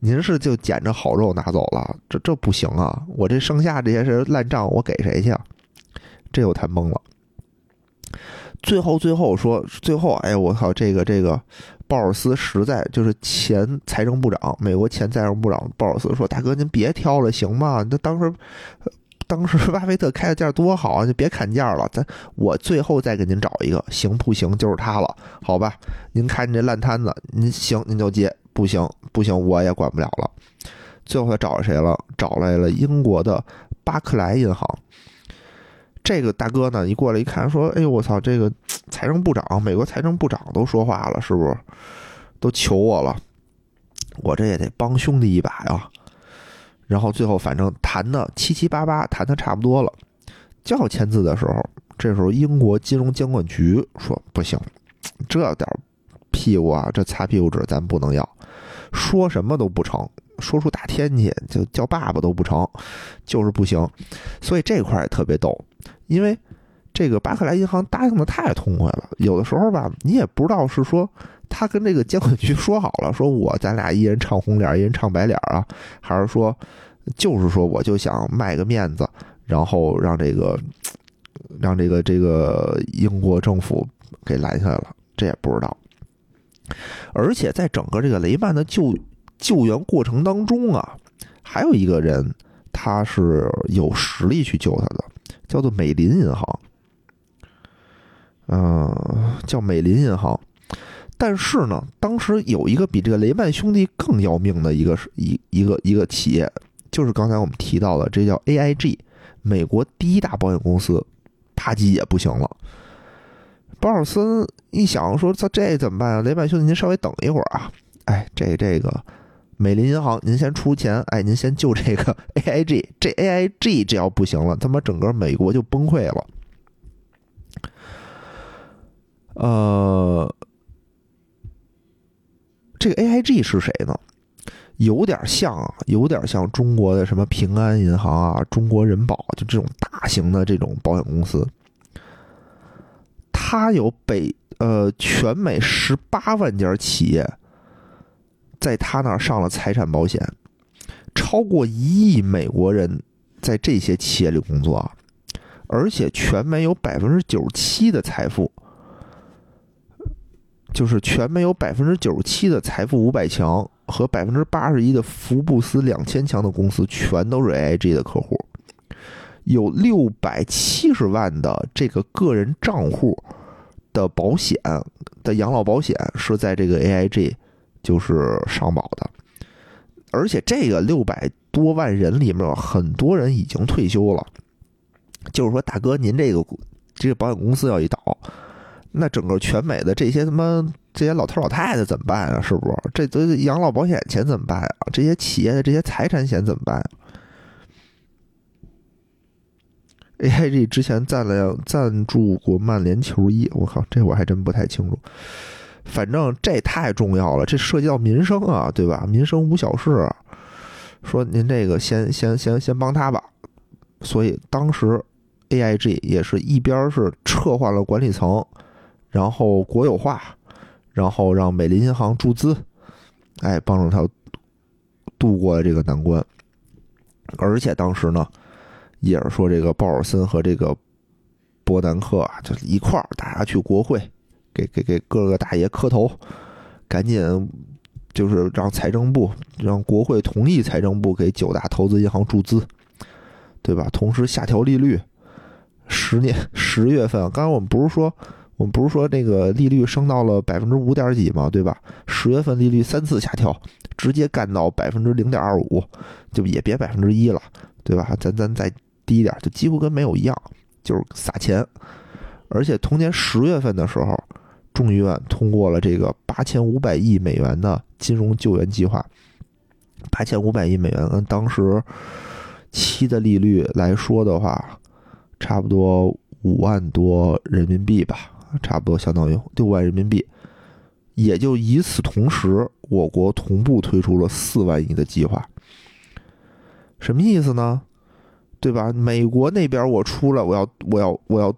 您是就捡着好肉拿走了？这这不行啊！我这剩下这些是烂账，我给谁去？这又谈懵了。最后最后说，最后哎，我靠，这个这个。”鲍尔斯实在就是前财政部长，美国前财政部长鲍尔斯说：“大哥，您别挑了，行吗？那当时，当时巴菲特开的价多好啊，就别砍价了。咱我最后再给您找一个，行不行？就是他了，好吧？您看你这烂摊子，您行您就接，不行不行，我也管不了了。最后他找谁了？找来了英国的巴克莱银行。这个大哥呢，一过来一看，说：‘哎呦，我操，这个。(tsk) ’”财政部长，美国财政部长都说话了，是不是？都求我了，我这也得帮兄弟一把呀。然后最后反正谈的七七八八，谈的差不多了，就要签字的时候，这时候英国金融监管局说不行，这点屁股啊，这擦屁股纸咱不能要，说什么都不成，说出大天去就叫爸爸都不成，就是不行。所以这块也特别逗，因为。这个巴克莱银行答应的太痛快了，有的时候吧，你也不知道是说他跟这个监管局 (laughs) 说好了，说我咱俩一人唱红脸，一人唱白脸啊，还是说就是说我就想卖个面子，然后让这个让这个这个英国政府给拦下来了，这也不知道。而且在整个这个雷曼的救救援过程当中啊，还有一个人他是有实力去救他的，叫做美林银行。嗯，叫美林银行，但是呢，当时有一个比这个雷曼兄弟更要命的一个一一个一个企业，就是刚才我们提到的，这叫 AIG，美国第一大保险公司，啪叽也不行了。保尔森一想说：“这这怎么办啊？雷曼兄弟，您稍微等一会儿啊！哎，这这个美林银行，您先出钱，哎，您先救这个 (laughs) AIG，这 AIG 这要不行了，他妈整个美国就崩溃了。”呃，这个 AIG 是谁呢？有点像，有点像中国的什么平安银行啊、中国人保，就这种大型的这种保险公司。它有北呃全美十八万家企业，在他那儿上了财产保险，超过一亿美国人在这些企业里工作，而且全美有百分之九十七的财富。就是全美有百分之九十七的财富五百强和百分之八十一的福布斯两千强的公司，全都是 AIG 的客户。有六百七十万的这个个人账户的保险的养老保险是在这个 AIG 就是上保的，而且这个六百多万人里面，很多人已经退休了。就是说，大哥，您这个这个保险公司要一倒。那整个全美的这些他妈这些老头老太太怎么办啊？是不是？这这养老保险钱怎么办啊？这些企业的这些财产险怎么办？AIG 之前赞了赞助过曼联球衣，我靠，这我还真不太清楚。反正这太重要了，这涉及到民生啊，对吧？民生无小事。说您这个先先先先帮他吧。所以当时 AIG 也是一边是撤换了管理层。然后国有化，然后让美林银行注资，哎，帮助他度过了这个难关。而且当时呢，也是说这个鲍尔森和这个伯南克啊，就一块儿，大家去国会给给给各个大爷磕头，赶紧就是让财政部让国会同意财政部给九大投资银行注资，对吧？同时下调利率，十年十月份，刚才我们不是说。我们不是说那个利率升到了百分之五点几嘛，对吧？十月份利率三次下调，直接干到百分之零点二五，就也别百分之一了，对吧？咱咱再低一点，就几乎跟没有一样，就是撒钱。而且同年十月份的时候，众议院通过了这个八千五百亿美元的金融救援计划。八千五百亿美元，按当时期的利率来说的话，差不多五万多人民币吧。差不多相当于六万人民币，也就与此同时，我国同步推出了四万亿的计划。什么意思呢？对吧？美国那边我出来，我要我要我要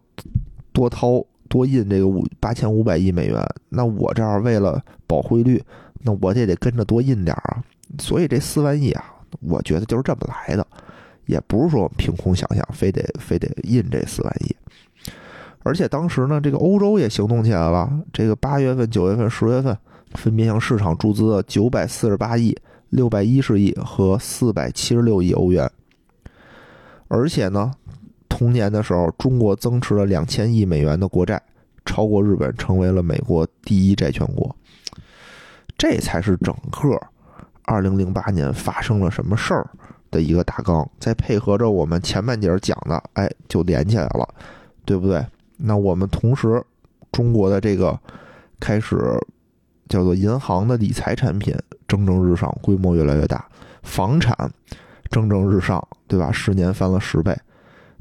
多掏多印这个五八千五百亿美元，那我这儿为了保汇率，那我也得跟着多印点儿啊。所以这四万亿啊，我觉得就是这么来的，也不是说凭空想象，非得非得印这四万亿。而且当时呢，这个欧洲也行动起来了，这个八月份、九月份、十月份分别向市场注资了九百四十八亿、六百一十亿和四百七十六亿欧元。而且呢，同年的时候，中国增持了两千亿美元的国债，超过日本，成为了美国第一债权国。这才是整个二零零八年发生了什么事儿的一个大纲。再配合着我们前半节讲的，哎，就连起来了，对不对？那我们同时，中国的这个开始叫做银行的理财产品蒸蒸日上，规模越来越大，房产。蒸蒸日上，对吧？十年翻了十倍，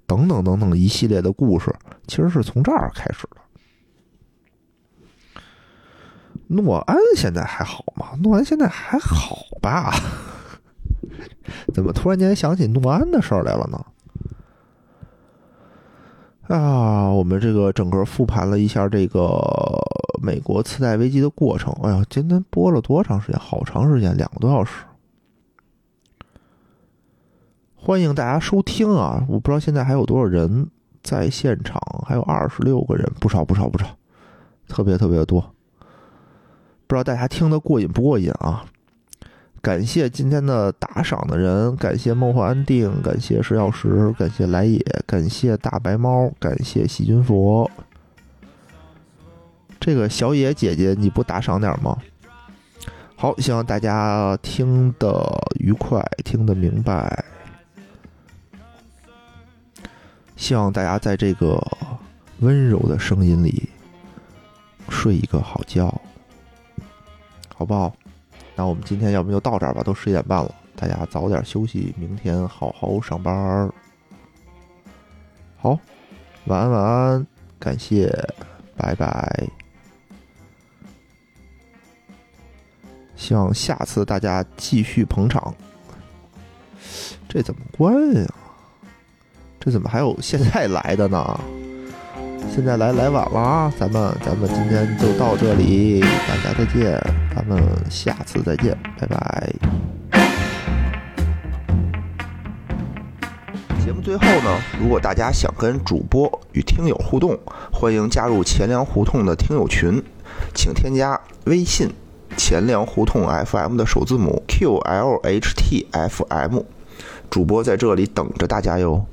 等等等等一系列的故事，其实是从这儿开始的。诺安现在还好吗？诺安现在还好吧？(laughs) 怎么突然间想起诺安的事儿来了呢？啊，我们这个整个复盘了一下这个美国次贷危机的过程。哎呀，今天播了多长时间？好长时间，两个多小时。欢迎大家收听啊！我不知道现在还有多少人在现场，还有二十六个人，不少不少不少，特别特别多。不知道大家听得过瘾不过瘾啊？感谢今天的打赏的人，感谢梦幻安定，感谢石药石，感谢来也，感谢大白猫，感谢细菌佛。这个小野姐姐，你不打赏点吗？好，希望大家听得愉快，听得明白。希望大家在这个温柔的声音里睡一个好觉，好不好？那我们今天要不就到这儿吧，都十一点半了，大家早点休息，明天好好上班。好，晚安晚安，感谢，拜拜。希望下次大家继续捧场。这怎么关呀？这怎么还有现在来的呢？现在来来晚了啊！咱们咱们今天就到这里，大家再见，咱们下次再见，拜拜。节目最后呢，如果大家想跟主播与听友互动，欢迎加入钱粮胡同的听友群，请添加微信“钱粮胡同 FM” 的首字母 “QLHTFM”，主播在这里等着大家哟。